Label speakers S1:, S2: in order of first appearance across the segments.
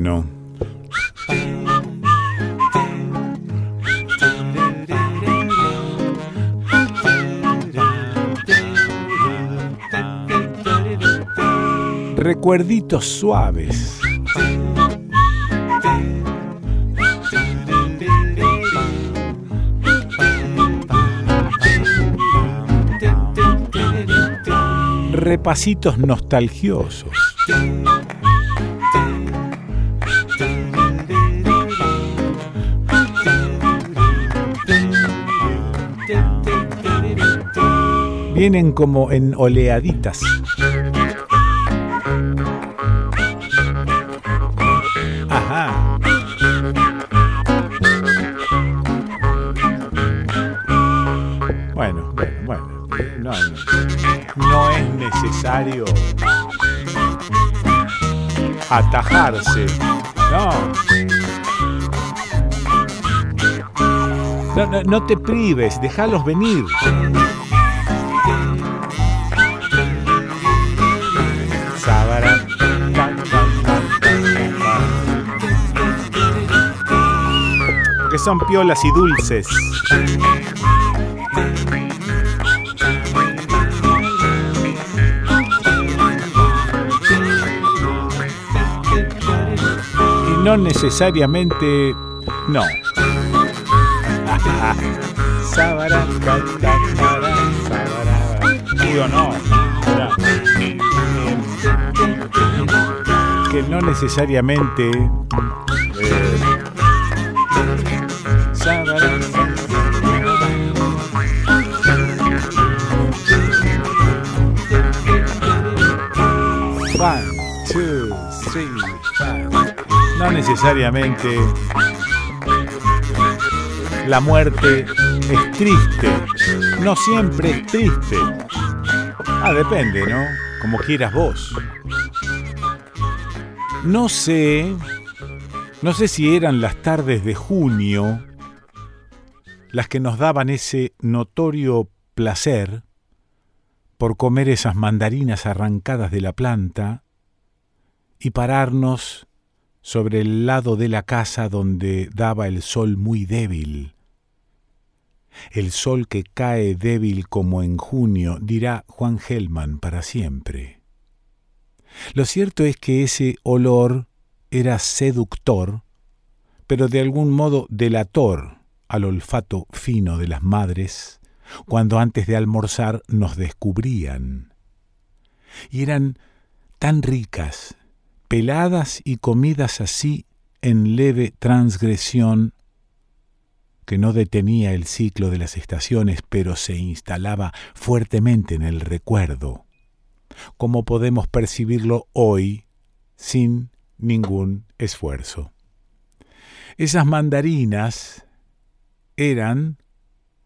S1: Bueno. Recuerditos suaves. Repasitos nostalgiosos. Vienen como en oleaditas. Ajá. Bueno, bueno, bueno. No, no, no es necesario atajarse. No. No, no, no te prives, déjalos venir. Son piolas y dulces. Y no necesariamente. No. Digo, no. Que no necesariamente. Necesariamente la muerte es triste. No siempre es triste. Ah, depende, ¿no? Como quieras vos. No sé, no sé si eran las tardes de junio las que nos daban ese notorio placer por comer esas mandarinas arrancadas de la planta y pararnos sobre el lado de la casa donde daba el sol muy débil. El sol que cae débil como en junio, dirá Juan Gelman para siempre. Lo cierto es que ese olor era seductor, pero de algún modo delator al olfato fino de las madres cuando antes de almorzar nos descubrían. Y eran tan ricas, peladas y comidas así en leve transgresión, que no detenía el ciclo de las estaciones, pero se instalaba fuertemente en el recuerdo, como podemos percibirlo hoy sin ningún esfuerzo. Esas mandarinas eran,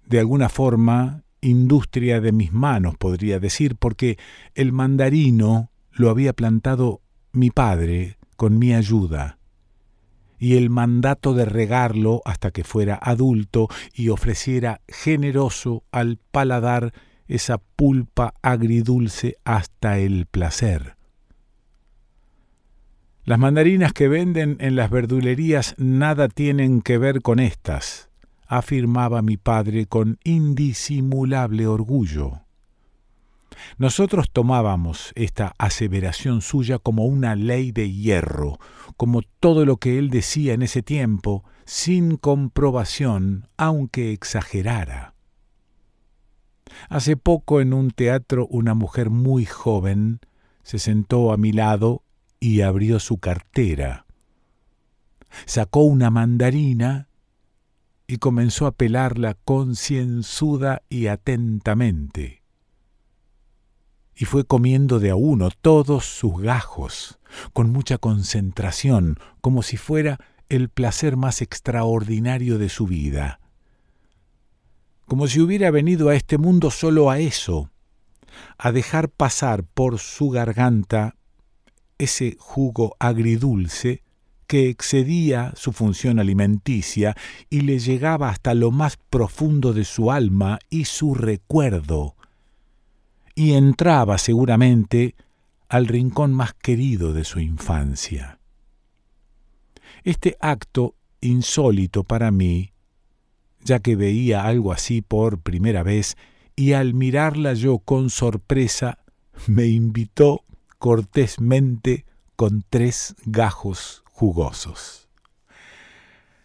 S1: de alguna forma, industria de mis manos, podría decir, porque el mandarino lo había plantado mi padre con mi ayuda, y el mandato de regarlo hasta que fuera adulto y ofreciera generoso al paladar esa pulpa agridulce hasta el placer. Las mandarinas que venden en las verdulerías nada tienen que ver con estas afirmaba mi padre con indisimulable orgullo. Nosotros tomábamos esta aseveración suya como una ley de hierro, como todo lo que él decía en ese tiempo, sin comprobación, aunque exagerara. Hace poco en un teatro una mujer muy joven se sentó a mi lado y abrió su cartera. Sacó una mandarina y comenzó a pelarla concienzuda y atentamente. Y fue comiendo de a uno todos sus gajos, con mucha concentración, como si fuera el placer más extraordinario de su vida. Como si hubiera venido a este mundo solo a eso, a dejar pasar por su garganta ese jugo agridulce que excedía su función alimenticia y le llegaba hasta lo más profundo de su alma y su recuerdo, y entraba seguramente al rincón más querido de su infancia. Este acto insólito para mí, ya que veía algo así por primera vez, y al mirarla yo con sorpresa, me invitó cortésmente con tres gajos jugosos.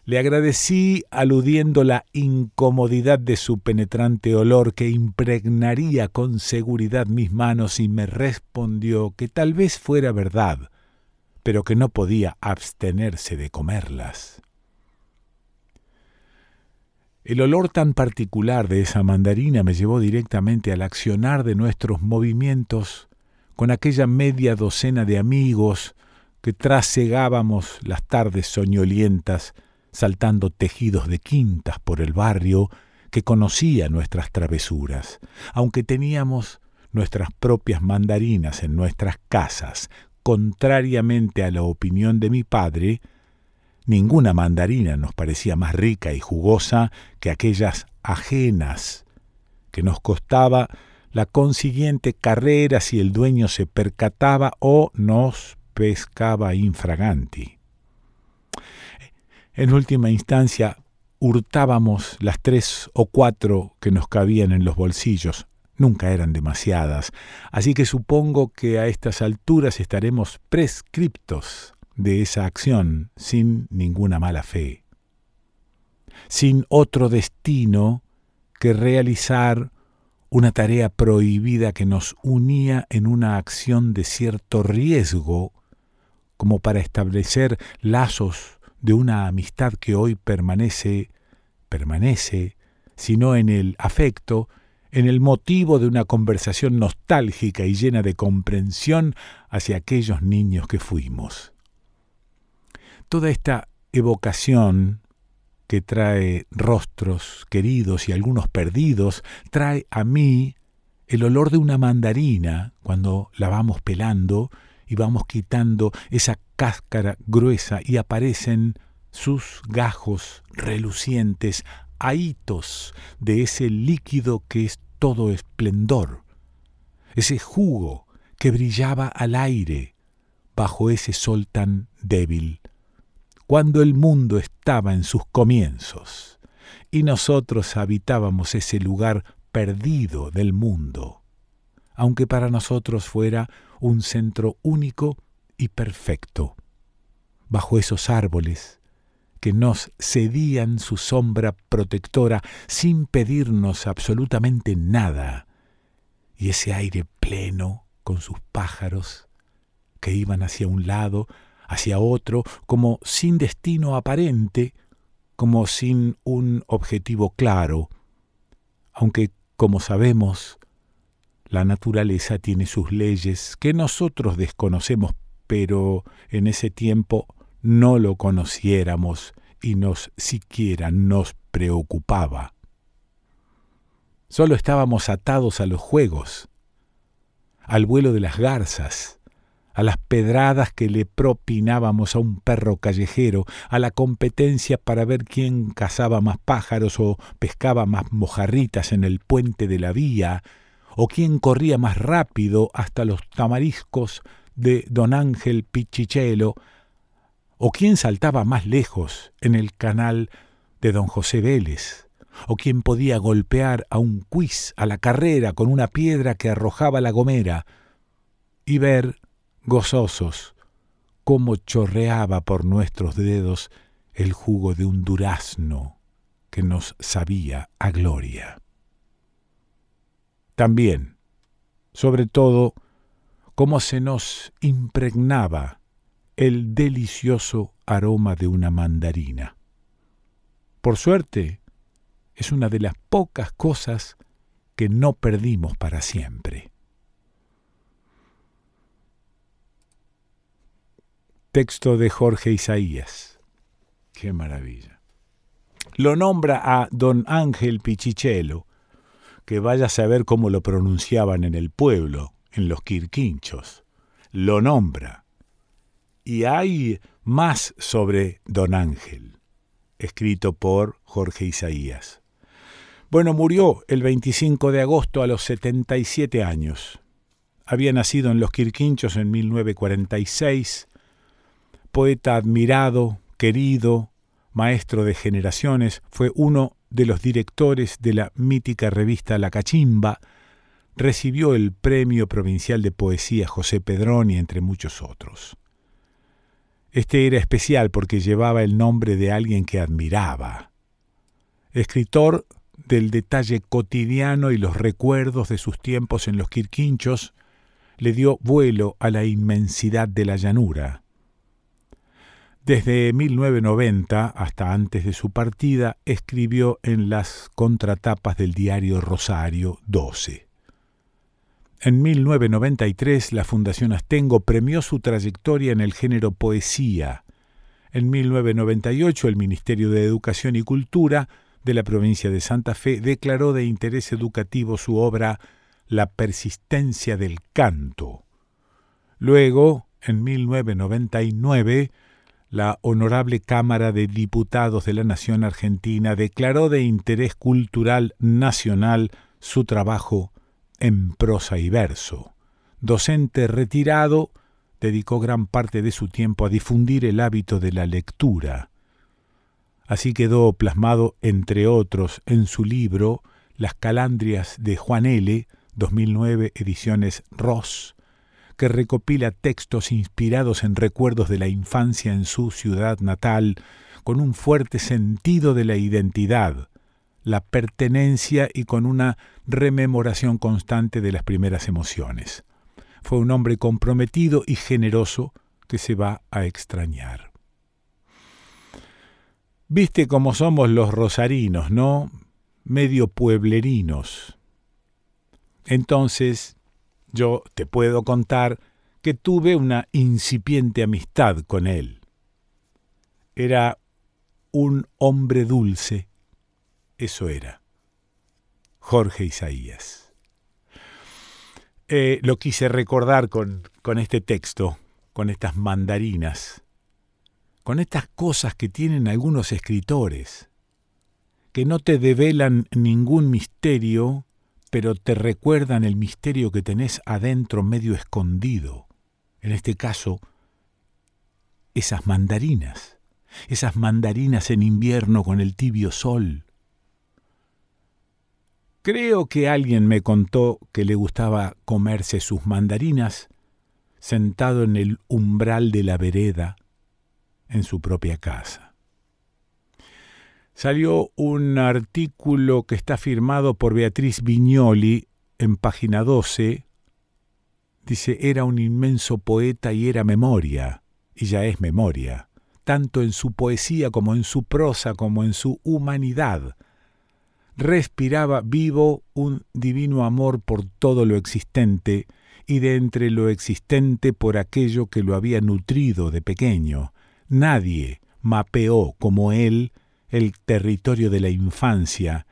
S1: Le agradecí aludiendo la incomodidad de su penetrante olor que impregnaría con seguridad mis manos y me respondió que tal vez fuera verdad, pero que no podía abstenerse de comerlas. El olor tan particular de esa mandarina me llevó directamente al accionar de nuestros movimientos con aquella media docena de amigos que trasegábamos las tardes soñolientas saltando tejidos de quintas por el barrio que conocía nuestras travesuras, aunque teníamos nuestras propias mandarinas en nuestras casas, contrariamente a la opinión de mi padre, ninguna mandarina nos parecía más rica y jugosa que aquellas ajenas, que nos costaba la consiguiente carrera si el dueño se percataba o nos pescaba infraganti. En última instancia, hurtábamos las tres o cuatro que nos cabían en los bolsillos. Nunca eran demasiadas, así que supongo que a estas alturas estaremos prescriptos de esa acción sin ninguna mala fe, sin otro destino que realizar una tarea prohibida que nos unía en una acción de cierto riesgo, como para establecer lazos de una amistad que hoy permanece, permanece, sino en el afecto, en el motivo de una conversación nostálgica y llena de comprensión hacia aquellos niños que fuimos. Toda esta evocación que trae rostros queridos y algunos perdidos, trae a mí el olor de una mandarina cuando la vamos pelando y vamos quitando esa cáscara gruesa y aparecen sus gajos relucientes, ahitos de ese líquido que es todo esplendor, ese jugo que brillaba al aire bajo ese sol tan débil, cuando el mundo estaba en sus comienzos y nosotros habitábamos ese lugar perdido del mundo, aunque para nosotros fuera un centro único y perfecto. Bajo esos árboles que nos cedían su sombra protectora sin pedirnos absolutamente nada, y ese aire pleno con sus pájaros que iban hacia un lado, hacia otro, como sin destino aparente, como sin un objetivo claro, aunque, como sabemos, la naturaleza tiene sus leyes que nosotros desconocemos, pero en ese tiempo no lo conociéramos y nos siquiera nos preocupaba. Solo estábamos atados a los juegos, al vuelo de las garzas, a las pedradas que le propinábamos a un perro callejero, a la competencia para ver quién cazaba más pájaros o pescaba más mojarritas en el puente de la vía, o quién corría más rápido hasta los tamariscos de don Ángel Pichichelo, o quién saltaba más lejos en el canal de don José Vélez, o quién podía golpear a un quiz a la carrera con una piedra que arrojaba la gomera, y ver, gozosos, cómo chorreaba por nuestros dedos el jugo de un durazno que nos sabía a gloria. También, sobre todo, cómo se nos impregnaba el delicioso aroma de una mandarina. Por suerte, es una de las pocas cosas que no perdimos para siempre. Texto de Jorge Isaías. Qué maravilla. Lo nombra a don Ángel Pichichelo, que vaya a saber cómo lo pronunciaban en el pueblo, en los quirquinchos. Lo nombra. Y hay más sobre Don Ángel, escrito por Jorge Isaías. Bueno, murió el 25 de agosto a los 77 años. Había nacido en los Quirquinchos en 1946, poeta admirado, querido, maestro de generaciones, fue uno de los directores de la mítica revista La Cachimba, recibió el Premio Provincial de Poesía José Pedroni, entre muchos otros. Este era especial porque llevaba el nombre de alguien que admiraba. Escritor del detalle cotidiano y los recuerdos de sus tiempos en los Quirquinchos, le dio vuelo a la inmensidad de la llanura. Desde 1990 hasta antes de su partida escribió en las contratapas del diario Rosario 12. En 1993 la Fundación Astengo premió su trayectoria en el género poesía. En 1998 el Ministerio de Educación y Cultura de la provincia de Santa Fe declaró de interés educativo su obra La persistencia del canto. Luego, en 1999, la Honorable Cámara de Diputados de la Nación Argentina declaró de interés cultural nacional su trabajo en prosa y verso. Docente retirado, dedicó gran parte de su tiempo a difundir el hábito de la lectura. Así quedó plasmado, entre otros, en su libro Las Calandrias de Juan L., 2009, ediciones Ross, que recopila textos inspirados en recuerdos de la infancia en su ciudad natal, con un fuerte sentido de la identidad, la pertenencia y con una rememoración constante de las primeras emociones. Fue un hombre comprometido y generoso que se va a extrañar. Viste cómo somos los rosarinos, ¿no? Medio pueblerinos. Entonces, yo te puedo contar que tuve una incipiente amistad con él. Era un hombre dulce, eso era. Jorge Isaías. Eh, lo quise recordar con, con este texto, con estas mandarinas, con estas cosas que tienen algunos escritores, que no te develan ningún misterio, pero te recuerdan el misterio que tenés adentro medio escondido. En este caso, esas mandarinas, esas mandarinas en invierno con el tibio sol. Creo que alguien me contó que le gustaba comerse sus mandarinas sentado en el umbral de la vereda en su propia casa salió un artículo que está firmado por Beatriz Viñoli en página 12. Dice, era un inmenso poeta y era memoria, y ya es memoria, tanto en su poesía como en su prosa como en su humanidad. Respiraba vivo un divino amor por todo lo existente, y de entre lo existente por aquello que lo había nutrido de pequeño. Nadie mapeó como él el territorio de la infancia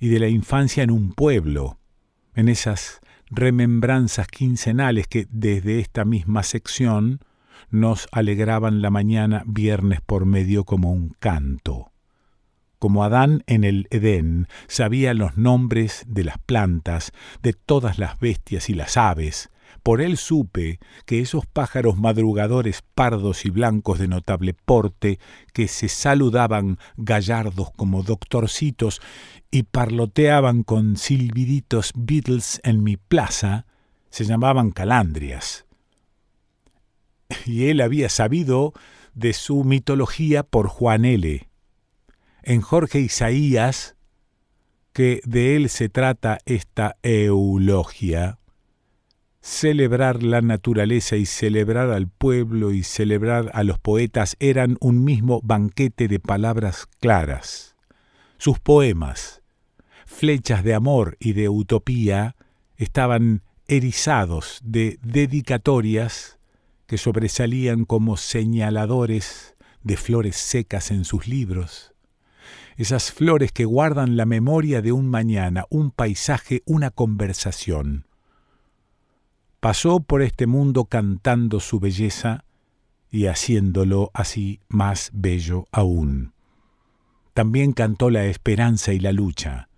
S1: y de la infancia en un pueblo, en esas remembranzas quincenales que desde esta misma sección nos alegraban la mañana viernes por medio como un canto. Como Adán en el Edén sabía los nombres de las plantas, de todas las bestias y las aves, por él supe que esos pájaros madrugadores pardos y blancos de notable porte, que se saludaban gallardos como doctorcitos y parloteaban con silbiditos Beatles en mi plaza, se llamaban calandrias. Y él había sabido de su mitología por Juan L. En Jorge Isaías, que de él se trata esta eulogia, Celebrar la naturaleza y celebrar al pueblo y celebrar a los poetas eran un mismo banquete de palabras claras. Sus poemas, flechas de amor y de utopía, estaban erizados de dedicatorias que sobresalían como señaladores de flores secas en sus libros. Esas flores que guardan la memoria de un mañana, un paisaje, una conversación pasó por este mundo cantando su belleza y haciéndolo así más bello aún. También cantó la esperanza y la lucha.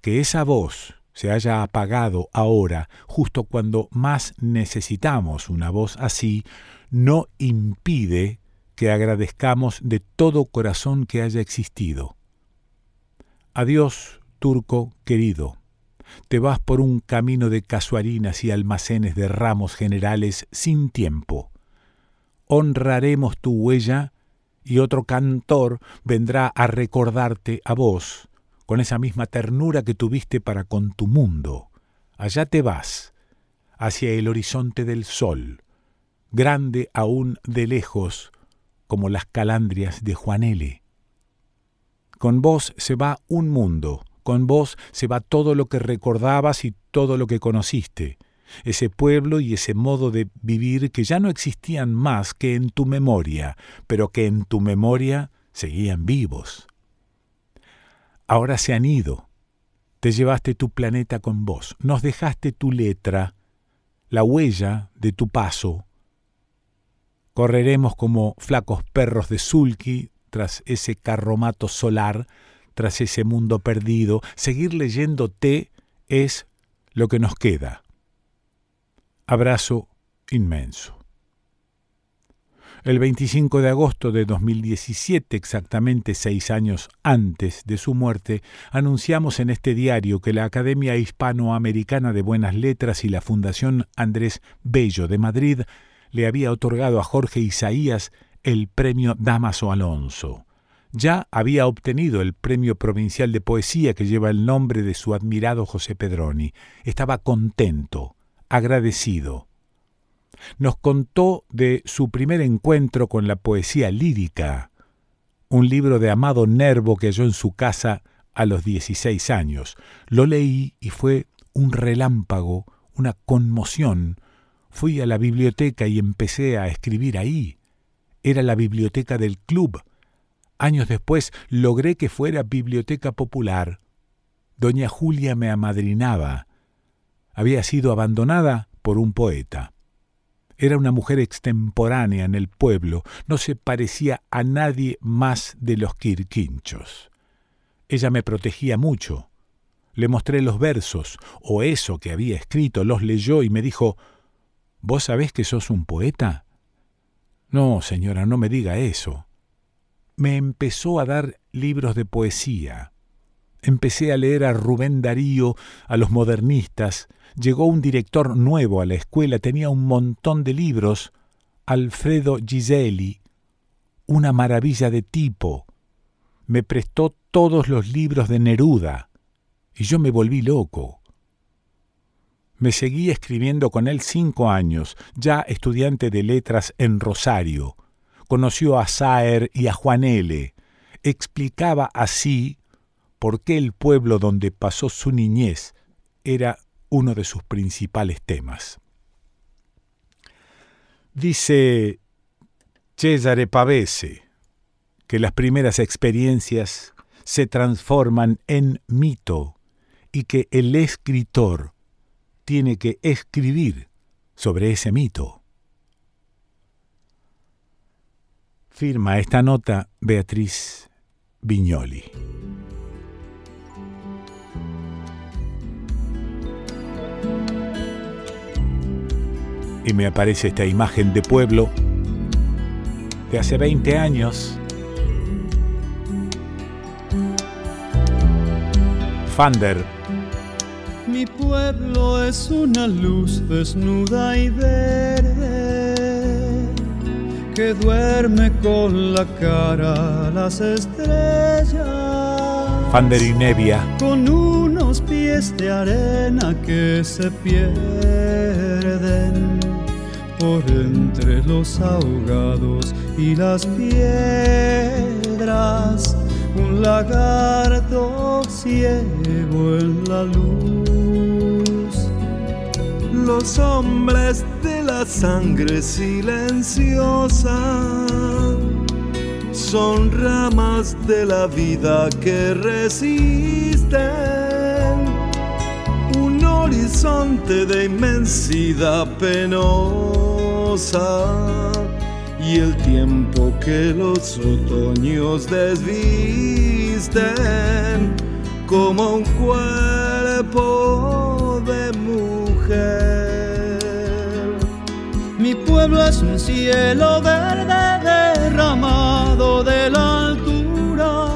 S1: Que esa voz se haya apagado ahora, justo cuando más necesitamos una voz así, no impide que agradezcamos de todo corazón que haya existido. Adiós, turco querido. Te vas por un camino de casuarinas y almacenes de ramos generales sin tiempo. Honraremos tu huella y otro cantor vendrá a recordarte a vos con esa misma ternura que tuviste para con tu mundo. Allá te vas, hacia el horizonte del sol, grande aún de lejos, como las calandrias de Juanele. Con vos se va un mundo, con vos se va todo lo que recordabas y todo lo que conociste, ese pueblo y ese modo de vivir que ya no existían más que en tu memoria, pero que en tu memoria seguían vivos. Ahora se han ido. Te llevaste tu planeta con vos, nos dejaste tu letra, la huella de tu paso. Correremos como flacos perros de sulky tras ese carromato solar, tras ese mundo perdido. Seguir leyéndote es lo que nos queda. Abrazo inmenso. El 25 de agosto de 2017, exactamente seis años antes de su muerte, anunciamos en este diario que la Academia Hispanoamericana de Buenas Letras y la Fundación Andrés Bello de Madrid le había otorgado a Jorge Isaías el premio Damaso Alonso. Ya había obtenido el premio provincial de poesía que lleva el nombre de su admirado José Pedroni. Estaba contento, agradecido nos contó de su primer encuentro con la poesía lírica, un libro de Amado Nervo que halló en su casa a los 16 años. Lo leí y fue un relámpago, una conmoción. Fui a la biblioteca y empecé a escribir ahí. Era la biblioteca del club. Años después logré que fuera biblioteca popular. Doña Julia me amadrinaba. Había sido abandonada por un poeta. Era una mujer extemporánea en el pueblo, no se parecía a nadie más de los quirquinchos. Ella me protegía mucho. Le mostré los versos, o eso que había escrito, los leyó y me dijo, ¿Vos sabés que sos un poeta? No, señora, no me diga eso. Me empezó a dar libros de poesía. Empecé a leer a Rubén Darío, a los modernistas, Llegó un director nuevo a la escuela, tenía un montón de libros, Alfredo Giseli, una maravilla de tipo. Me prestó todos los libros de Neruda, y yo me volví loco. Me seguí escribiendo con él cinco años, ya estudiante de letras en Rosario. Conoció a Saer y a Juan L. Explicaba así por qué el pueblo donde pasó su niñez era uno de sus principales temas. Dice Cesare Pavese que las primeras experiencias se transforman en mito y que el escritor tiene que escribir sobre ese mito. Firma esta nota Beatriz Viñoli. y me aparece esta imagen de pueblo de hace 20 años. Fander.
S2: Mi pueblo es una luz desnuda y verde que duerme con la cara a las estrellas.
S1: Fander y Nevia.
S2: Con unos pies de arena que se pierden por entre los ahogados y las piedras, un lagarto ciego en la luz.
S3: Los hombres de la sangre silenciosa son ramas de la vida que resisten horizonte de inmensidad penosa y el tiempo que los otoños desvisten como un cuerpo de mujer.
S2: Mi pueblo es un cielo verde derramado de la altura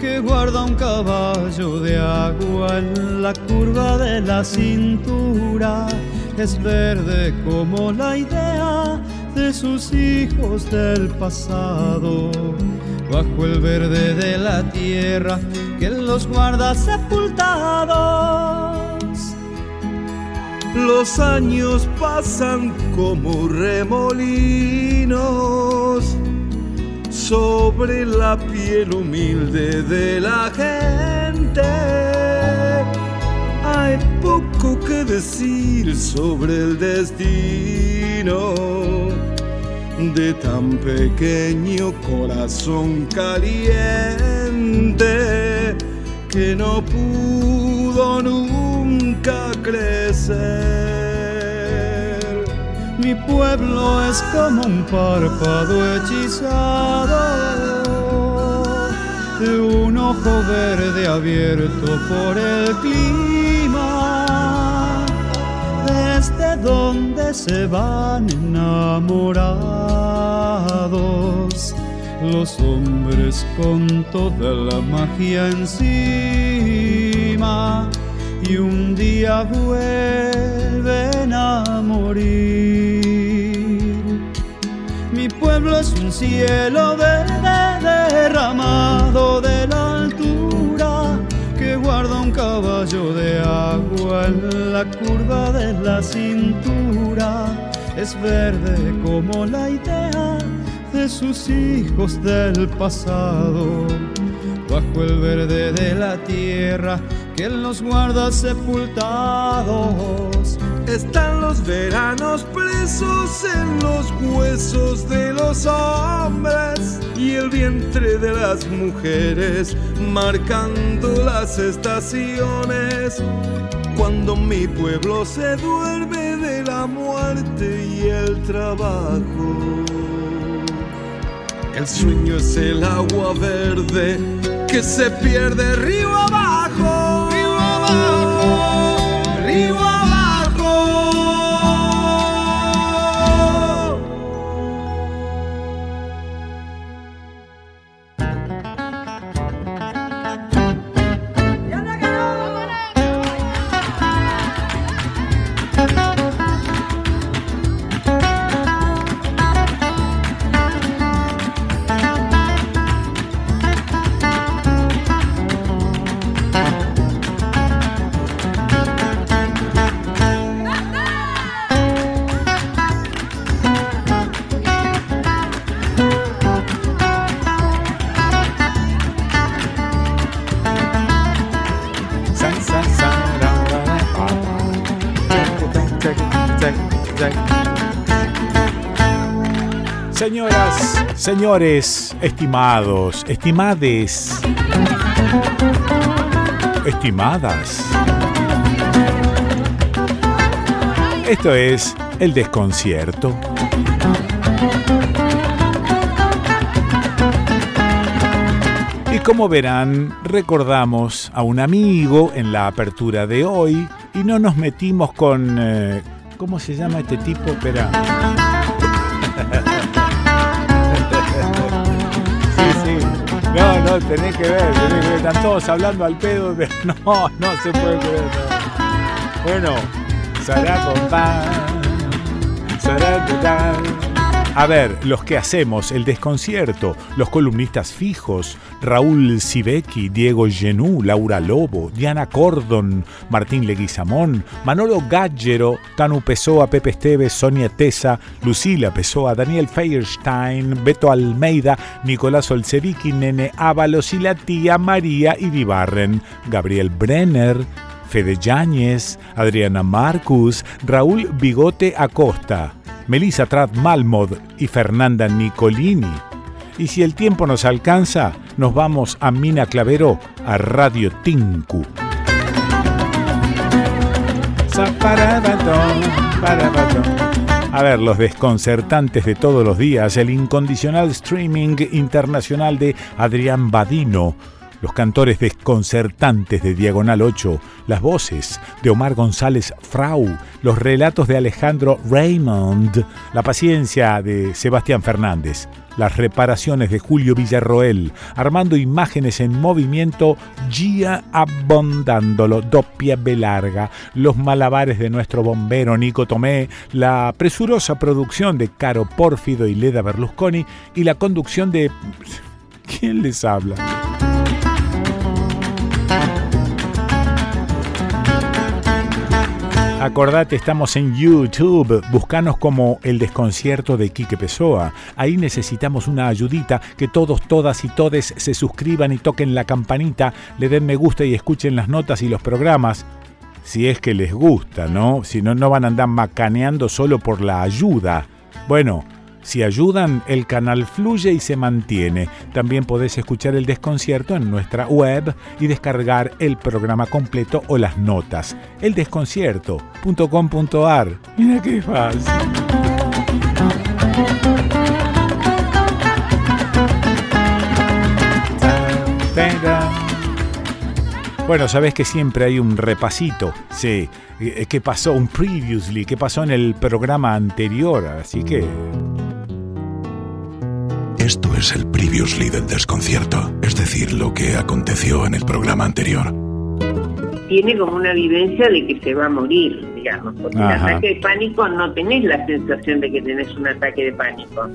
S2: que guarda un caballo de agua en la curva de la cintura. Es verde como la idea de sus hijos del pasado. Bajo el verde de la tierra que los guarda sepultados.
S3: Los años pasan como remolinos sobre la piel humilde de la gente. Poco que decir sobre el destino de tan pequeño corazón caliente que no pudo nunca crecer.
S2: Mi pueblo es como un párpado hechizado de un ojo verde abierto por el clima, donde se van enamorados los hombres con toda la magia encima y un día vuelven a morir. Mi pueblo es un cielo verde derramado de caballo de agua en la curva de la cintura. Es verde como la idea de sus hijos del pasado, bajo el verde de la tierra que los guarda sepultados.
S3: Están los veranos presos en los huesos de los hombres y el vientre de las mujeres marcando las estaciones. Cuando mi pueblo se duerme de la muerte y el trabajo. El sueño es el agua verde que se pierde río abajo.
S1: Señores, estimados, estimades, estimadas. Esto es el desconcierto. Y como verán, recordamos a un amigo en la apertura de hoy y no nos metimos con... eh, ¿Cómo se llama este tipo? Espera. No, no, tenés que ver, tenés que ver. Están todos hablando al pedo de... No, no se puede creer. no. Bueno, será con pan, será con pan. A ver, los que hacemos el desconcierto, los columnistas fijos, Raúl Sibeki, Diego Genú, Laura Lobo, Diana Cordon, Martín Leguizamón, Manolo Gaggero, Tanu Pessoa, Pepe Esteves, Sonia Tesa, Lucila Pessoa, Daniel Feierstein, Beto Almeida, Nicolás Olseviki, Nene Ábalos y la tía María Iribarren, Gabriel Brenner, Fede Yáñez, Adriana Marcus, Raúl Bigote Acosta, Melissa Trat Malmod y Fernanda Nicolini. Y si el tiempo nos alcanza, nos vamos a Mina Clavero, a Radio Tinku. A ver, los desconcertantes de todos los días, el incondicional streaming internacional de Adrián Badino, los cantores desconcertantes de Diagonal 8, las voces de Omar González Frau, los relatos de Alejandro Raymond, la paciencia de Sebastián Fernández, las reparaciones de Julio Villarroel, armando imágenes en movimiento, Gia abondándolo, doppia belarga, los malabares de nuestro bombero Nico Tomé, la presurosa producción de Caro Pórfido y Leda Berlusconi y la conducción de... ¿Quién les habla? Acordate, estamos en YouTube. Buscanos como El Desconcierto de Quique Pessoa. Ahí necesitamos una ayudita, que todos, todas y todes se suscriban y toquen la campanita, le den me gusta y escuchen las notas y los programas. Si es que les gusta, ¿no? Si no, no van a andar macaneando solo por la ayuda. Bueno, si ayudan, el canal fluye y se mantiene. También podés escuchar el desconcierto en nuestra web y descargar el programa completo o las notas. Eldesconcierto.com.ar. Mira qué fácil. Bueno, sabes que siempre hay un repasito, sí, eh, qué pasó, un previously, qué pasó en el programa anterior, así que
S4: esto es el Previously del desconcierto, es decir, lo que aconteció en el programa anterior.
S5: Tiene como una vivencia de que se va a morir, digamos, porque en el ataque de pánico no tenés la sensación de que tenés un ataque de pánico.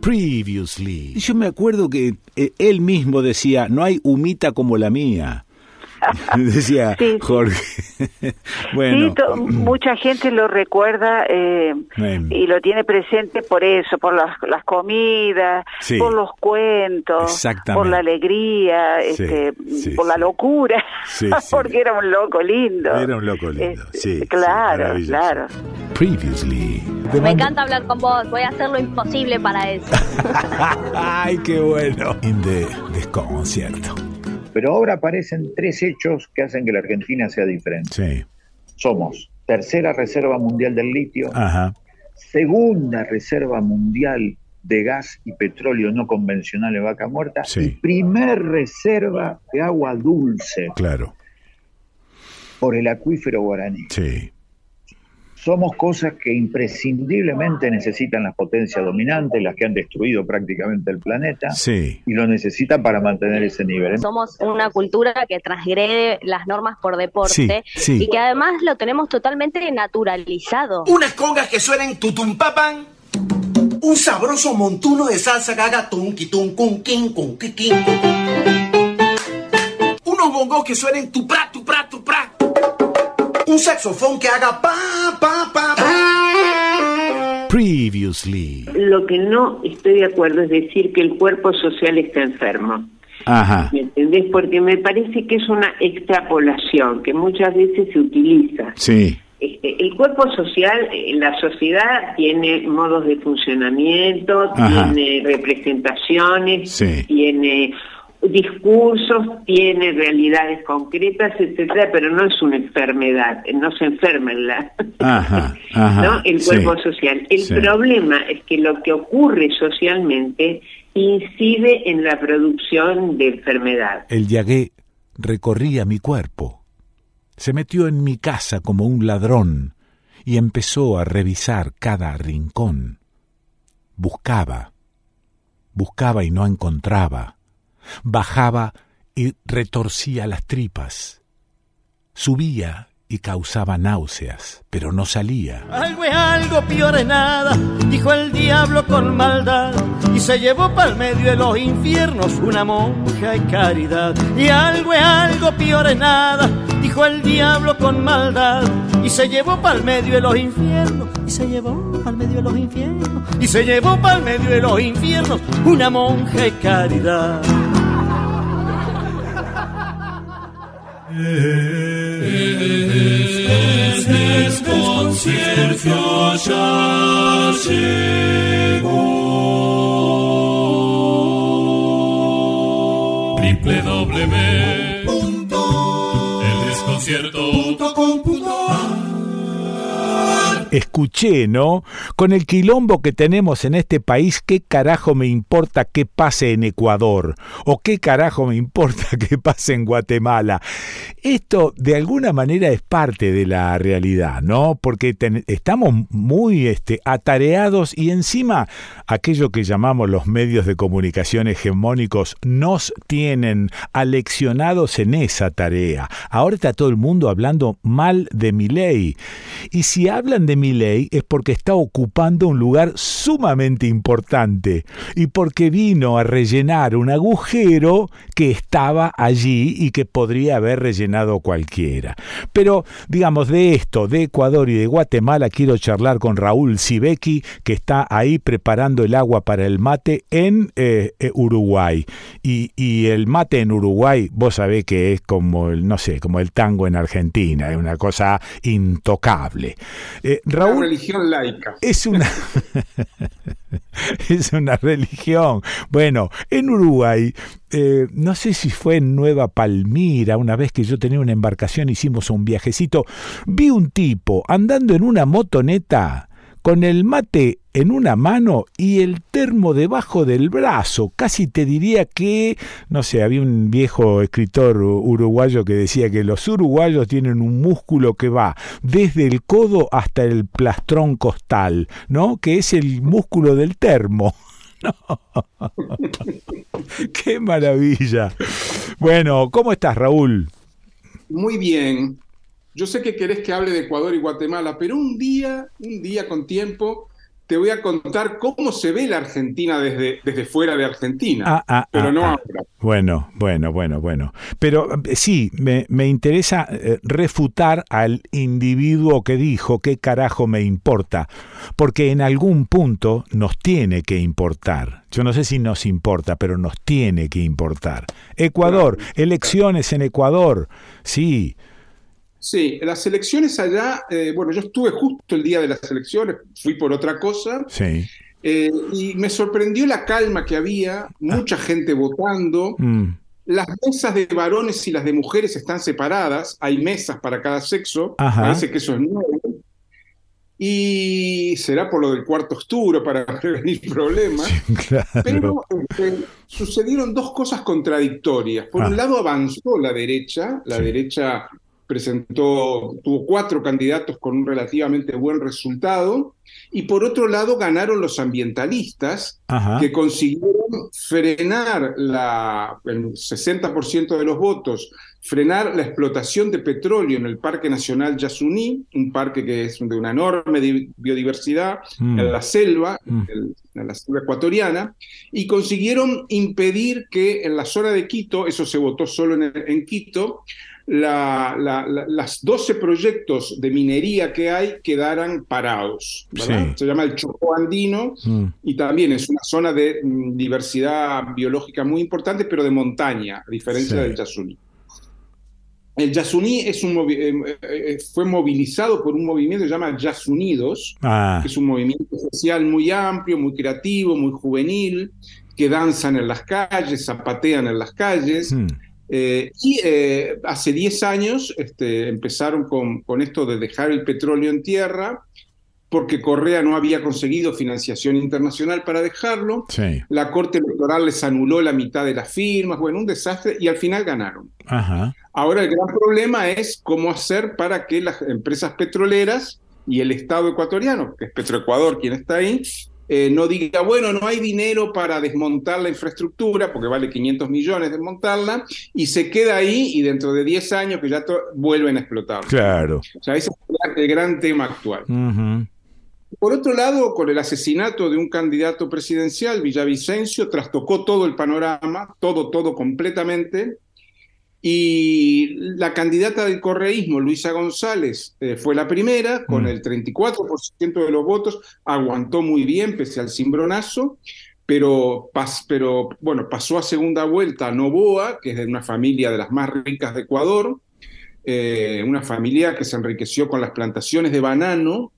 S1: Previously. Yo me acuerdo que eh, él mismo decía, no hay humita como la mía. decía Jorge.
S6: bueno, mucha gente lo recuerda eh, y lo tiene presente por eso, por las, las comidas, por los cuentos, por la alegría, este, por la locura, porque era un loco lindo.
S1: Era un loco lindo, sí.
S6: Claro, claro.
S1: Previously.
S7: Me encanta hablar con vos, voy a hacer lo imposible para eso.
S1: Ay, qué bueno. In the desconcierto.
S8: Pero ahora aparecen tres hechos que hacen que la Argentina sea diferente. Somos tercera reserva mundial del litio, segunda reserva mundial de gas y petróleo no convencional en vaca muerta y primer reserva de agua dulce.
S1: Claro.
S8: Por el acuífero guaraní.
S1: Sí
S8: somos cosas que imprescindiblemente necesitan las potencias dominantes, las que han destruido prácticamente el planeta,
S1: sí.
S8: y lo necesitan para mantener ese nivel.
S7: Somos una cultura que transgrede las normas por deporte y que además lo tenemos totalmente naturalizado.
S9: Unas congas que suenen tutumpapan, un sabroso montuno de salsa haga tunquitun, cun, quin, cun, Unos bongos que suenen tupra, tupra, tupra un saxofón que haga pa, pa, pa, pa.
S1: Previously.
S5: Lo que no estoy de acuerdo es decir que el cuerpo social está enfermo.
S1: Ajá.
S5: ¿Me entendés? Porque me parece que es una extrapolación que muchas veces se utiliza.
S1: Sí.
S5: Este, el cuerpo social, eh, la sociedad tiene modos de funcionamiento, tiene representaciones, tiene discursos, tiene realidades concretas, etcétera, pero no es una enfermedad, no se enferma la, el cuerpo social. El problema es que lo que ocurre socialmente incide en la producción de enfermedad.
S1: El yagué recorría mi cuerpo, se metió en mi casa como un ladrón y empezó a revisar cada rincón. Buscaba, buscaba y no encontraba Bajaba y retorcía las tripas. Subía y causaba náuseas, pero no salía.
S10: Algo es algo, peor es nada, dijo el diablo con maldad, y se llevó para el medio de los infiernos una monja y caridad. Y algo es algo, peor es nada, dijo el diablo con maldad, y se llevó para el medio de los infiernos, y se llevó para el medio de los infiernos, y se llevó para el medio de los infiernos una monja y caridad.
S11: Es desconcierto ya llegó. www.eldesconcierto.com.ar
S1: escuché, ¿no? Con el quilombo que tenemos en este país, ¿qué carajo me importa qué pase en Ecuador? ¿O qué carajo me importa qué pase en Guatemala? Esto de alguna manera es parte de la realidad, ¿no? Porque estamos muy este, atareados y encima aquello que llamamos los medios de comunicación hegemónicos nos tienen aleccionados en esa tarea. Ahora está todo el mundo hablando mal de mi ley. Y si hablan de mi ley es porque está ocupando un lugar sumamente importante y porque vino a rellenar un agujero que estaba allí y que podría haber rellenado cualquiera. Pero, digamos, de esto, de Ecuador y de Guatemala, quiero charlar con Raúl Sibeki, que está ahí preparando el agua para el mate en eh, eh, Uruguay. Y, y, el mate en Uruguay, vos sabés que es como el, no sé, como el tango en Argentina, es una cosa intocable.
S12: Eh, Raúl, una religión laica.
S1: Es una, es una religión. Bueno, en Uruguay, eh, no sé si fue en Nueva Palmira, una vez que yo tenía una embarcación, hicimos un viajecito, vi un tipo andando en una motoneta con el mate en una mano y el termo debajo del brazo. Casi te diría que, no sé, había un viejo escritor uruguayo que decía que los uruguayos tienen un músculo que va desde el codo hasta el plastrón costal, ¿no? Que es el músculo del termo. ¡Qué maravilla! Bueno, ¿cómo estás, Raúl?
S12: Muy bien. Yo sé que querés que hable de Ecuador y Guatemala, pero un día, un día con tiempo, te voy a contar cómo se ve la Argentina desde, desde fuera de Argentina, ah, ah, pero ah, no ahora.
S1: Bueno, bueno, bueno, bueno. Pero eh, sí, me, me interesa eh, refutar al individuo que dijo qué carajo me importa, porque en algún punto nos tiene que importar. Yo no sé si nos importa, pero nos tiene que importar. Ecuador, elecciones en Ecuador, sí.
S12: Sí, las elecciones allá, eh, bueno, yo estuve justo el día de las elecciones, fui por otra cosa.
S1: Sí.
S12: Eh, y me sorprendió la calma que había, mucha gente votando. Mm. Las mesas de varones y las de mujeres están separadas, hay mesas para cada sexo, parece que eso es nuevo. Y será por lo del cuarto osturo para prevenir problemas. Pero este, sucedieron dos cosas contradictorias. Por un ah. lado avanzó la derecha, la derecha presentó, tuvo cuatro candidatos con un relativamente buen resultado, y por otro lado ganaron los ambientalistas, que consiguieron frenar la, el 60% de los votos, frenar la explotación de petróleo en el Parque Nacional Yasuní, un parque que es de una enorme biodiversidad mm. en la selva, mm. en la selva ecuatoriana, y consiguieron impedir que en la zona de Quito, eso se votó solo en, en Quito, la, las 12 proyectos de minería que hay quedaran parados. Se llama el Chocó Andino mm. y también es una zona de mm, diversidad biológica muy importante, pero de montaña, a diferencia del Yasuní. El Yasuní es un eh, eh, fue movilizado por un movimiento que se llama Yasunidos, ah. que es un movimiento social muy amplio, muy creativo, muy juvenil, que danzan en las calles, zapatean en las calles. Mm. Eh, y eh, hace 10 años este, empezaron con, con, esto de dejar el petróleo en tierra, porque Correa no había conseguido financiación internacional para dejarlo. La Corte Electoral les anuló la mitad de las firmas, bueno, un desastre, y al final ganaron. Ahora el gran problema es cómo hacer para que las empresas petroleras y el Estado ecuatoriano, que es Petroecuador quien está ahí, eh, no diga, bueno, no hay dinero para desmontar la infraestructura, porque vale 500 millones desmontarla, y se queda ahí y dentro de 10 años que ya vuelven a explotar.
S1: Claro.
S12: O sea, ese es el gran tema actual. Por otro lado, con el asesinato de un candidato presidencial, Villavicencio, trastocó todo el panorama, todo, todo completamente. Y la candidata del correísmo, Luisa González, eh, fue la primera, con mm. el 34% de los votos, aguantó muy bien pese al cimbronazo, pero, pero bueno, pasó a segunda vuelta a Novoa, que es de una familia de las más ricas de Ecuador, eh, una familia que se enriqueció con las plantaciones de banano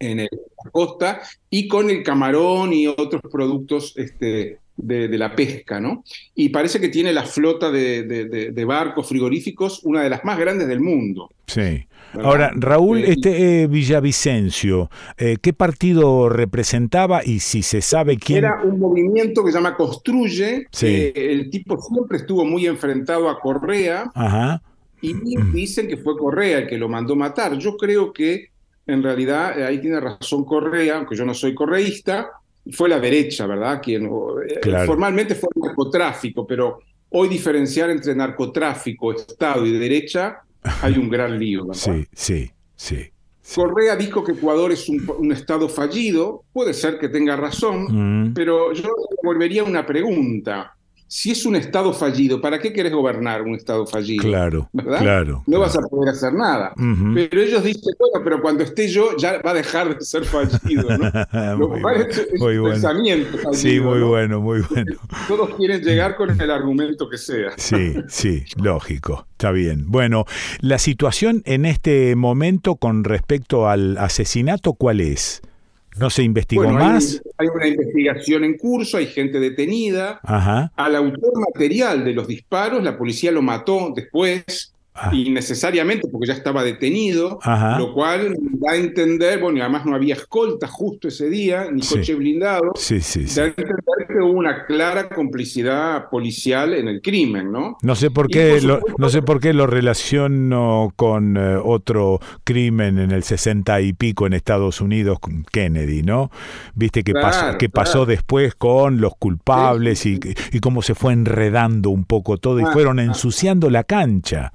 S12: en la costa y con el camarón y otros productos este, de, la pesca, ¿no? Y parece que tiene la flota de, barcos frigoríficos, una de las más grandes del mundo.
S1: Sí. Ahora, Raúl, eh, este eh, Villavicencio, eh, ¿qué partido representaba y si se sabe quién?
S12: Era un movimiento que se llama Construye. Sí. el tipo siempre estuvo muy enfrentado a Correa. Ajá. Y dicen que fue Correa el que lo mandó matar. Yo creo que en realidad ahí tiene razón Correa, aunque yo no soy correísta, fue la derecha, ¿verdad? Quien eh, formalmente fue el narcotráfico, pero hoy diferenciar entre narcotráfico, Estado y derecha hay un gran lío, ¿verdad?
S1: Sí, sí, sí.
S12: Correa dijo que Ecuador es un, Estado fallido, puede ser que tenga razón, mm. pero yo volvería a una pregunta si es un Estado fallido, ¿para qué querés gobernar un Estado fallido?
S1: Claro, claro.
S12: No vas a poder hacer nada. Pero ellos dicen, bueno, pero cuando esté yo ya va a dejar de ser fallido. ¿no? muy,
S1: bueno. Sí, muy bueno, muy bueno.
S12: Todos quieren llegar con el argumento que sea.
S1: Sí, sí, lógico. Está bien. Bueno, la situación en este momento con respecto al asesinato, ¿cuál es? ¿No se investigó más?
S12: Hay, una investigación en curso, hay gente detenida. Ajá. Al autor material de los disparos, la policía lo mató después. Ah. innecesariamente porque ya estaba detenido, lo cual da a entender, bueno, y además no había escolta justo ese día, ni coche blindado,
S1: sí, sí,
S12: da a entender que hubo una clara complicidad policial en el crimen, ¿no?
S1: No sé por qué, lo, no sé por qué lo relaciono con eh, otro crimen en el 60 y pico en Estados Unidos, con Kennedy, ¿no? Viste que, pasó, que pasó después con los culpables y, y cómo se fue enredando un poco todo y ah, fueron ah. ensuciando la cancha.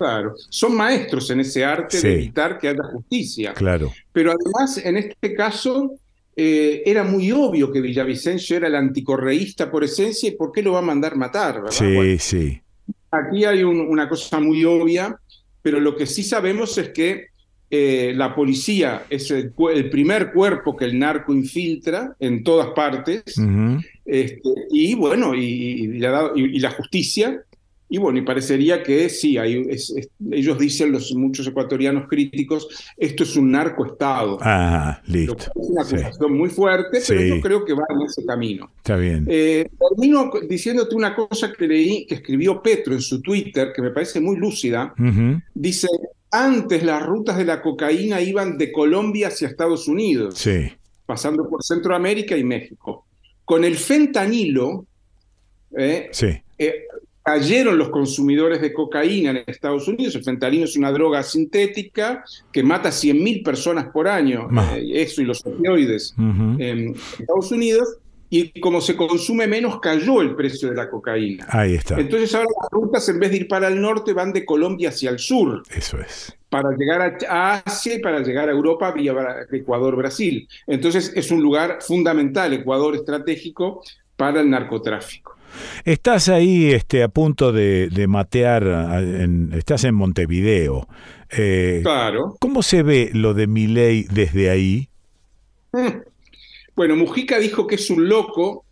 S12: Claro, son maestros en ese arte de evitar que haya justicia.
S1: Claro.
S12: Pero además, en este caso, eh, era muy obvio que Villavicencio era el anticorreísta por esencia y por qué lo va a mandar matar, ¿verdad?
S1: Sí, sí.
S12: Aquí hay una cosa muy obvia, pero lo que sí sabemos es que eh, la policía es el, primer cuerpo que el narco infiltra en todas partes, este, y bueno, y, la justicia y bueno, y parecería que sí, hay, ellos dicen, los muchos ecuatorianos críticos, esto es un narcoestado.
S1: Ah, listo.
S12: Es una acusación muy fuerte, pero yo creo que va en ese camino.
S1: Está bien.
S12: Eh, termino diciéndote una cosa que leí, que escribió Petro en su Twitter, que me parece muy lúcida. Dice, antes las rutas de la cocaína iban de Colombia hacia Estados Unidos,
S1: sí.
S12: pasando por Centroamérica y México. Con el fentanilo, eh,
S1: sí.
S12: Eh, cayeron los consumidores de cocaína en Estados Unidos. El fentanilo es una droga sintética que mata a 100.000 personas por año, eh, eso y los opioides en Estados Unidos. Y como se consume menos, cayó el precio de la cocaína.
S1: Ahí está.
S12: Entonces ahora las rutas, en vez de ir para el norte, van de Colombia hacia el sur.
S1: Eso es.
S12: Para llegar a Asia y para llegar a Europa vía Ecuador, Brasil. Entonces es un lugar fundamental, Ecuador estratégico, para el narcotráfico.
S1: Estás ahí este, a punto de, matear, estás en Montevideo.
S12: Eh, claro.
S1: ¿Cómo se ve lo de Milei desde ahí?
S12: Mm. Bueno, Mujica dijo que es un loco,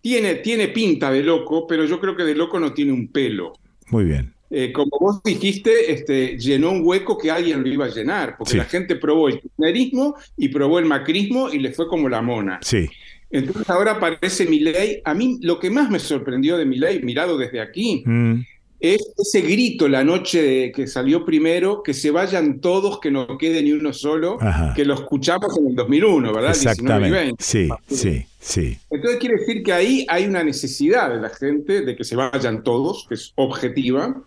S12: tiene, tiene pinta de loco, pero yo creo que de loco no tiene un pelo.
S1: Muy bien.
S12: Eh, como vos dijiste, este, llenó un hueco que alguien lo iba a llenar, porque la gente probó el kirchnerismo y probó el macrismo y le fue como la mona.
S1: Sí.
S12: Entonces ahora aparece ley. A mí lo que más me sorprendió de ley, mirado desde aquí, mm. es ese grito la noche de, que salió primero, que se vayan todos, que no quede ni uno solo, que lo escuchamos en el 2001, ¿verdad?
S1: Exactamente. Sí, sí, sí.
S12: Entonces quiere decir que ahí hay una necesidad de la gente de que se vayan todos, que es objetiva.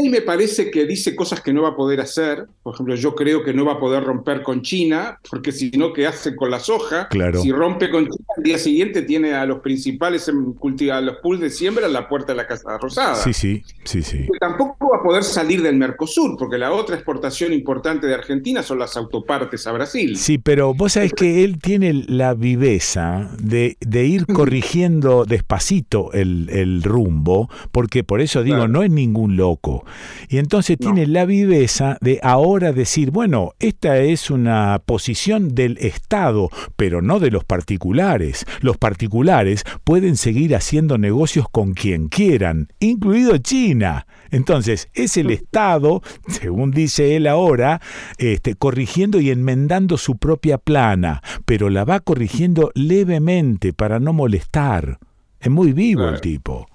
S12: Y me parece que dice cosas que no va a poder hacer. Por ejemplo, yo creo que no va a poder romper con China, porque si no, ¿qué hace con la soja?
S1: Claro.
S12: Si rompe con China, al día siguiente tiene a los principales en cultivar los pools de siembra en la puerta de la Casa Rosada.
S1: Sí, sí, sí, sí.
S12: tampoco va a poder salir del Mercosur, porque la otra exportación importante de Argentina son las autopartes a Brasil.
S1: Sí, pero vos sabés que él tiene la viveza de, ir corrigiendo despacito el, rumbo, porque por eso digo, no es ningún loco Y entonces tiene la viveza de ahora decir, bueno, esta es una posición del Estado, pero no de los particulares. Los particulares pueden seguir haciendo negocios con quien quieran, incluido China. Entonces, es el Estado, según dice él ahora, este, corrigiendo y enmendando su propia plana, pero la va corrigiendo levemente para no molestar. Es muy vivo el tipo.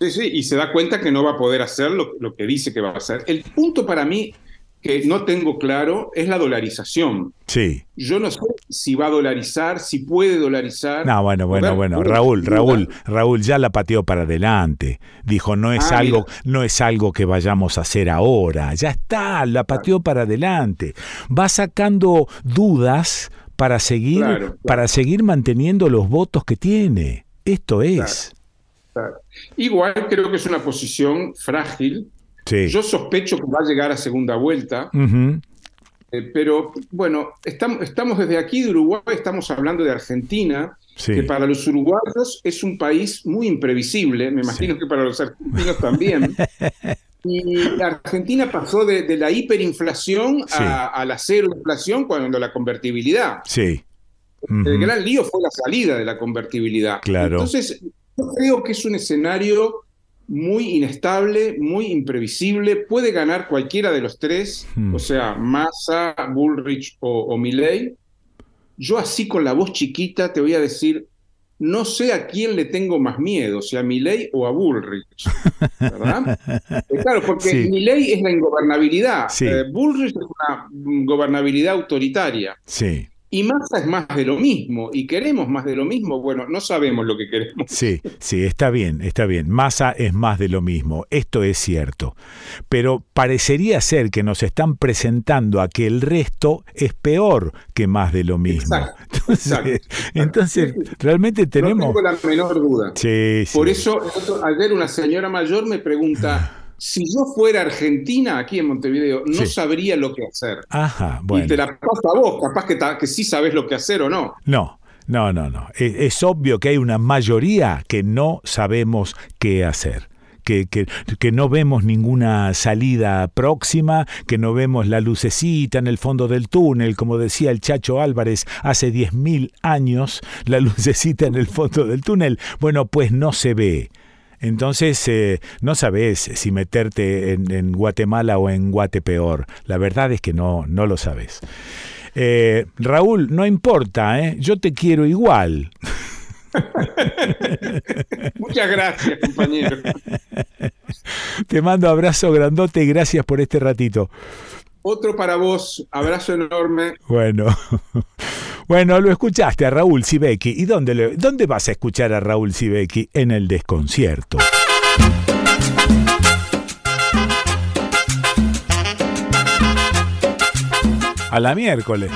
S12: Sí, sí, y se da cuenta que no va a poder hacer lo, lo que dice que va a hacer. El punto para mí que no tengo claro es la dolarización.
S1: Sí.
S12: Yo no sé si va a dolarizar, si puede dolarizar.
S1: No, bueno, bueno, bueno. Raúl, Raúl, Raúl ya la pateó para adelante. Dijo, no es ah, algo, no es algo que vayamos a hacer ahora. Ya está, la pateó para adelante. Va sacando dudas para seguir, para seguir manteniendo los votos que tiene. Esto es.
S12: Igual creo que es una posición frágil yo sospecho que va a llegar a segunda vuelta. Eh, pero bueno, estamos, estamos desde aquí de Uruguay, estamos hablando de Argentina, que para los uruguayos es un país muy imprevisible, me imagino que para los argentinos también. y Argentina pasó de, la hiperinflación a, la cero inflación cuando la convertibilidad.
S1: Sí.
S12: El gran lío fue la salida de la convertibilidad.
S1: Claro.
S12: Entonces, yo creo que es un escenario muy inestable, muy imprevisible, puede ganar cualquiera de los tres, hmm. o sea, Massa, Bullrich o, o Milley. Yo así con la voz chiquita te voy a decir, no sé a quién le tengo más miedo, si a Milley o a Bullrich, ¿verdad? Eh, claro, porque Milley es la ingobernabilidad, eh, Bullrich es una gobernabilidad autoritaria.
S1: Sí.
S12: Y Massa es más de lo mismo, y queremos más de lo mismo, bueno, no sabemos lo que queremos.
S1: Sí, sí, está bien, está bien. Massa es más de lo mismo, esto es cierto. Pero parecería ser que nos están presentando a que el resto es peor que más de lo mismo. entonces, entonces realmente tenemos... No
S12: tengo la menor duda.
S1: Sí,
S12: Por eso, ayer una señora mayor me pregunta... si yo fuera Argentina, aquí en Montevideo, no sabría lo que hacer.
S1: Ajá, bueno.
S12: Y te la paso a vos, capaz que, que sí sabes lo que hacer o no.
S1: No, no, no, no. E, es, obvio que hay una mayoría que no sabemos qué hacer. Que, que, que, no vemos ninguna salida próxima, que no vemos la lucecita en el fondo del túnel, como decía el Chacho Álvarez hace 10.000 años, la lucecita en el fondo del túnel. Bueno, pues no se ve. Entonces, eh, no sabes si meterte en, Guatemala o en Guatepeor. La verdad es que no, no lo sabes. Eh, Raúl, no importa, ¿eh? yo te quiero igual.
S12: Muchas gracias, compañero.
S1: Te mando abrazo grandote y gracias por este ratito.
S12: Otro para vos, abrazo enorme.
S1: Bueno. Bueno, lo escuchaste a Raúl Sibeki. ¿Y dónde, dónde vas a escuchar a Raúl Sibeki? En el desconcierto. A la miércoles.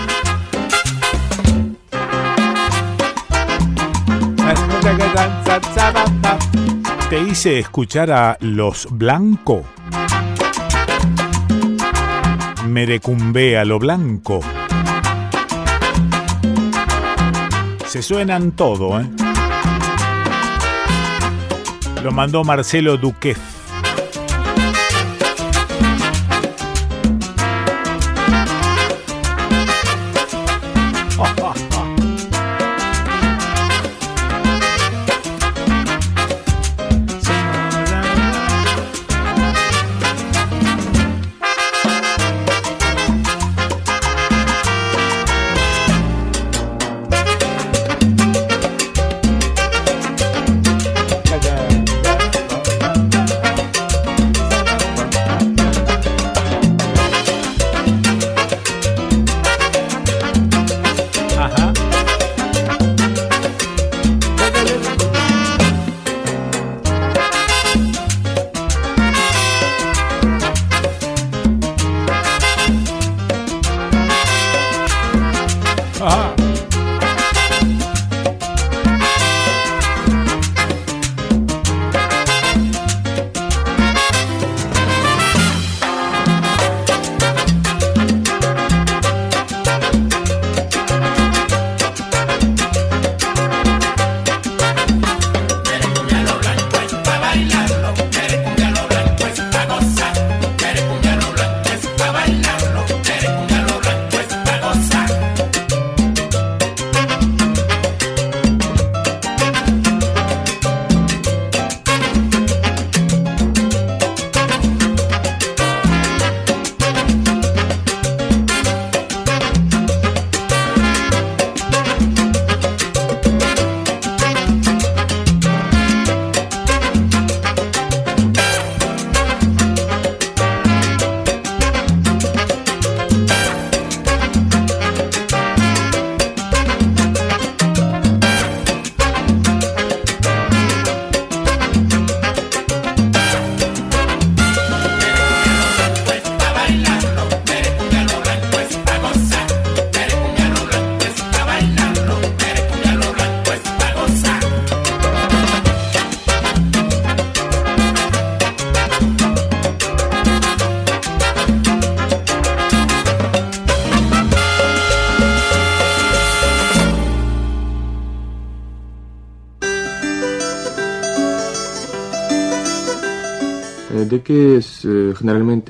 S1: Te hice escuchar a Los Blanco. Merecumbe a lo blanco. Se suenan todo, ¿eh? Lo mandó Marcelo Duquez.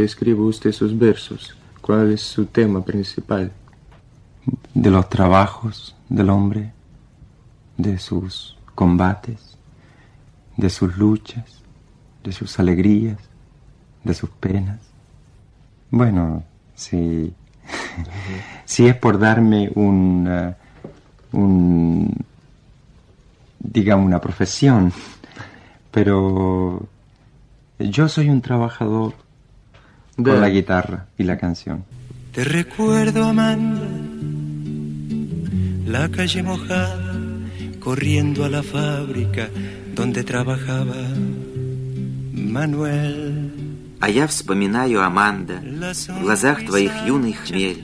S13: Escribe usted sus versos? ¿Cuál es su tema principal?
S14: De los trabajos del hombre, de sus combates, de sus luchas, de sus alegrías, de sus penas. Bueno, si, si es por darme un, un, digamos, una profesión, pero yo soy un trabajador con la guitarra y la canción.
S15: Te recuerdo, Amanda, la calle mojada, corriendo a la fábrica donde trabajaba Manuel.
S16: А я вспоминаю, Аманда, в глазах твоих юный хмель,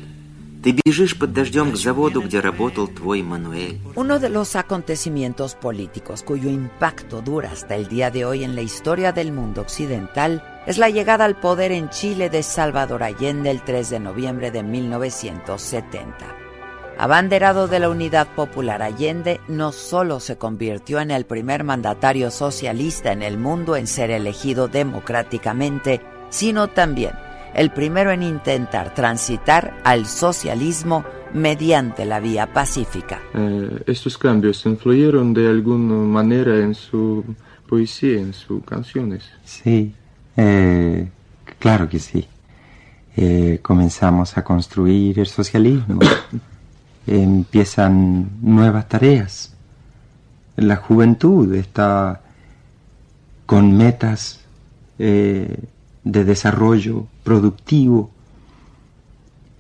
S16: Ты бежишь под дождем к заводу, где работал твой Manuel.
S17: Uno de los acontecimientos políticos cuyo impacto dura hasta el día de hoy en la historia del mundo occidental es la llegada al poder en Chile de Salvador Allende el 3 de noviembre de 1970. Abanderado de la Unidad Popular Allende, no solo se convirtió en el primer mandatario socialista en el mundo en ser elegido democráticamente, sino también el primero en intentar transitar al socialismo mediante la vía pacífica.
S13: Eh, estos cambios influyeron de alguna manera en su poesía, en sus canciones.
S14: Sí, eh, claro que sí. Eh, comenzamos a construir el socialismo. Empiezan nuevas tareas. La juventud está con metas de desarrollo productivo.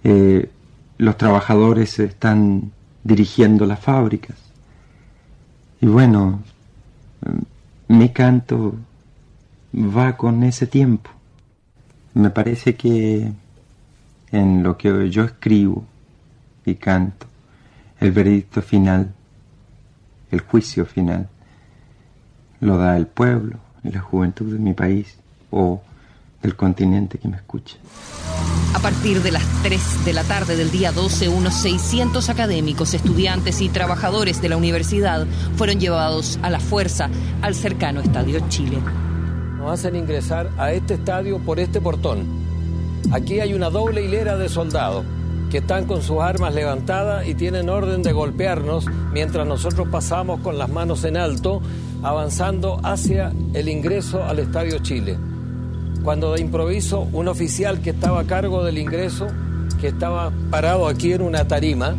S14: Eh, los trabajadores están dirigiendo las fábricas. Y bueno, mi canto va con ese tiempo. Me parece que en lo que yo escribo y canto, el veredicto final, el juicio final, lo da el pueblo y la juventud de mi país o del continente que me escuche.
S18: A partir de las 3 de la tarde del día 12, unos 600 académicos, estudiantes y trabajadores de la universidad fueron llevados a la fuerza al cercano Estadio Chile.
S19: Nos hacen ingresar a este estadio por este portón. Aquí hay una doble hilera de soldados que están con sus armas levantadas y tienen orden de golpearnos mientras nosotros pasamos con las manos en alto, avanzando hacia el ingreso al Estadio Chile cuando de improviso un oficial que estaba a cargo del ingreso, que estaba parado aquí en una tarima,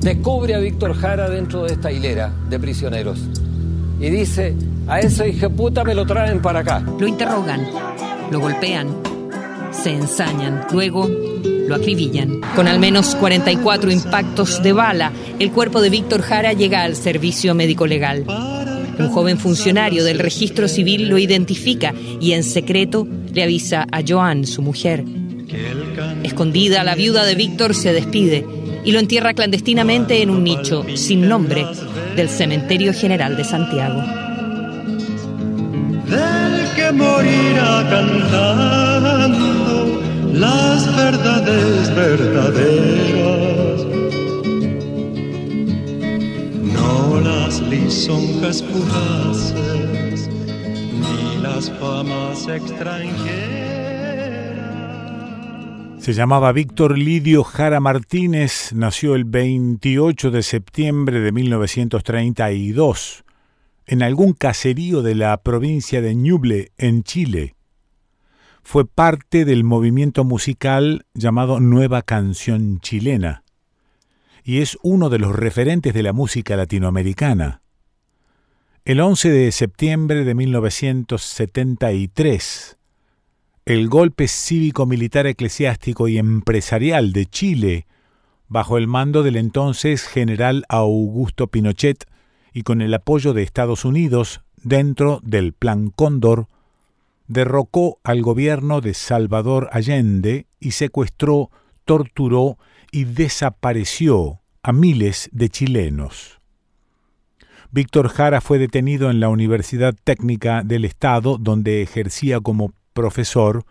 S19: descubre a Víctor Jara dentro de esta hilera de prisioneros y dice, a ese hijo puta me lo traen para acá.
S18: Lo interrogan, lo golpean, se ensañan, luego lo acribillan. Con al menos 44 impactos de bala, el cuerpo de Víctor Jara llega al servicio médico legal. Un joven funcionario del registro civil lo identifica y en secreto le avisa a Joan, su mujer. Escondida, la viuda de Víctor se despide y lo entierra clandestinamente en un nicho sin nombre del Cementerio General de Santiago.
S11: Morirá cantando las verdades verdaderas las lisonjas fugaces, ni las famas extranjeras.
S1: Se llamaba Víctor Lidio Jara Martínez, nació el 28 de septiembre de 1932 en algún caserío de la provincia de Ñuble, en Chile. Fue parte del movimiento musical llamado Nueva Canción Chilena y es uno de los referentes de la música latinoamericana. El 11 de septiembre de 1973, el golpe cívico-militar eclesiástico y empresarial de Chile, bajo el mando del entonces general Augusto Pinochet y con el apoyo de Estados Unidos dentro del Plan Cóndor, derrocó al gobierno de Salvador Allende y secuestró, torturó y desapareció a miles de chilenos. Víctor Jara fue detenido en la Universidad Técnica del Estado, donde ejercía como profesor,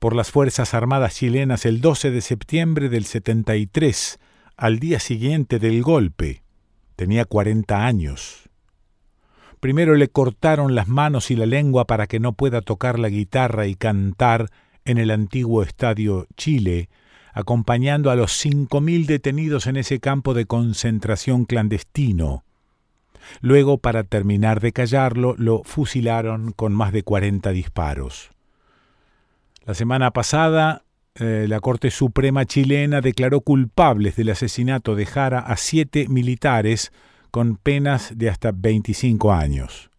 S1: por las Fuerzas Armadas chilenas el 12 de septiembre del 73, al día siguiente del golpe. Tenía 40 años. Primero le cortaron las manos y la lengua para que no pueda tocar la guitarra y cantar en el antiguo Estadio Chile, acompañando a los cinco mil detenidos en ese campo de concentración clandestino. Luego, para terminar de callarlo, lo fusilaron con más de cuarenta disparos. La semana pasada, eh, la Corte Suprema chilena declaró culpables del asesinato de Jara a siete militares con penas de hasta 25 años.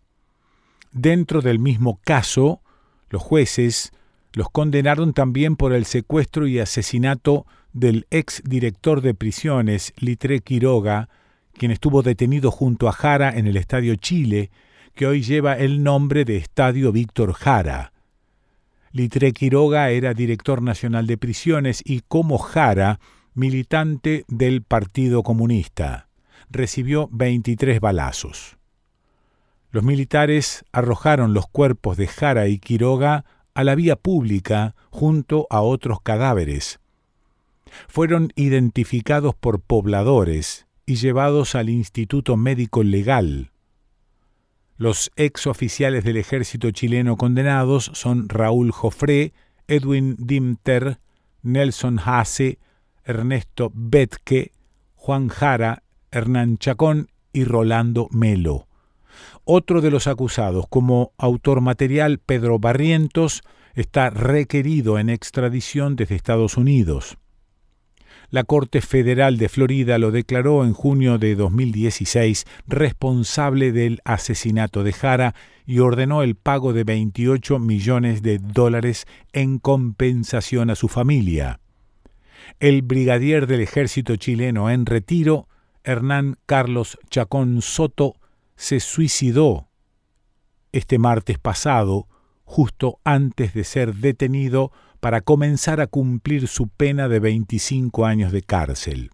S1: Dentro del mismo caso, los jueces los condenaron también por el secuestro y asesinato del ex director de prisiones, Litre Quiroga, quien estuvo detenido junto a Jara en el Estadio Chile, que hoy lleva el nombre de Estadio Víctor Jara. Litre Quiroga era director nacional de prisiones y, como Jara, militante del Partido Comunista. Recibió 23 balazos. Los militares arrojaron los cuerpos de Jara y Quiroga a la vía pública junto a otros cadáveres. Fueron identificados por pobladores y llevados al Instituto Médico Legal. Los ex oficiales del ejército chileno condenados son Raúl Jofré, Edwin Dimter, Nelson Hase, Ernesto Betke, Juan Jara, Hernán Chacón y Rolando Melo. Otro de los acusados como autor material, Pedro Barrientos, está requerido en extradición desde Estados Unidos. La Corte Federal de Florida lo declaró en junio de 2016 responsable del asesinato de Jara y ordenó el pago de 28 millones de dólares en compensación a su familia. El brigadier del ejército chileno en retiro, Hernán Carlos Chacón Soto, se suicidó este martes pasado, justo antes de ser detenido para comenzar a cumplir su pena de 25 años de cárcel.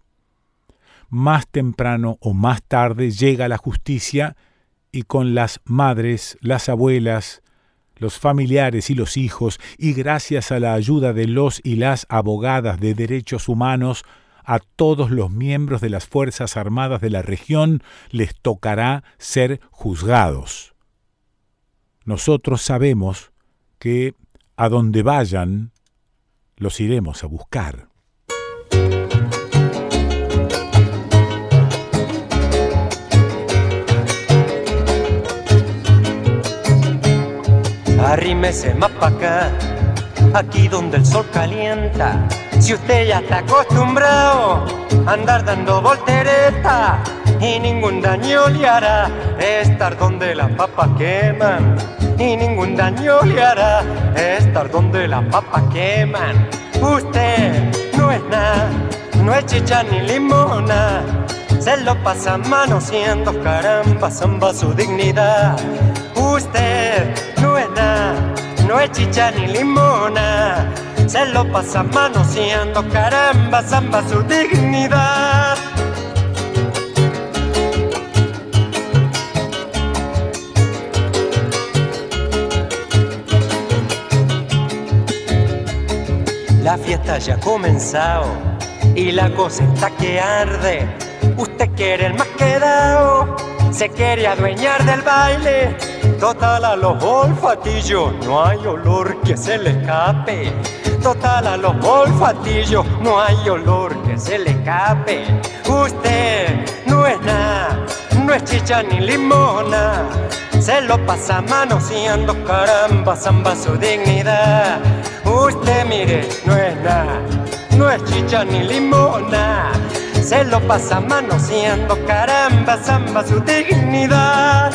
S1: Más temprano o más tarde llega la justicia y con las madres, las abuelas, los familiares y los hijos, y gracias a la ayuda de los y las abogadas de derechos humanos, a todos los miembros de las Fuerzas Armadas de la región les tocará ser juzgados. Nosotros sabemos que a donde vayan, los iremos a buscar.
S20: Arrímese más pa' acá, aquí donde el sol calienta si usted ya está acostumbrado a andar dando voltereta y ningún daño le hará estar donde las papas queman y ningún daño le hará estar donde las papas queman. Usted no es nada, no es chicha ni limona, se lo pasa manoseando caramba, zamba su dignidad. Usted no es nada, no es chicha ni limona se lo pasa manoseando, caramba, zamba su dignidad. La fiesta ya ha comenzado y la cosa está que arde. Usted quiere el más quedado, se quiere adueñar del baile. Total a los olfatillos, no hay olor que se le escape total a los olfatillos, no hay olor que se le escape. Usted no es nada, no es chicha ni limona, se lo pasa manoseando, caramba, zamba su dignidad. Usted mire, no es nada, no es chicha ni limona, se lo pasa manoseando, caramba, zamba su dignidad.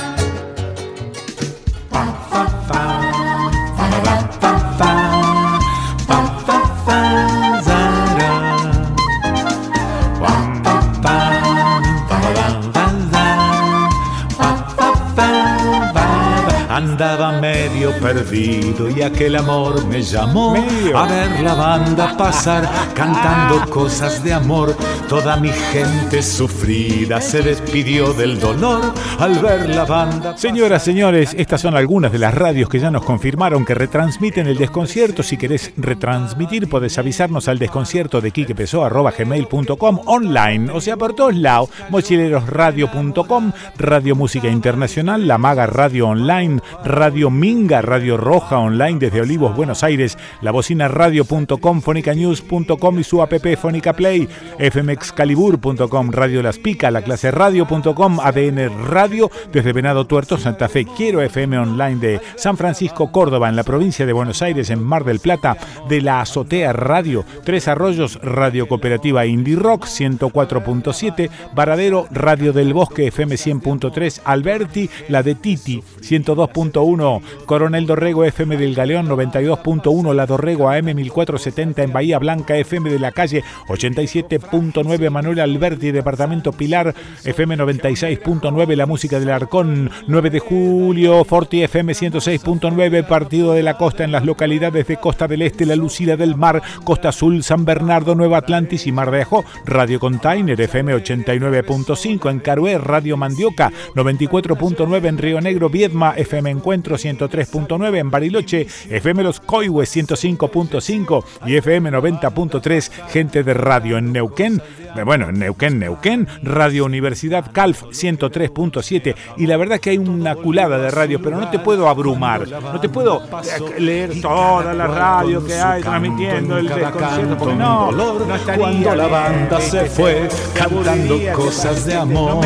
S1: Andaba medio perdido y aquel amor me llamó a ver la banda pasar cantando cosas de amor. Toda mi gente sufrida se despidió del dolor al ver la banda. Señoras, señores, estas son algunas de las radios que ya nos confirmaron que retransmiten el desconcierto. Si querés retransmitir, podés avisarnos al desconcierto de gmail.com online, o sea, por todos lados, mochilerosradio.com, Radio Música Internacional, La Maga Radio Online, Radio Minga, Radio Roja Online desde Olivos, Buenos Aires, La Bocina Radio.com, Fonicanews.com y su app Fónica Play, fmexcalibur.com, Radio Las Pica, La Clase Radio.com, ADN Radio desde Venado Tuerto, Santa Fe, Quiero FM Online de San Francisco, Córdoba, en la provincia de Buenos Aires, en Mar del Plata, de La Azotea Radio, Tres Arroyos, Radio Cooperativa Indie Rock 104.7, Varadero, Radio del Bosque FM 100.3, Alberti, la de Titi 102.1, Coronel Dorrego FM del Galeón 92.1, La Dorrego AM 1470 en Bahía Blanca FM de la calle 87.9, Manuel Alberti, Departamento Pilar FM 96.9, La Música del Arcón 9 de julio, Forti FM 106.9, Partido de la Costa en las localidades de Costa del Este, La Lucida del Mar, Costa Azul, San Bernardo, Nueva Atlantis y Mar de Ajó, Radio Container FM 89.5 en Carué, Radio Mandioca 94.9 en Río Negro, Viedma FM Encuentro 103.9 en Bariloche, FM Los Coihues 105.5 y FM 90.3 Gente de Radio en Neuquén, eh, bueno, en Neuquén, Neuquén, Radio Universidad Calf 103.7 y la verdad que hay una culada de radio, pero no te puedo abrumar, no te puedo eh, leer toda la radio que hay transmitiendo el desconcierto, porque no, no estaría
S11: cuando la banda se fue cantando cosas de amor.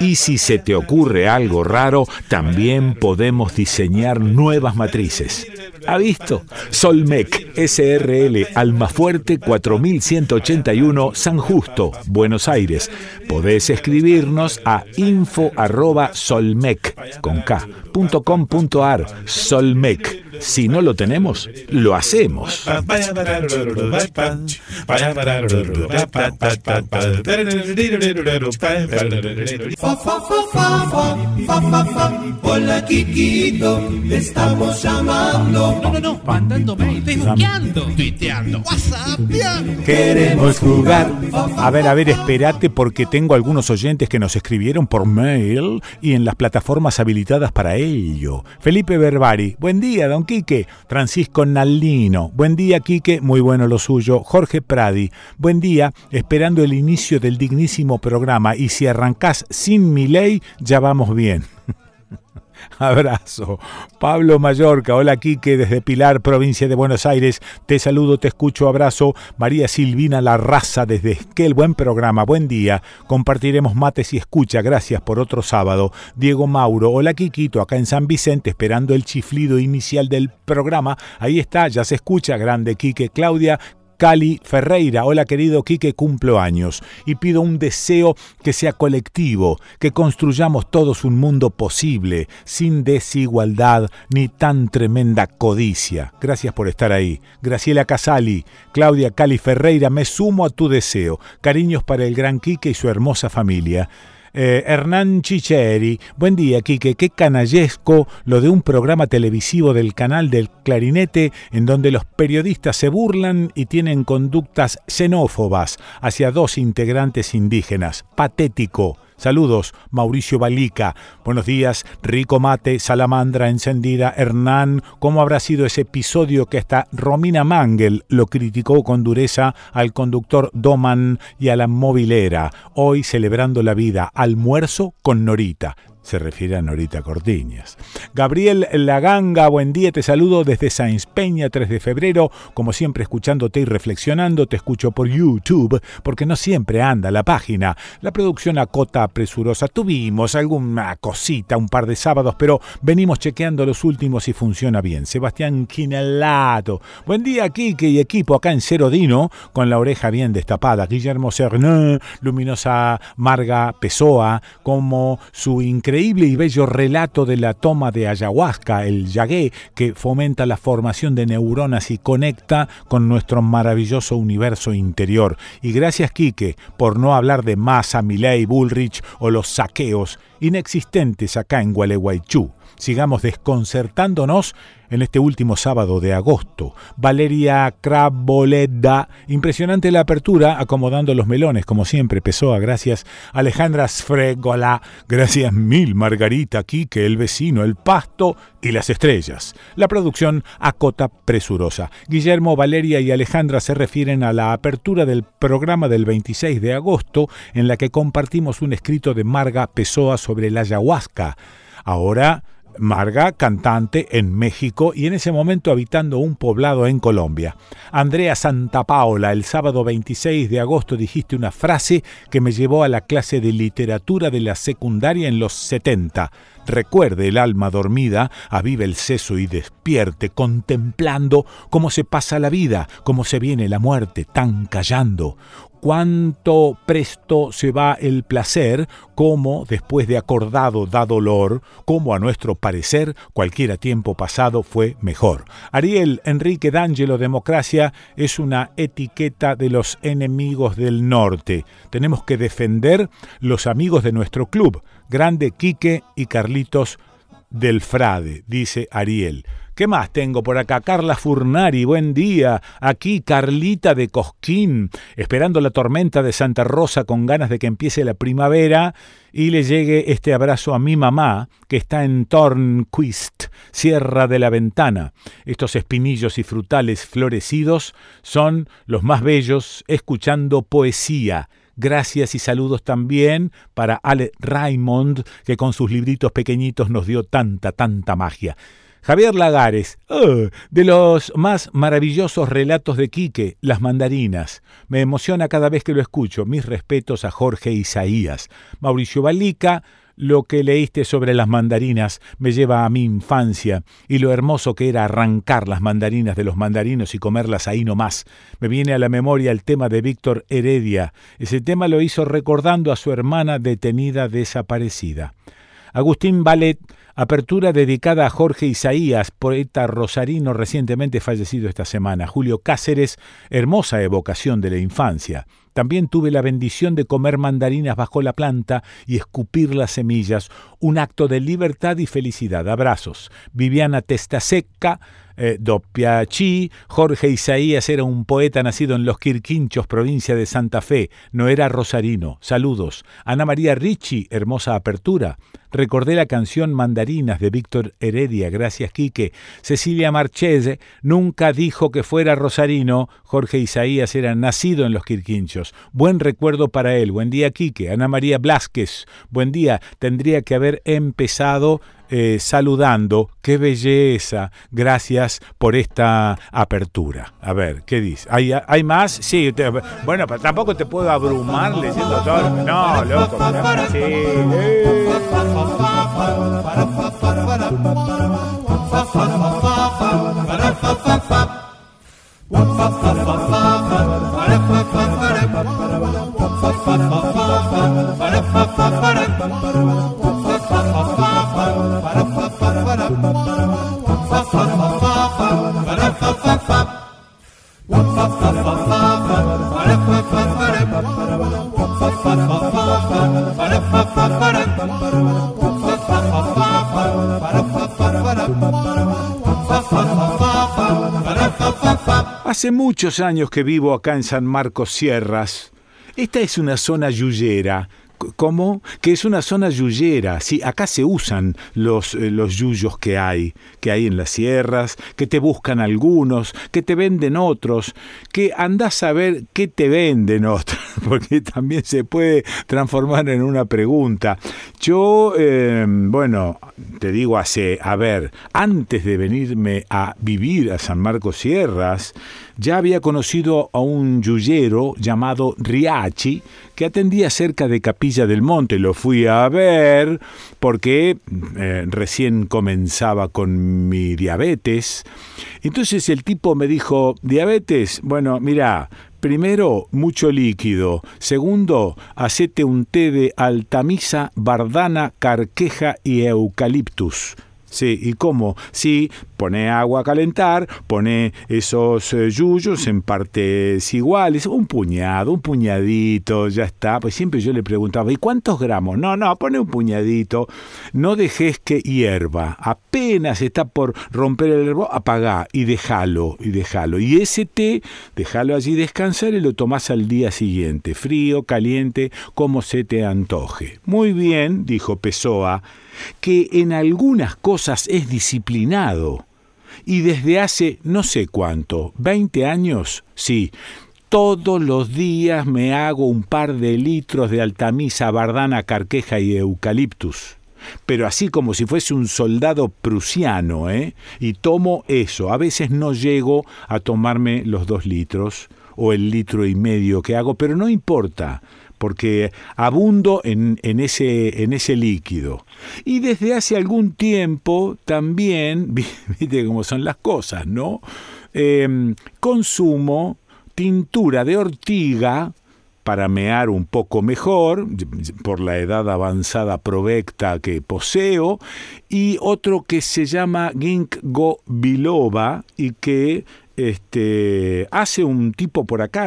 S1: Y si se te ocurre algo raro, también podemos diseñar nuevas matrices. ¿Ha visto? Solmec SRL Almafuerte 4181 San Justo, Buenos Aires. Podés escribirnos a info@solmec con Solmec. Si no lo tenemos, lo hacemos.
S11: Hola Kikito, estamos llamando.
S18: No, no, no, mandándome. Facebook, ¿qué
S21: chateando, tuiteando, whatsappeando.
S1: Queremos jugar. A ver, a ver, espérate porque tengo algunos oyentes que nos escribieron por mail y en las plataformas habilitadas para ello. Felipe Berbari, buen día, don Quique. Francisco Nalino, buen día, Quique, muy bueno lo suyo. Jorge Pradi, buen día, esperando el inicio del dignísimo programa y si arrancás sin mi ley, ya vamos bien. Abrazo. Pablo Mallorca, hola Quique, desde Pilar, provincia de Buenos Aires. Te saludo, te escucho, abrazo. María Silvina La Raza, desde Esquel, buen programa, buen día. Compartiremos mates y escucha, gracias por otro sábado. Diego Mauro, hola Quiquito, acá en San Vicente, esperando el chiflido inicial del programa. Ahí está, ya se escucha, grande Quique. Claudia Cali Ferreira. Hola querido Quique, cumplo años y pido un deseo que sea colectivo, que construyamos todos un mundo posible, sin desigualdad ni tan tremenda codicia. Gracias por estar ahí. Graciela Casali, Claudia Cali Ferreira, me sumo a tu deseo. Cariños para el gran Quique y su hermosa familia. Eh, Hernán Chicheri, buen día, Quique. Qué canallesco lo de un programa televisivo del canal del Clarinete en donde los periodistas se burlan y tienen conductas xenófobas hacia dos integrantes indígenas. Patético. Saludos, Mauricio Balica. Buenos días, Rico Mate, Salamandra Encendida, Hernán. ¿Cómo habrá sido ese episodio que hasta Romina Mangel lo criticó con dureza al conductor Doman y a la movilera? Hoy celebrando la vida, almuerzo con Norita se refiere a Norita Cortiñas. Gabriel Laganga, buen día, te saludo desde Sáenz Peña, 3 de febrero, como siempre escuchándote y reflexionando, te escucho por YouTube, porque no siempre anda la página. La producción acota presurosa, tuvimos alguna cosita un par de sábados, pero venimos chequeando los últimos y funciona bien. Sebastián Quinelato, buen día Kike y equipo acá en Cero Dino, con la oreja bien destapada. Guillermo Cerné, luminosa Marga Pessoa, como su increíble increíble y bello relato de la toma de ayahuasca, el yagué, que fomenta la formación de neuronas y conecta con nuestro maravilloso universo interior. Y gracias, Quique, por no hablar de Massa, Milei, Bullrich o los saqueos inexistentes acá en Gualeguaychú sigamos desconcertándonos en este último sábado de agosto. Valeria Craboleda, impresionante la apertura, acomodando los melones, como siempre, Pessoa, gracias. Alejandra Sfregola, gracias mil. Margarita, Quique, el vecino, el pasto y las estrellas. La producción acota presurosa. Guillermo, Valeria y Alejandra se refieren a la apertura del programa del 26 de agosto, en la que compartimos un escrito de Marga Pessoa sobre la ayahuasca. Ahora Marga, cantante en México y en ese momento habitando un poblado en Colombia. Andrea Santa Paola, el sábado 26 de agosto dijiste una frase que me llevó a la clase de literatura de la secundaria en los 70. Recuerde el alma dormida, avive el seso y despierte, contemplando cómo se pasa la vida, cómo se viene la muerte, tan callando cuánto presto se va el placer, cómo después de acordado da dolor, cómo a nuestro parecer cualquiera tiempo pasado fue mejor. Ariel Enrique D'Angelo Democracia es una etiqueta de los enemigos del norte. Tenemos que defender los amigos de nuestro club, Grande Quique y Carlitos del Frade, dice Ariel. ¿Qué más tengo por acá? Carla Furnari, buen día. Aquí Carlita de Cosquín, esperando la tormenta de Santa Rosa con ganas de que empiece la primavera y le llegue este abrazo a mi mamá, que está en Tornquist, Sierra de la Ventana. Estos espinillos y frutales florecidos son los más bellos escuchando poesía. Gracias y saludos también para Ale Raymond, que con sus libritos pequeñitos nos dio tanta, tanta magia. Javier Lagares, de los más maravillosos relatos de Quique, Las mandarinas. Me emociona cada vez que lo escucho. Mis respetos a Jorge Isaías. Mauricio Balica, lo que leíste sobre las mandarinas me lleva a mi infancia y lo hermoso que era arrancar las mandarinas de los mandarinos y comerlas ahí nomás. Me viene a la memoria el tema de Víctor Heredia. Ese tema lo hizo recordando a su hermana detenida desaparecida. Agustín Ballet, apertura dedicada a Jorge Isaías, poeta rosarino recientemente fallecido esta semana. Julio Cáceres, hermosa evocación de la infancia. También tuve la bendición de comer mandarinas bajo la planta y escupir las semillas, un acto de libertad y felicidad. Abrazos. Viviana Testaseca, eh, Doppiachi, Jorge Isaías era un poeta nacido en Los Quirquinchos, provincia de Santa Fe, no era rosarino. Saludos. Ana María Ricci, hermosa apertura. Recordé la canción Mandarinas de Víctor Heredia, gracias Quique. Cecilia Marchese nunca dijo que fuera rosarino. Jorge Isaías era nacido en Los Quirquinchos. Buen recuerdo para él. Buen día Quique. Ana María Blasquez, buen día. Tendría que haber empezado eh, saludando. ¡Qué belleza! Gracias por esta apertura. A ver, ¿qué dice? ¿Hay, hay más? Sí, bueno, pero tampoco te puedo abrumar leyendo todo. No, loco, sí. Bum, bum, bum, bum. Hace muchos años que vivo acá en San Marcos Sierras. Esta es una zona yuyera, ¿Cómo? Que es una zona yuyera. Sí, acá se usan los, eh, los yuyos que hay, que hay en las sierras, que te buscan algunos, que te venden otros, que andás a ver qué te venden otros, porque también se puede transformar en una pregunta. Yo, em, bueno, te digo hace, a ver, antes de venirme a vivir a San Marcos Sierras, ya había conocido a un yuyero llamado Riachi que atendía cerca de Capilla del Monte. Lo fui a ver porque eh, recién comenzaba con mi diabetes. Entonces el tipo me dijo, diabetes, bueno, mira, Primero, mucho líquido. Segundo, hacete un té de altamisa, bardana, carqueja y eucaliptus. Sí, ¿y cómo? Sí, pone agua a calentar, pone esos eh, yuyos en partes iguales, un puñado, un puñadito, ya está. Pues siempre yo le preguntaba, ¿y cuántos gramos? No, no, pone un puñadito, no dejes que hierva. Apenas está por romper el hervor, apagá y déjalo, y déjalo. Y ese té, déjalo allí descansar y lo tomás al día siguiente, frío, caliente, como se te antoje. Muy bien, dijo Pessoa que en algunas cosas es disciplinado. Y desde hace no sé cuánto, 20 años, sí, todos los días me hago un par de litros de altamisa, bardana, carqueja y eucaliptus. Pero así como si fuese un soldado prusiano, ¿eh? Y tomo eso. A veces no llego a tomarme los dos litros o el litro y medio que hago, pero no importa porque abundo en, ese, líquido. Y desde hace algún tiempo también, viste cómo son las cosas, ¿no? Em, consumo tintura de ortiga para mear un poco mejor, por la edad avanzada provecta que poseo, y otro que se llama ginkgo biloba y que este, hace un tipo por acá,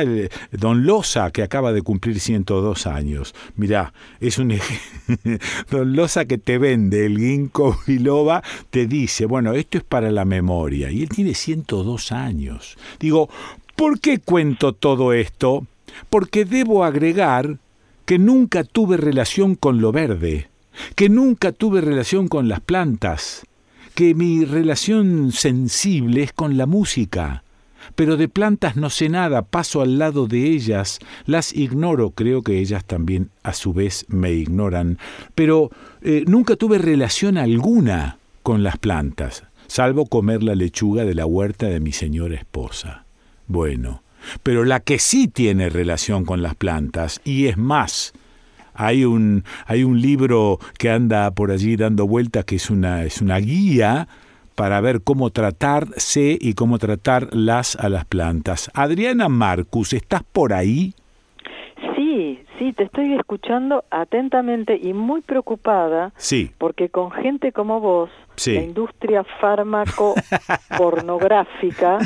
S1: Don Loza, que acaba de cumplir 102 años. Mirá, es un Don Loza que te vende el ginkgo biloba, te dice, bueno, esto es para la memoria. Y él tiene 102 años. Digo, ¿por qué cuento todo esto? Porque debo agregar que nunca tuve relación con lo verde, que nunca tuve relación con las plantas, que mi relación sensible es con la música. Pero de plantas no sé nada, paso al lado de ellas, las ignoro, creo que ellas también a su vez me ignoran, pero eh, nunca tuve relación alguna con las plantas, salvo comer la lechuga de la huerta de mi señora esposa. Bueno, pero la que sí tiene relación con las plantas, y es más, hay un, hay un libro que anda por allí dando vueltas que es una, es una guía para ver cómo tratarse y cómo tratarlas a las plantas. Adriana Marcus, ¿estás por ahí?
S6: Sí, te estoy escuchando atentamente y muy preocupada.
S1: Sí.
S6: Porque con gente como vos, la industria fármaco pornográfica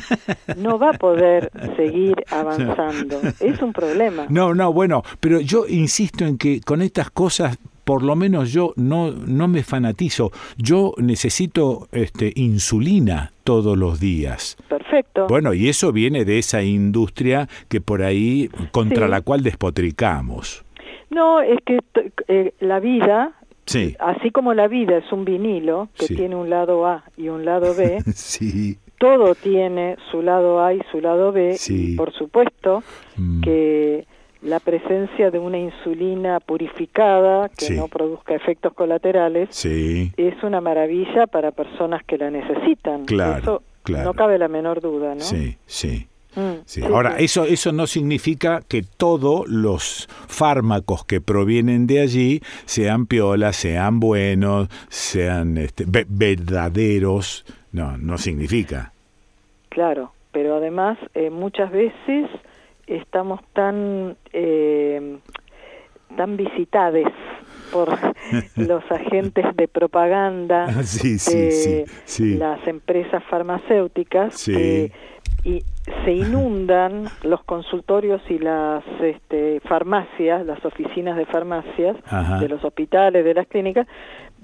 S6: no va a poder seguir avanzando. Es un problema.
S1: No, no, bueno, pero yo insisto en que con estas cosas por lo menos yo no, no me fanatizo. Yo necesito este, insulina todos los días.
S6: Perfecto.
S1: Bueno, y eso viene de esa industria que por ahí, contra la cual despotricamos.
S6: No, es que eh, la vida,
S1: sí.
S6: así como la vida es un vinilo que tiene un lado A y un lado B,
S1: sí.
S6: todo tiene su lado A y su lado B,
S1: sí.
S6: por supuesto mm. que la presencia de una insulina purificada que no produzca efectos colaterales es una maravilla para personas que la necesitan.
S1: Claro,
S6: eso no cabe la menor duda, ¿no?
S1: Sí, sí. Mm, Ahora, Eso, eso no significa que todos los fármacos que provienen de allí sean piolas, sean buenos, sean este, verdaderos. No, no significa.
S6: Claro, pero además eh, muchas veces estamos tan eh, tan visitades por los agentes de propaganda las empresas farmacéuticas y se inundan los consultorios y las este, farmacias, las oficinas de farmacias de los hospitales, de las clínicas,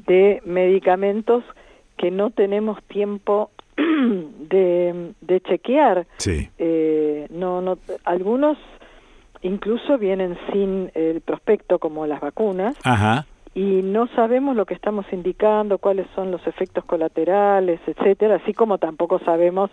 S6: de medicamentos que no tenemos tiempo de, de chequear. Eh, no, no, algunos incluso vienen sin el prospecto como las vacunas. Y no sabemos lo que estamos indicando, cuáles son los efectos colaterales, etcétera, así como tampoco sabemos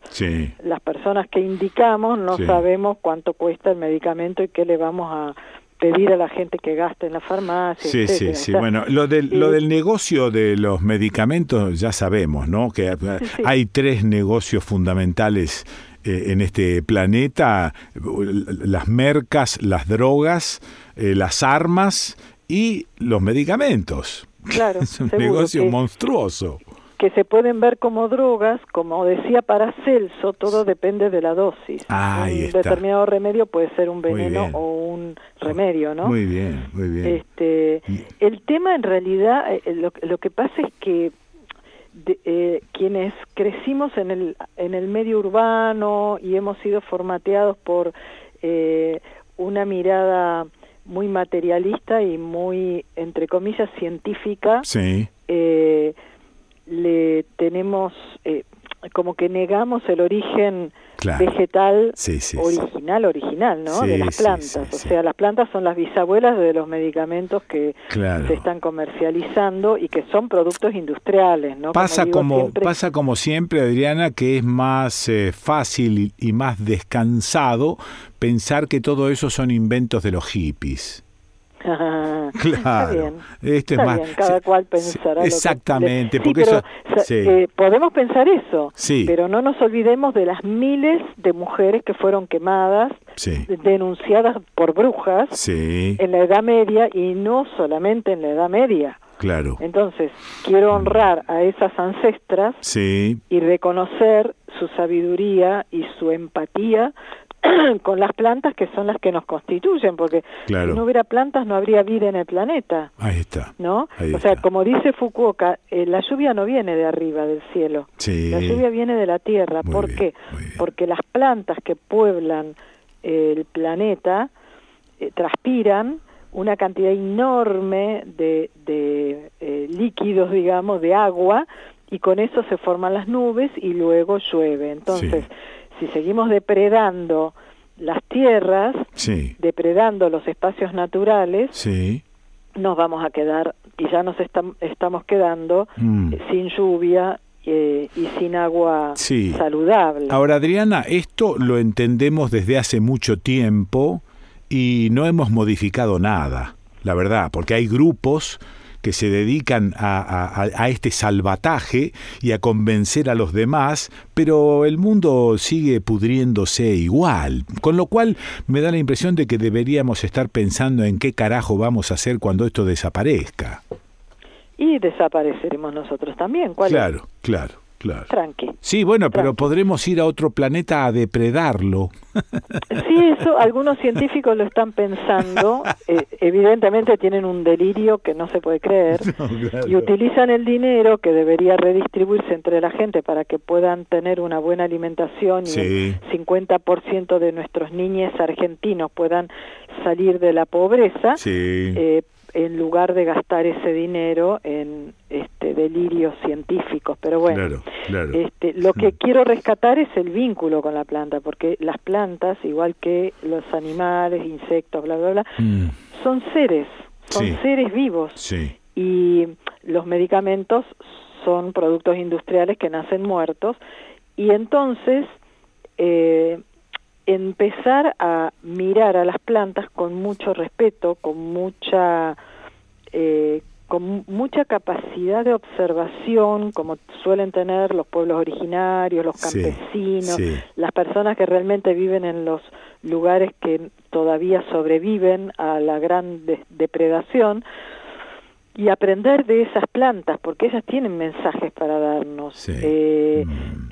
S6: las personas que indicamos, no sabemos cuánto cuesta el medicamento y qué le vamos a pedir a la gente que gaste en la farmacia.
S1: Sí, sí, sí. bueno, lo del, lo del negocio de los medicamentos ya sabemos, ¿no? Que hay tres negocios fundamentales eh, en este planeta, las mercas, las drogas, eh, las armas y los medicamentos.
S6: Claro,
S1: es un negocio monstruoso
S6: que se pueden ver como drogas, como decía Paracelso, todo depende de la dosis.
S1: un
S6: determinado remedio puede ser un veneno o un remedio, ¿no?
S1: Muy bien, muy bien.
S6: Este, el tema en realidad, eh, lo, lo que pasa es que eh, quienes crecimos en el, en el medio urbano y hemos sido formateados por eh, una mirada muy materialista y muy, entre comillas, científica,
S1: sí.
S6: eh, le tenemos eh, como que negamos el origen vegetal original, original, ¿no? de las plantas. o sea, las plantas son las bisabuelas de los medicamentos que se están comercializando y que son productos industriales, ¿no?
S1: Pasa como, pasa como siempre, Adriana, que es más eh, fácil y más descansado pensar que todo eso son inventos de los hippies.
S6: claro.
S1: Esto es más.
S6: cada cual pensará.
S1: Exactamente,
S6: porque eh, podemos pensar eso, pero no nos olvidemos de las miles de mujeres que fueron quemadas, denunciadas por brujas en la Edad Media y no solamente en la Edad Media.
S1: Claro.
S6: Entonces, quiero honrar a esas ancestras
S1: y
S6: reconocer su sabiduría y su empatía con las plantas que son las que nos constituyen, porque si no hubiera plantas no habría vida en el planeta.
S1: Ahí está.
S6: ¿No? o sea, como dice Fukuoka, eh, la lluvia no viene de arriba del cielo. La lluvia viene de la tierra. ¿Por qué? Porque las plantas que pueblan eh, el planeta eh, transpiran una cantidad enorme de, de líquidos, digamos, de agua, y con eso se forman las nubes y luego llueve. Entonces, si seguimos depredando las tierras, depredando los espacios naturales, nos vamos a quedar, y ya nos estamos quedando mm. sin lluvia eh, y sin agua saludable.
S1: Ahora, Adriana, esto lo entendemos desde hace mucho tiempo y no hemos modificado nada, la verdad, porque hay grupos que se dedican a, este salvataje y a convencer a los demás, pero el mundo sigue pudriéndose igual, con lo cual me da la impresión de que deberíamos estar pensando en qué carajo vamos a hacer cuando esto desaparezca.
S6: Y desapareceremos nosotros también.
S1: claro, claro. Claro.
S6: Tranqui.
S1: Sí, bueno, pero podremos ir a otro planeta a depredarlo.
S6: Sí, eso algunos científicos lo están pensando. Eh, evidentemente tienen un delirio que no se puede creer y utilizan el dinero que debería redistribuirse entre la gente para que puedan tener una buena alimentación y el 50% de nuestros niños argentinos puedan salir de la pobreza.
S1: Sí.
S6: Eh, en lugar de gastar ese dinero en este delirios científicos. Pero bueno este lo que quiero rescatar es el vínculo con la planta porque las plantas igual que los animales insectos bla bla bla mm. son seres son seres vivos. Y los medicamentos son productos industriales que nacen muertos. Y entonces eh, empezar a mirar a las plantas con mucho respeto, con mucha eh, con mucha capacidad de observación, como suelen tener los pueblos originarios, los campesinos, las personas que realmente viven en los lugares que todavía sobreviven a la gran depredación, y aprender de esas plantas, porque ellas tienen mensajes para darnos. Eh, mm.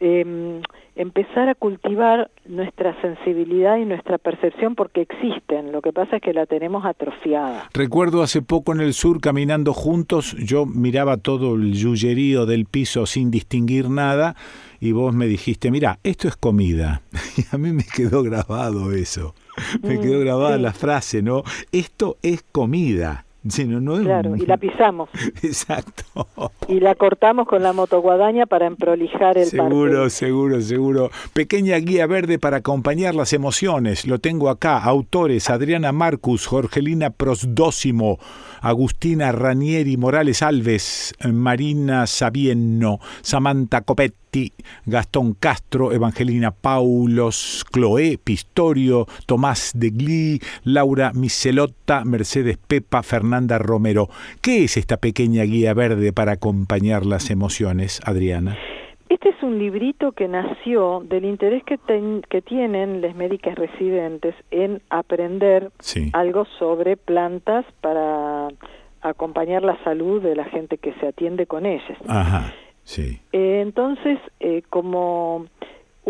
S6: Em, empezar a cultivar nuestra sensibilidad y nuestra percepción porque existen, lo que pasa es que la tenemos atrofiada.
S1: Recuerdo hace poco en el sur caminando juntos, yo miraba todo el yuyerío del piso sin distinguir nada y vos me dijiste, mira, esto es comida. Y a mí me quedó grabado eso, me quedó mm, grabada la frase, ¿no? Esto es comida
S6: claro, y la pisamos.
S1: Exacto.
S6: Y la cortamos con la motoguadaña para emprolijar el
S1: Seguro, seguro, seguro. Pequeña guía verde para acompañar las emociones. Lo tengo acá. Autores Adriana Marcus, Jorgelina Prosdósimo, Agustina Ranieri Morales Alves, Marina Sabienno, Samantha Copet Gastón Castro, Evangelina Paulos, Chloé Pistorio, Tomás de Gli, Laura Miselotta, Mercedes Pepa, Fernanda Romero. ¿Qué es esta pequeña guía verde para acompañar las emociones, Adriana?
S6: Este es un librito que nació del interés que, que tienen las médicas residentes en aprender algo sobre plantas para acompañar la salud de la gente que se atiende con ellas.
S1: Ajá. Sí.
S6: Eh, entonces, eh, como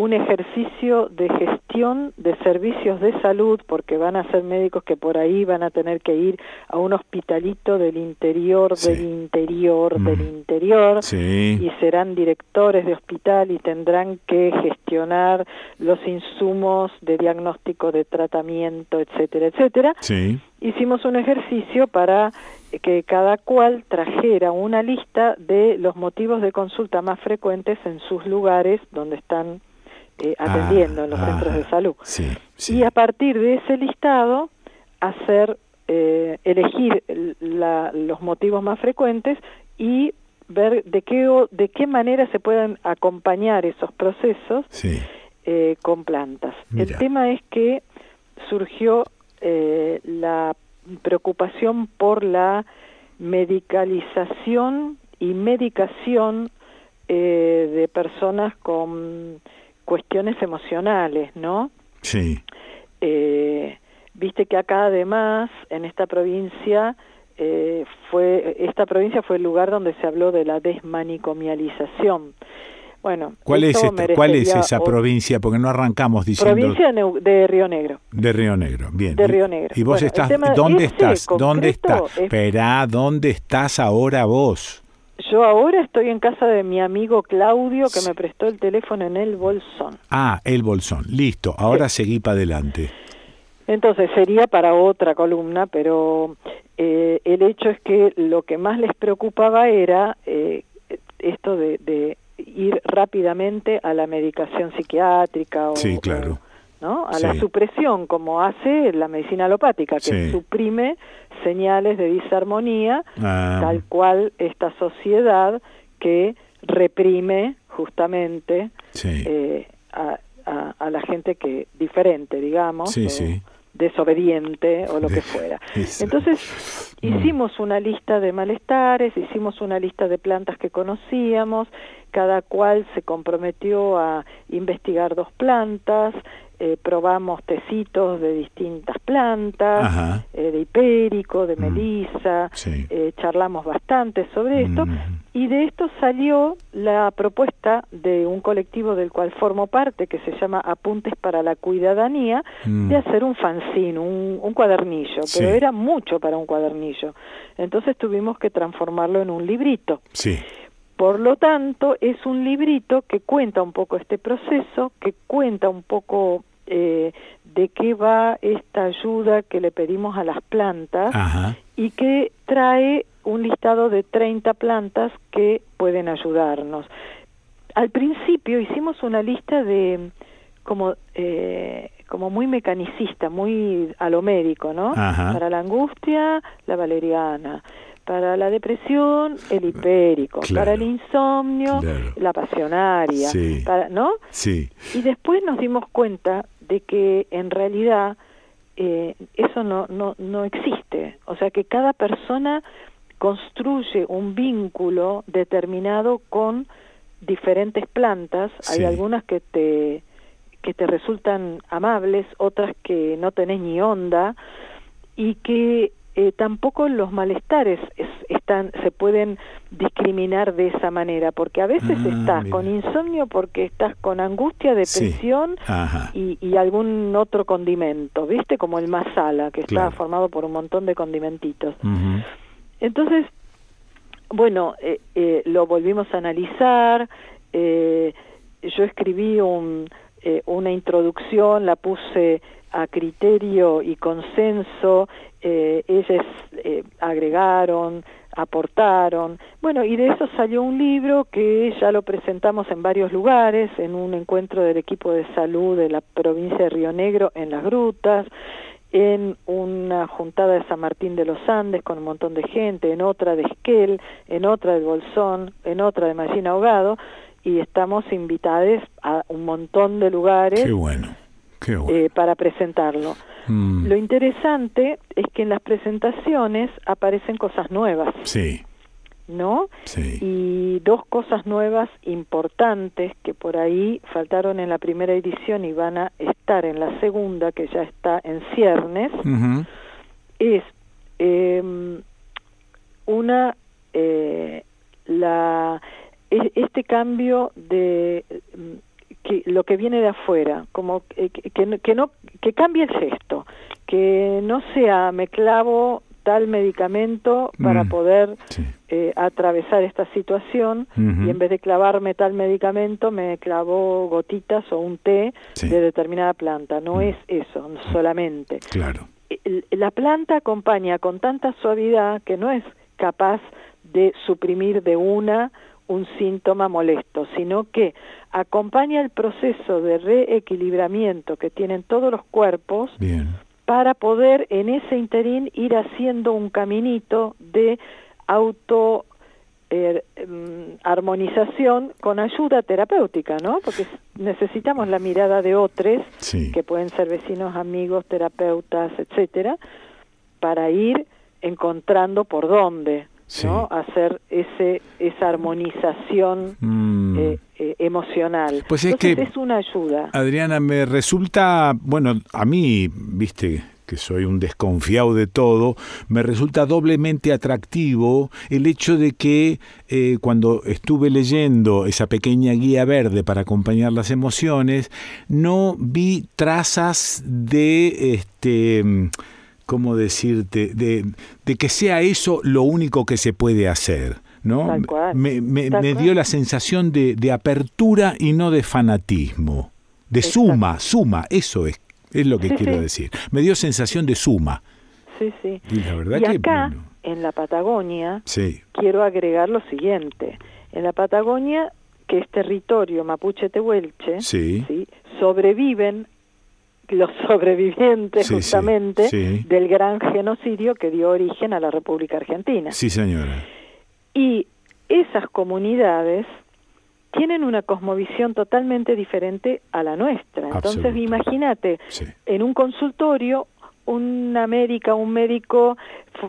S6: un ejercicio de gestión de servicios de salud, porque van a ser médicos que por ahí van a tener que ir a un hospitalito del interior, del interior, del mm. interior, y serán directores de hospital y tendrán que gestionar los insumos de diagnóstico, de tratamiento, etcétera, etcétera. Hicimos un ejercicio para que cada cual trajera una lista de los motivos de consulta más frecuentes en sus lugares donde están eh, ah, atendiendo en los centros de salud. Y a partir de ese listado, hacer, eh, elegir los motivos más frecuentes y ver de qué, de qué manera se pueden acompañar esos procesos eh, con plantas. El tema es que surgió la preocupación por la medicalización y medicación de personas con cuestiones emocionales, ¿no?
S1: Sí.
S6: Eh, viste que acá además, en esta provincia, eh, fue esta provincia fue el lugar donde se habló de la desmanicomialización. Bueno,
S1: ¿cuál es cuál es esa provincia? Porque no arrancamos diciendo
S6: provincia de Río Negro.
S1: De Río Negro, bien.
S6: De Río Negro.
S1: Y vos estás ¿dónde estás? ¿Dónde estás? Espera, ¿dónde estás ahora vos?
S6: Yo ahora estoy en casa de mi amigo Claudio que me prestó el teléfono en el Bolsón.
S1: Ah, el Bolsón. Listo. Ahora seguí para adelante.
S6: Entonces sería para otra columna, pero eh, el hecho es que lo que más les preocupaba era eh, esto de, ir rápidamente a la medicación psiquiátrica o,
S1: sí, claro.
S6: ¿No? a la supresión, como hace la medicina alopática, que suprime señales de disarmonía, ah. tal cual esta sociedad que reprime justamente eh, a, la gente que diferente, digamos, desobediente o lo que fuera. Entonces mm. hicimos una lista de malestares, hicimos una lista de plantas que conocíamos, cada cual se comprometió a investigar dos plantas, eh, probamos tecitos de distintas plantas, eh, de hipérico, de mm. melisa, eh, charlamos bastante sobre esto mm. y de esto salió la propuesta de un colectivo del cual formo parte que se llama Apuntes para la Cuidadanía mm. de hacer un fanzine, un, cuadernillo, pero era mucho para un cuadernillo. Entonces tuvimos que transformarlo en un librito.
S1: Sí.
S6: Por lo tanto, es un librito que cuenta un poco este proceso, que cuenta un poco eh, de qué va esta ayuda que le pedimos a las plantas y que trae un listado de 30 plantas que pueden ayudarnos. Al principio hicimos una lista de como eh, como muy mecanicista, muy a lo médico, ¿no? Para la angustia, la valeriana. Para la depresión, el hipérico. para el insomnio, la pasionaria. ¿No?
S1: Sí.
S6: Y después nos dimos cuenta de que en realidad eh, eso no, no, no existe. O sea que cada persona construye un vínculo determinado con diferentes plantas. Hay algunas que te, que te resultan amables, otras que no tenés ni onda y que eh, tampoco los malestares están se pueden discriminar de esa manera porque a veces ah, estás con insomnio porque estás con angustia depresión y, algún otro condimento viste como el masala que está formado por un montón de condimentitos. Entonces bueno eh, eh, lo volvimos a analizar yo escribí un, una introducción la puse a criterio y consenso eh, ellas eh, agregaron, aportaron. Bueno, y de eso salió un libro que ya lo presentamos en varios lugares, en un encuentro del equipo de salud de la provincia de Río Negro en las grutas, en una juntada de San Martín de los Andes con un montón de gente, en otra de Esquel, en otra de Bolsón, en otra de Mallín Ahogado, y estamos invitados a un montón de lugares.
S1: Qué bueno.
S6: Eh, para presentarlo. Mm. Lo interesante es que en las presentaciones aparecen cosas nuevas.
S1: Sí.
S6: ¿No?
S1: Sí.
S6: Y dos cosas nuevas importantes que por ahí faltaron en la primera edición y van a estar en la segunda, que ya está en ciernes, es em, una eh, la este cambio de que lo que viene de afuera, como que, que, no que cambie el gesto, que no sea me clavo tal medicamento para mm, poder eh, atravesar esta situación y en vez de clavarme tal medicamento me clavo gotitas o un té de determinada planta. No mm. es eso solamente.
S1: Claro.
S6: La planta acompaña con tanta suavidad que no es capaz de suprimir de una un síntoma molesto, sino que acompaña el proceso de reequilibramiento que tienen todos los cuerpos para poder en ese interín ir haciendo un caminito de auto eh, mm, armonización con ayuda terapéutica, ¿no? Porque necesitamos la mirada de otros, que pueden ser vecinos, amigos, terapeutas, etcétera, para ir encontrando por dónde, ¿no? Hacer ese esa armonización mm. eh, eh, emocional.
S1: Pues es que
S6: es una ayuda.
S1: Adriana me resulta, bueno, a mí, viste, que soy un desconfiado de todo, me resulta doblemente atractivo el hecho de que eh, cuando estuve leyendo esa pequeña guía verde para acompañar las emociones, no vi trazas de este ¿cómo decirte? De, de, que sea eso lo único que se puede hacer. ¿no? me, me, dio la sensación de, de, apertura y no de fanatismo. De suma, suma, eso es, es lo que quiero decir. Me dio sensación de suma.
S6: Sí, sí.
S1: Y la verdad
S6: que, acá, en la Patagonia, quiero agregar lo siguiente. En la Patagonia, que es territorio mapuche-tehuelche,
S1: sí.
S6: sobreviven los sobrevivientes justamente del gran genocidio que dio origen a la República Argentina.
S1: Sí, señora.
S6: Y esas comunidades tienen una cosmovisión totalmente diferente a la nuestra. Entonces, imagínate, en un consultorio, un América, un médico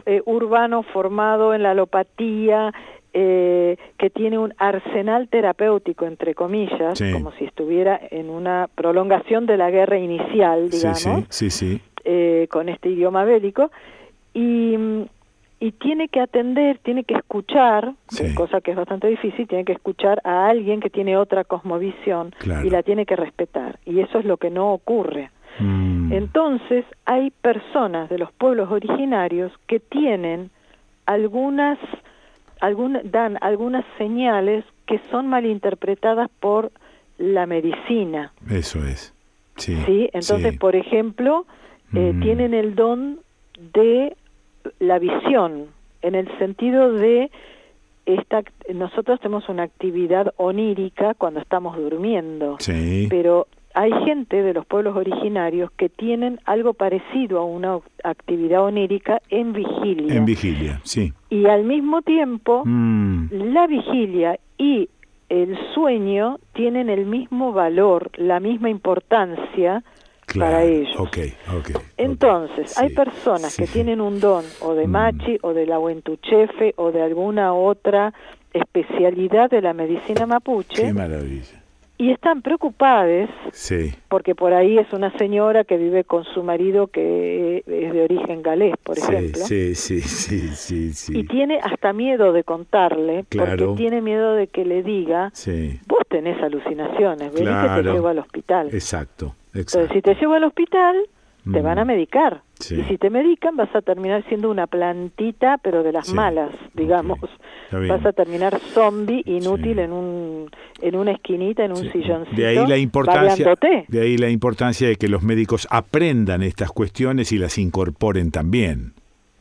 S6: eh, urbano formado en la alopatía, eh, que tiene un arsenal terapéutico, entre comillas, como si estuviera en una prolongación de la guerra inicial, digamos,
S1: sí, sí,
S6: eh, con este idioma bélico, y, y, tiene que atender, tiene que escuchar, cosa que es bastante difícil, tiene que escuchar a alguien que tiene otra cosmovisión y la tiene que respetar, y eso es lo que no ocurre. Mm. Entonces, hay personas de los pueblos originarios que tienen algunas dan algunas señales que son malinterpretadas por la medicina.
S1: Eso es. Sí.
S6: ¿Sí? Entonces, por ejemplo, eh, mm. tienen el don de la visión, en el sentido de esta, nosotros tenemos una actividad onírica cuando estamos durmiendo,
S1: sí.
S6: pero hay gente de los pueblos originarios que tienen algo parecido a una actividad onírica en vigilia.
S1: En vigilia, sí.
S6: Y al mismo tiempo, mm. la vigilia y el sueño tienen el mismo valor, la misma importancia para ellos.
S1: Okay, okay,
S6: Entonces, hay personas que tienen un don o de mm. machi o de la huentuchefe o de alguna otra especialidad de la medicina mapuche.
S1: Qué maravilla
S6: y están preocupadas porque por ahí es una señora que vive con su marido que es de origen galés, por ejemplo.
S1: Sí, sí, sí, sí, sí,
S6: Y tiene hasta miedo de contarle, porque tiene miedo de que le diga, vos tenés alucinaciones, vení que te llevo al hospital.
S1: Exacto, exacto.
S6: Entonces, si te llevo al hospital, te van a mm. Medicar. Y si te medican vas a terminar siendo una plantita, pero de las malas, digamos. Vas a terminar zombie, inútil en un en una esquinita, en un silloncito.
S1: De ahí la importancia de ahí la importancia de que los médicos aprendan estas cuestiones y las incorporen también.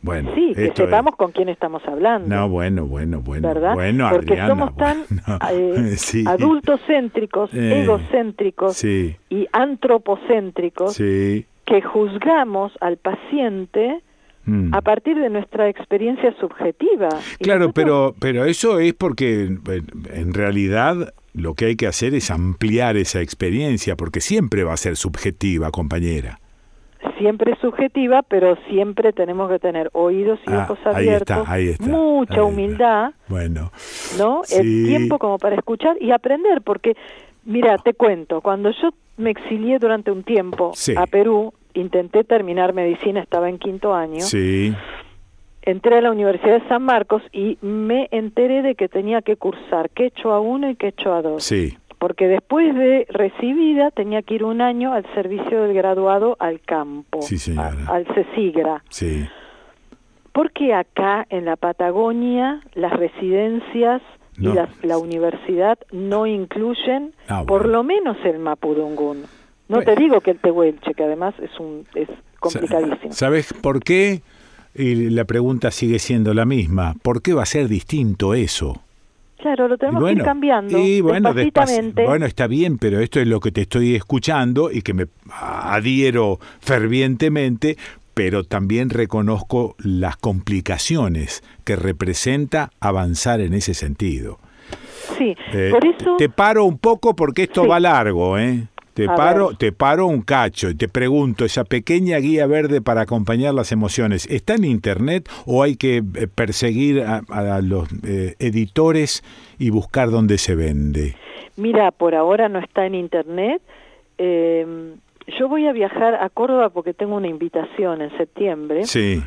S1: Bueno,
S6: sí, que sepamos con quién estamos hablando.
S1: No, bueno, bueno, bueno.
S6: ¿verdad?
S1: Bueno,
S6: Porque somos tan eh, adultocéntricos, eh, egocéntricos y antropocéntricos que juzgamos al paciente mm. a partir de nuestra experiencia subjetiva.
S1: Claro, pero, pero eso es porque en realidad lo que hay que hacer es ampliar esa experiencia, porque siempre va a ser subjetiva, compañera.
S6: Siempre subjetiva, pero siempre tenemos que tener oídos y ah, ojos abiertos, mucha humildad,
S1: bueno,
S6: ¿no? El tiempo como para escuchar y aprender, porque, mira, te cuento, cuando yo me exilié durante un tiempo a Perú, intenté terminar medicina, estaba en quinto año.
S1: Sí.
S6: Entré a la Universidad de San Marcos y me enteré de que tenía que cursar quechua 1 y quechua 2.
S1: Sí.
S6: Porque después de recibida tenía que ir un año al servicio del graduado al campo,
S1: sí, señora.
S6: al CESIGRA.
S1: Sí.
S6: Porque acá en la Patagonia las residencias y la, universidad no incluyen ah, por lo menos el Mapudungún. No te digo que el Tehuelche, que además es, un, es complicadísimo.
S1: ¿Sabes por qué? Y la pregunta sigue siendo la misma. ¿Por qué va a ser distinto eso?
S6: Claro, lo tenemos que ir cambiando.
S1: Y bueno, bueno, está bien, pero esto es lo que te estoy escuchando y que me adhiero fervientemente, pero también reconozco las complicaciones que representa avanzar en ese sentido.
S6: Sí, eh, por eso...
S1: Te paro un poco porque esto va largo, ¿eh? Te paro, te paro un cacho y te pregunto, esa pequeña guía verde para acompañar las emociones, ¿está en internet o hay que eh, perseguir a, los eh, editores y buscar dónde se vende?
S6: Mira, por ahora no está en internet. Em, yo voy a viajar a Córdoba porque tengo una invitación en septiembre.
S1: Sí.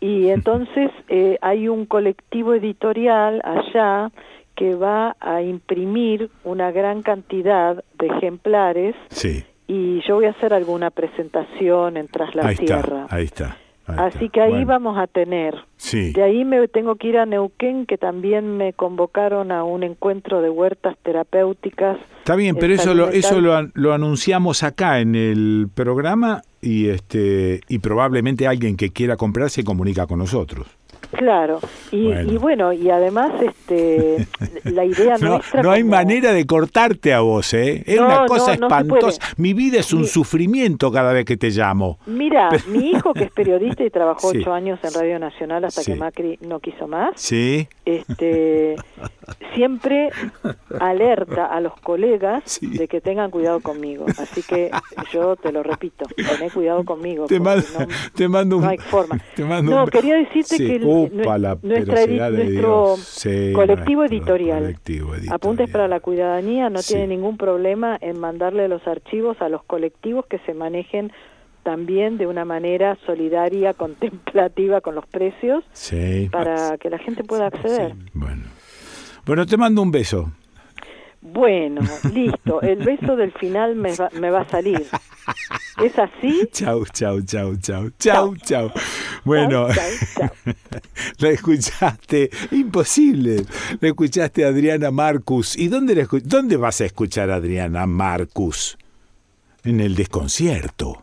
S6: Y entonces eh, hay un colectivo editorial allá que va a imprimir una gran cantidad de ejemplares
S1: sí.
S6: y yo voy a hacer alguna presentación en Tras la Tierra.
S1: ahí está.
S6: Así que ahí vamos a tener.
S1: Sí.
S6: De ahí me tengo que ir a Neuquén, que también me convocaron a un encuentro de huertas terapéuticas.
S1: Está bien, pero eso lo, eso lo, lo, anunciamos acá en el programa y este y probablemente alguien que quiera comprar se comunica con nosotros.
S6: Claro, y bueno. y además este la idea
S1: no,
S6: nuestra...
S1: No hay manera de cortarte a vos, ¿eh? Es una cosa espantosa. Mi vida es un sufrimiento cada vez que te llamo.
S6: Mira, mi hijo que es periodista y trabajó ocho años en Radio Nacional hasta que Macri no quiso más.
S1: Sí.
S6: Este, siempre alerta a los colegas de que tengan cuidado conmigo. Así que yo te lo repito, tené cuidado conmigo.
S1: Te, mando,
S6: no,
S1: te mando un,
S6: no hay forma.
S1: Te mando
S6: no,
S1: un,
S6: quería decirte que el,
S1: Upa,
S6: nuestra, nuestro colectivo editorial, Apuntes para la Cuidadanía, no tiene ningún problema en mandarle los archivos a los colectivos que se manejen también de una manera solidaria, contemplativa con los precios, para que la gente pueda acceder.
S1: Bueno. Bueno, te mando un beso.
S6: Bueno, listo. El beso del final me va, me va a salir. ¿Es así?
S1: Chau, chau, chau, chau, chau, chau. Bueno, la escuchaste, imposible. La escuchaste a Adriana Marcus. ¿Y dónde, dónde vas a escuchar a Adriana Marcus? En el desconcierto.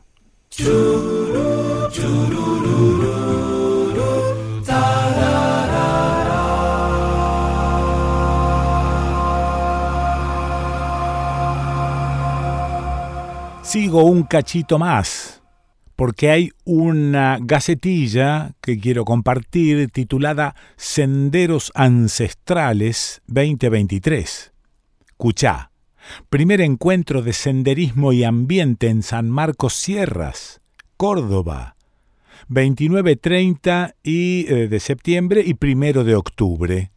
S1: Sigo un cachito más, porque hay una gacetilla que quiero compartir titulada Senderos Ancestrales 2023. Cuchá. Primer encuentro de senderismo y ambiente en San Marcos Sierras, Córdoba. 29, 30 y, eh, de septiembre y primero de octubre.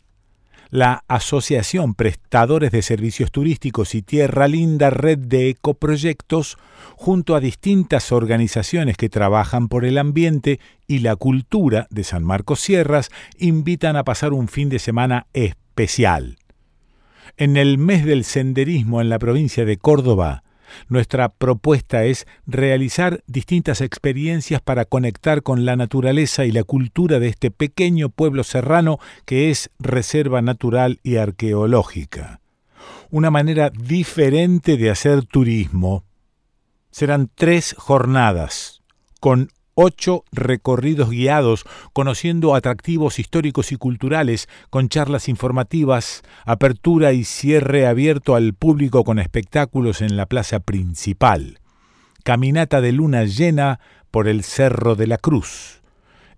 S1: La Asociación Prestadores de Servicios Turísticos y Tierra Linda Red de Ecoproyectos, junto a distintas organizaciones que trabajan por el ambiente y la cultura de San Marcos Sierras, invitan a pasar un fin de semana especial. En el mes del senderismo en la provincia de Córdoba, nuestra propuesta es realizar distintas experiencias para conectar con la naturaleza y la cultura de este pequeño pueblo serrano que es reserva natural y arqueológica. Una manera diferente de hacer turismo. Serán tres jornadas, con ocho recorridos guiados conociendo atractivos históricos y culturales, con charlas informativas, apertura y cierre abierto al público con espectáculos en la plaza principal. Caminata de luna llena por el Cerro de la Cruz.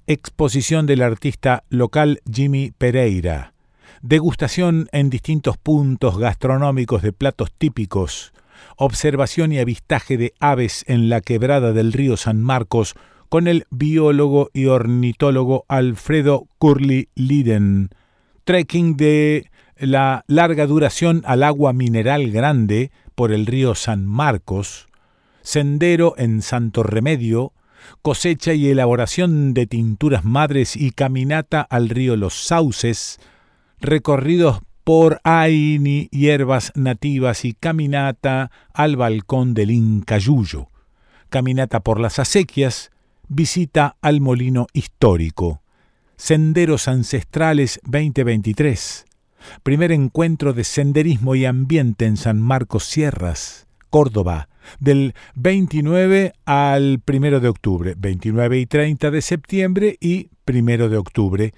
S1: Exposición del artista local Jimmy Pereira. Degustación en distintos puntos gastronómicos de platos típicos. Observación y avistaje de aves en la quebrada del río San Marcos con el biólogo y ornitólogo Alfredo Curly Liden. Trekking de la larga duración al agua mineral grande por el río San Marcos, sendero en Santo Remedio, cosecha y elaboración de tinturas madres y caminata al río Los Sauces, recorridos por Aini, hierbas nativas y caminata al balcón del Incayuyo, caminata por las acequias, visita al molino histórico. Senderos Ancestrales 2023. Primer encuentro de senderismo y ambiente en San Marcos Sierras, Córdoba, del 29 al 1 de octubre, 29 y 30 de septiembre y 1 de octubre.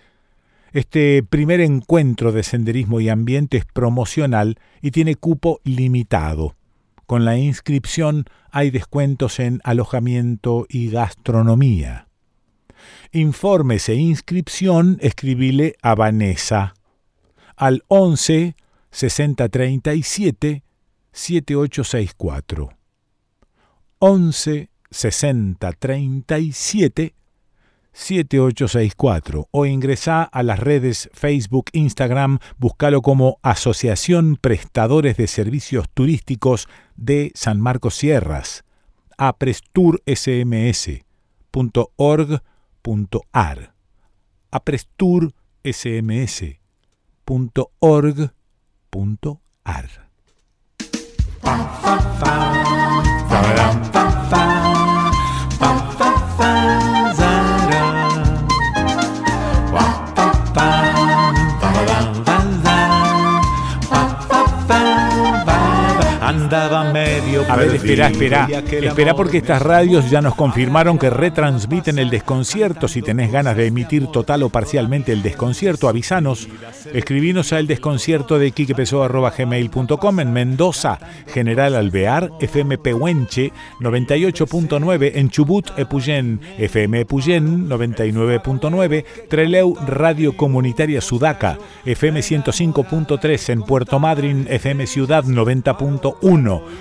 S1: Este primer encuentro de senderismo y ambiente es promocional y tiene cupo limitado. Con la inscripción hay descuentos en alojamiento y gastronomía. Informes e inscripción escribile a Vanessa al 11 60 37 7864. 11 60 37 7864 o ingresa a las redes Facebook, Instagram, búscalo como Asociación Prestadores de Servicios Turísticos de San Marcos Sierras, aprestursms.org.ar. aprestursms.org.ar. andaba medio. A ver, espera, espera. Espera porque estas radios ya nos confirmaron que retransmiten el desconcierto. Si tenés ganas de emitir total o parcialmente el desconcierto, avisanos. Escribinos a el desconcierto de gmail.com en Mendoza, General Alvear, FM Pehuenche, 98.9 en Chubut, Epuyén, FM Epuyén, 99.9, Treleu, Radio Comunitaria Sudaca, FM 105.3 en Puerto Madryn, FM Ciudad 90.1,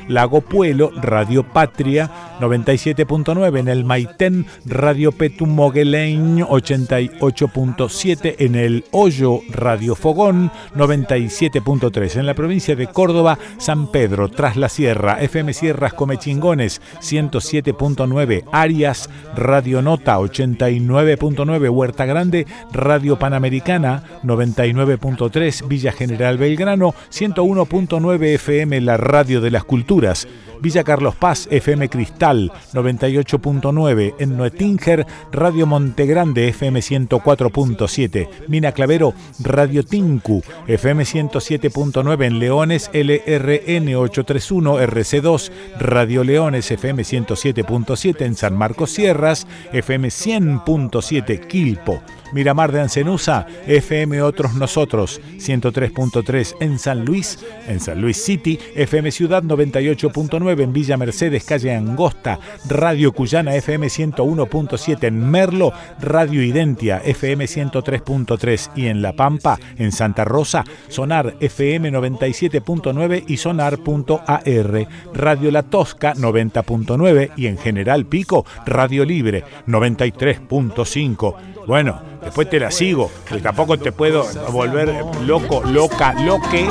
S1: Lago Puelo, Radio Patria 97.9 en el Maitén, Radio Petum Mogueleñ 88.7 en el Hoyo, Radio Fogón 97.3 en la provincia de Córdoba, San Pedro, Tras la Sierra, FM Sierras Comechingones 107.9, Arias, Radio Nota 89.9, Huerta Grande, Radio Panamericana 99.3, Villa General Belgrano 101.9 FM, la radio de las culturas. Villa Carlos Paz, FM Cristal 98.9, en Noetinger, Radio Montegrande, FM 104.7, Mina Clavero, Radio Tinku, FM 107.9, en Leones, LRN 831, RC2, Radio Leones, FM 107.7, en San Marcos Sierras, FM 100.7, Quilpo. Miramar de Ancenusa, FM Otros Nosotros, 103.3 en San Luis, en San Luis City, FM Ciudad 98.9 en Villa Mercedes, calle Angosta, Radio Cuyana FM 101.7 en Merlo, Radio Identia FM 103.3 y en La Pampa, en Santa Rosa, Sonar FM 97.9 y Sonar.ar, Radio La Tosca 90.9 y en General Pico, Radio Libre 93.5. Bueno, después te la sigo, que tampoco te puedo volver loco, loca, loque,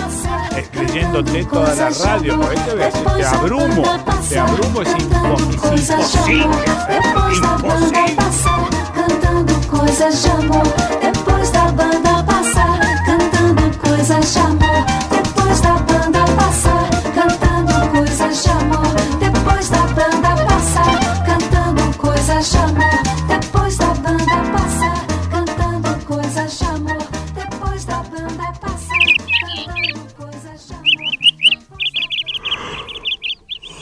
S1: creyéndote toda la radio, porque te, te abrumo, te abrumo, es imposible, imposible.
S22: Coisas de amor, banda passar, cantando coisas de amor, depois da banda passar, cantando coisas de amor, depois da banda passar, cantando coisas de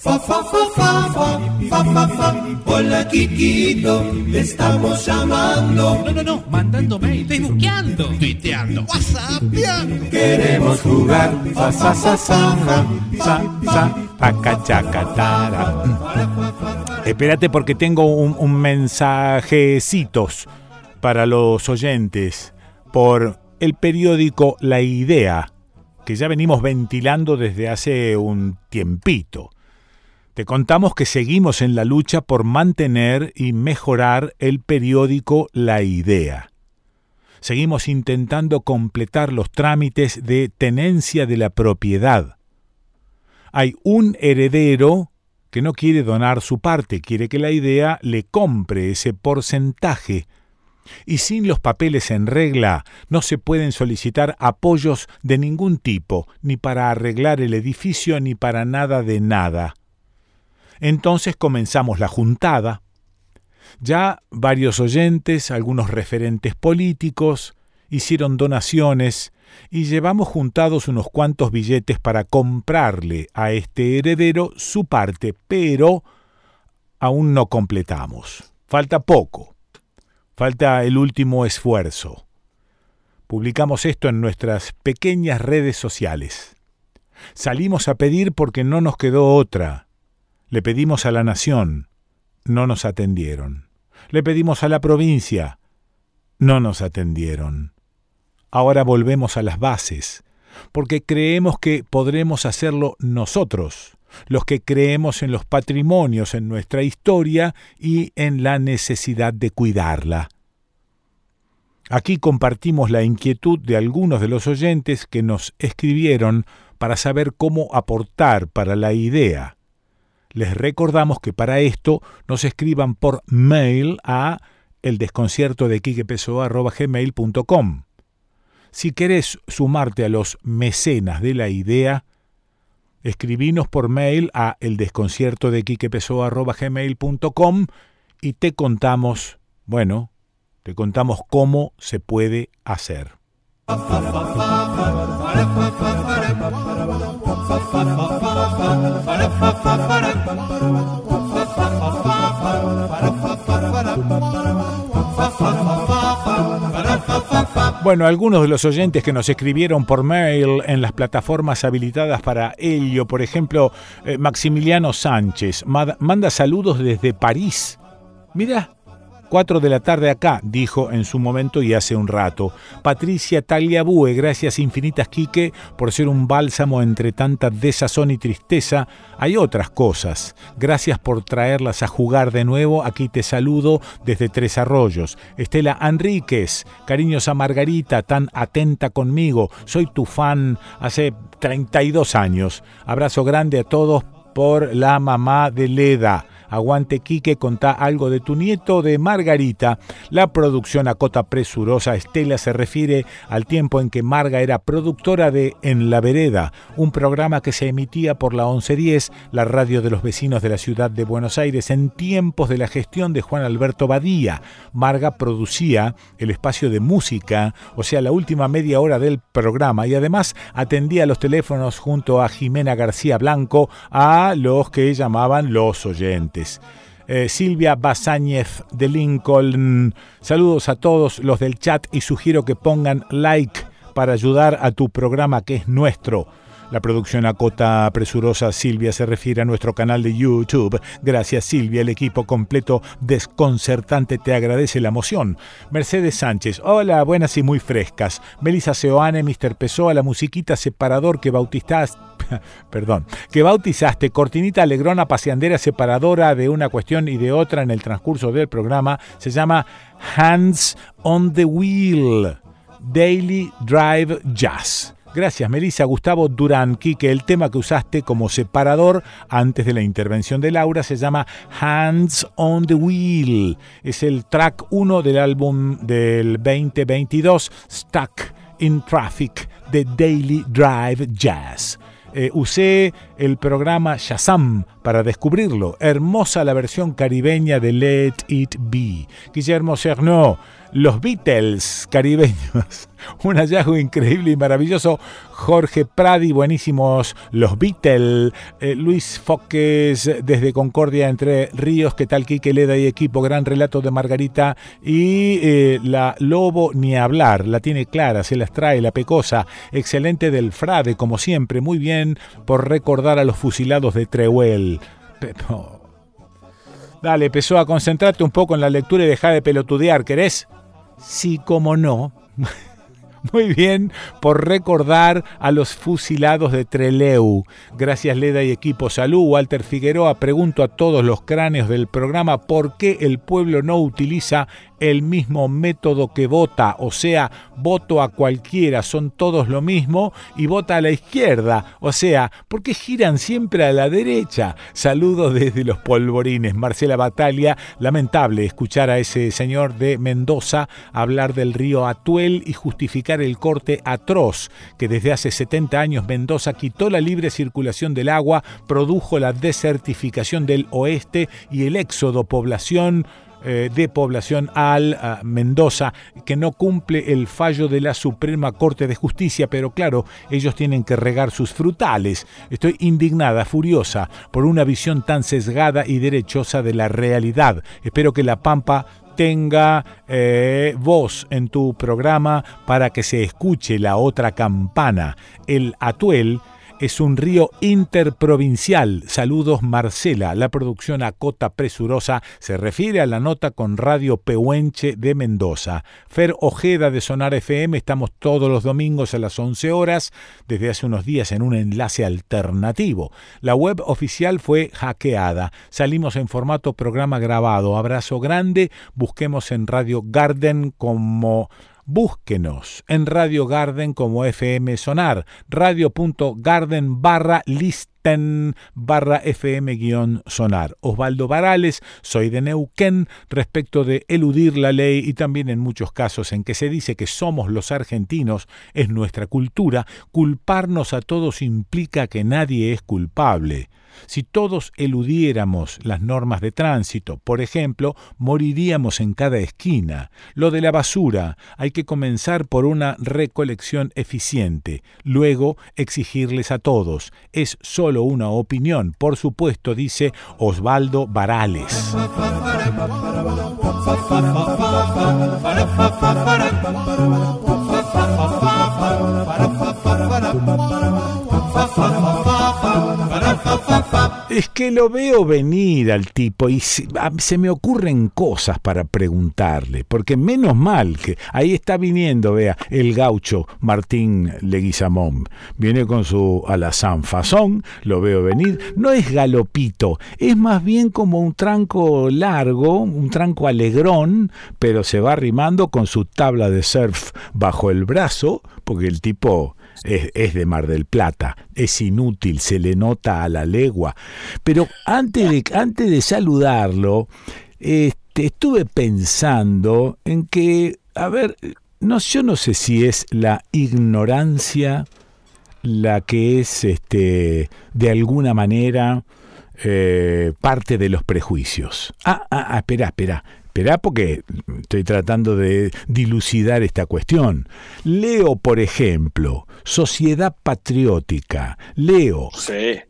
S21: Fa, fa, fa, fa, fa, fa, fa, fa. Hola, Kikito, te estamos llamando.
S9: No, no, no, mandando mail, facebookeando, tuiteando, whatsappeando.
S22: Queremos jugar. Fa, fa, fa, fa, fa, fa, fa, pacachacatara.
S1: Espérate porque tengo un, un mensajecitos para los oyentes por el periódico La Idea, que ya venimos ventilando desde hace un tiempito. Te contamos que seguimos en la lucha por mantener y mejorar el periódico La Idea. Seguimos intentando completar los trámites de tenencia de la propiedad. Hay un heredero que no quiere donar su parte, quiere que la idea le compre ese porcentaje y sin los papeles en regla no se pueden solicitar apoyos de ningún tipo, ni para arreglar el edificio ni para nada de nada. Entonces comenzamos la juntada. Ya varios oyentes, algunos referentes políticos, hicieron donaciones y llevamos juntados unos cuantos billetes para comprarle a este heredero su parte, pero aún no completamos. Falta poco. Falta el último esfuerzo. Publicamos esto en nuestras pequeñas redes sociales. Salimos a pedir porque no nos quedó otra. Le pedimos a la nación. No nos atendieron. Le pedimos a la provincia. No nos atendieron. Ahora volvemos a las bases, porque creemos que podremos hacerlo nosotros los que creemos en los patrimonios, en nuestra historia y en la necesidad de cuidarla. Aquí compartimos la inquietud de algunos de los oyentes que nos escribieron para saber cómo aportar para la idea. Les recordamos que para esto nos escriban por mail a el de Si querés sumarte a los mecenas de la idea, escribinos por mail a el de y te contamos, bueno, te contamos cómo se puede hacer. Bueno, algunos de los oyentes que nos escribieron por mail en las plataformas habilitadas para ello, por ejemplo, eh, Maximiliano Sánchez, manda saludos desde París. Mira, 4 de la tarde acá, dijo en su momento y hace un rato. Patricia Tagliabue, gracias infinitas, Quique, por ser un bálsamo entre tanta desazón y tristeza. Hay otras cosas. Gracias por traerlas a jugar de nuevo. Aquí te saludo desde Tres Arroyos. Estela Enríquez, cariños a Margarita, tan atenta conmigo. Soy tu fan hace 32 años. Abrazo grande a todos por la mamá de Leda. Aguante Quique, contá algo de tu nieto de Margarita. La producción a cota presurosa Estela se refiere al tiempo en que Marga era productora de En la Vereda, un programa que se emitía por la 1110, la radio de los vecinos de la ciudad de Buenos Aires, en tiempos de la gestión de Juan Alberto Badía. Marga producía el espacio de música, o sea, la última media hora del programa, y además atendía los teléfonos junto a Jimena García Blanco a los que llamaban los oyentes. Eh, Silvia Basáñez de Lincoln. Saludos a todos los del chat y sugiero que pongan like para ayudar a tu programa que es nuestro. La producción a cota presurosa Silvia se refiere a nuestro canal de YouTube. Gracias Silvia, el equipo completo desconcertante te agradece la moción. Mercedes Sánchez, hola, buenas y muy frescas. Melissa Seoane, Mr. Pessoa, la musiquita separador que bautizaste, perdón, que bautizaste, cortinita alegrona paseandera separadora de una cuestión y de otra en el transcurso del programa, se llama Hands on the Wheel. Daily Drive Jazz. Gracias, Melissa. Gustavo Durán, que el tema que usaste como separador antes de la intervención de Laura se llama Hands on the Wheel. Es el track 1 del álbum del 2022, Stuck in Traffic, de Daily Drive Jazz. Eh, usé el programa Shazam para descubrirlo. Hermosa la versión caribeña de Let It Be. Guillermo Cerno los Beatles caribeños. Un hallazgo increíble y maravilloso. Jorge Pradi, buenísimos Los Beatles. Eh, Luis Foques desde Concordia entre Ríos. ¿Qué tal Quique Leda y equipo? Gran relato de Margarita. Y eh, la Lobo ni hablar. La tiene clara, se las trae la pecosa. Excelente del Frade, como siempre. Muy bien por recordar a los fusilados de Treuel. Dale, a concentrarte un poco en la lectura y dejar de pelotudear, ¿querés? Sí, como no. Muy bien por recordar a los fusilados de Treleu. Gracias Leda y equipo Salud. Walter Figueroa, pregunto a todos los cráneos del programa por qué el pueblo no utiliza el mismo método que vota, o sea, voto a cualquiera, son todos lo mismo, y vota a la izquierda, o sea, porque giran siempre a la derecha. Saludos desde los polvorines. Marcela Batalia, lamentable escuchar a ese señor de Mendoza hablar del río Atuel y justificar el corte atroz que desde hace 70 años Mendoza quitó la libre circulación del agua, produjo la desertificación del oeste y el éxodo población eh, de población al Mendoza, que no cumple el fallo de la Suprema Corte de Justicia, pero claro, ellos tienen que regar sus frutales. Estoy indignada, furiosa, por una visión tan sesgada y derechosa de la realidad. Espero que La Pampa tenga eh, voz en tu programa para que se escuche la otra campana. El Atuel es un río interprovincial. Saludos Marcela. La producción Acota Presurosa se refiere a la nota con Radio Pehuenche de Mendoza. Fer Ojeda de Sonar FM, estamos todos los domingos a las 11 horas, desde hace unos días en un enlace alternativo. La web oficial fue hackeada. Salimos en formato programa grabado. Abrazo grande. Busquemos en Radio Garden como Búsquenos en Radio Garden como FM Sonar, radio.garden barra listen barra FM guion sonar. Osvaldo Varales, soy de Neuquén, respecto de eludir la ley y también en muchos casos en que se dice que somos los argentinos, es nuestra cultura, culparnos a todos implica que nadie es culpable. Si todos eludiéramos las normas de tránsito, por ejemplo, moriríamos en cada esquina. Lo de la basura, hay que comenzar por una recolección eficiente, luego exigirles a todos. Es solo una opinión, por supuesto, dice Osvaldo Varales. Es que lo veo venir al tipo y se, me ocurren cosas para preguntarle, porque menos mal que ahí está viniendo, vea, el gaucho Martín Leguizamón. Viene con su alazán fazón, lo veo venir. No es galopito, es más bien como un tranco largo, un tranco alegrón, pero se va arrimando con su tabla de surf bajo el brazo, porque el tipo es, de Mar del Plata, es inútil, se le nota a la legua. Pero antes de, antes de saludarlo, este, estuve pensando en que, a ver, no, yo no sé si es la ignorancia la que es este, de alguna manera eh, parte de los prejuicios. Ah, ah, ah, espera, espera. Esperá porque estoy tratando de dilucidar esta cuestión. Leo, por ejemplo, Sociedad Patriótica. Leo,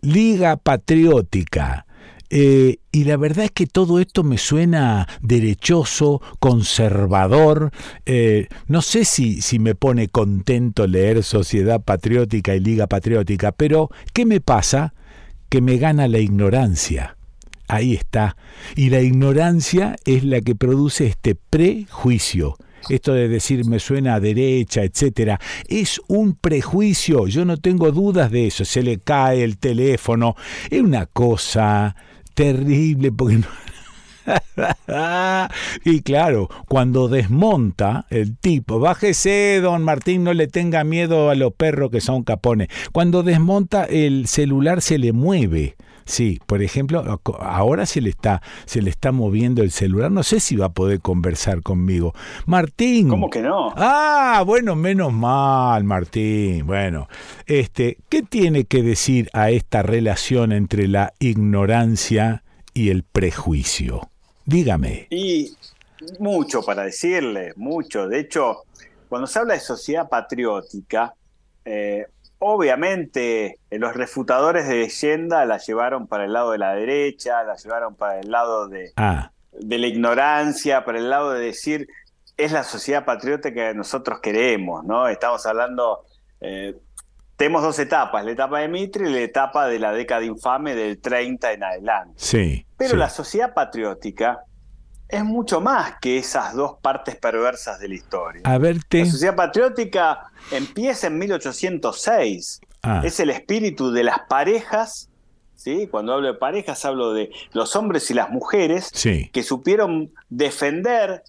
S1: Liga Patriótica. Eh, y la verdad es que todo esto me suena derechoso, conservador. Eh, no sé si, si me pone contento leer Sociedad Patriótica y Liga Patriótica, pero ¿qué me pasa? Que me gana la ignorancia. Ahí está. Y la ignorancia es la que produce este prejuicio. Esto de decir me suena a derecha, etcétera, es un prejuicio. Yo no tengo dudas de eso. Se le cae el teléfono. Es una cosa terrible porque y claro, cuando desmonta el tipo, bájese, don Martín, no le tenga miedo a los perros que son capones. Cuando desmonta el celular se le mueve. Sí, por ejemplo, ahora se le está se le está moviendo el celular, no sé si va a poder conversar conmigo. Martín.
S23: ¿Cómo que no?
S1: Ah, bueno, menos mal, Martín. Bueno, este, ¿qué tiene que decir a esta relación entre la ignorancia y el prejuicio? Dígame.
S23: Y mucho para decirle, mucho. De hecho, cuando se habla de sociedad patriótica, eh, Obviamente, eh, los refutadores de leyenda la llevaron para el lado de la derecha, la llevaron para el lado de, ah. de la ignorancia, para el lado de decir es la sociedad patriótica que nosotros queremos, ¿no? Estamos hablando, eh, tenemos dos etapas, la etapa de Mitre y la etapa de la década infame del 30 en adelante.
S1: Sí.
S23: Pero la sociedad patriótica es mucho más que esas dos partes perversas de la historia.
S1: A verte.
S23: La sociedad patriótica empieza en 1806. Ah. Es el espíritu de las parejas. ¿sí? Cuando hablo de parejas, hablo de los hombres y las mujeres que supieron defender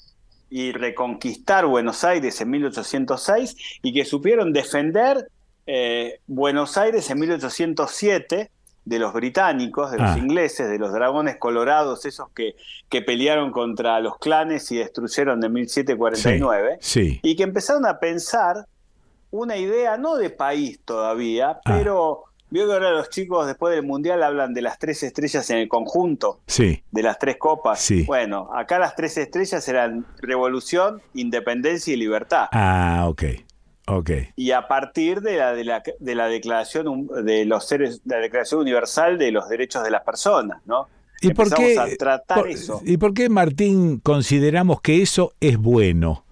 S23: y reconquistar Buenos Aires en 1806 y que supieron defender eh, Buenos Aires en 1807 de los británicos, de los ah. ingleses, de los dragones colorados, esos que, que pelearon contra los clanes y destruyeron en 1749, y que empezaron a pensar una idea, no de país todavía, ah. pero vio que ahora los chicos después del Mundial hablan de las tres estrellas en el conjunto,
S1: sí.
S23: de las tres copas. Bueno, acá las tres estrellas eran revolución, independencia y libertad.
S1: Ah, ok.
S23: Y a partir de la, de la, de la declaración de los seres, la declaración universal de los derechos de las personas, ¿no?
S1: ¿Y por, qué,
S23: a tratar eso.
S1: ¿Y por qué, Martín, consideramos que eso es bueno?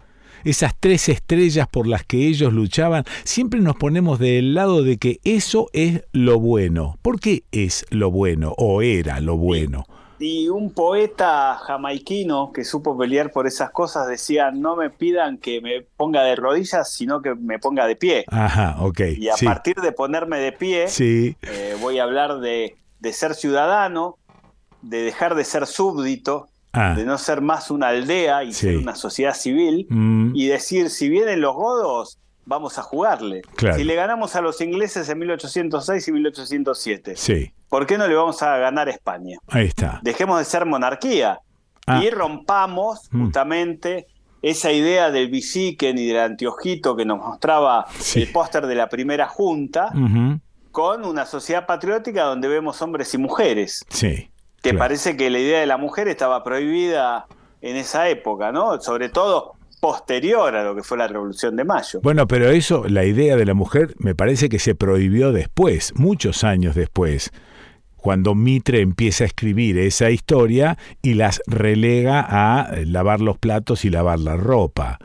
S1: Esas tres estrellas por las que ellos luchaban, siempre nos ponemos del lado de que eso es lo bueno. ¿Por qué es lo bueno o era lo bueno?
S23: Y un poeta jamaiquino que supo pelear por esas cosas decía, no me pidan que me ponga de rodillas, sino que me ponga de pie.
S1: Ajá, ok.
S23: Y a partir de ponerme de pie,
S1: sí.
S23: Eh, voy a hablar de, ser ciudadano, de dejar de ser súbdito, ah. de no ser más una aldea y ser una sociedad civil, mm. y decir, si vienen los godos, vamos a jugarle. Si le ganamos a los ingleses en 1806 y 1807,
S1: sí.
S23: ¿por qué no le vamos a ganar a España?
S1: Ahí está.
S23: Dejemos de ser monarquía ah. y rompamos mm. justamente esa idea del biciquen y del anteojito que nos mostraba el póster de la primera junta, con una sociedad patriótica donde vemos hombres y mujeres.
S1: Sí.
S23: Que parece que la idea de la mujer estaba prohibida en esa época, ¿no? Sobre todo posterior a lo que fue la Revolución de Mayo.
S1: Bueno, pero eso, la idea de la mujer, me parece que se prohibió después, muchos años después, cuando Mitre empieza a escribir esa historia y las relega a lavar los platos y lavar la ropa.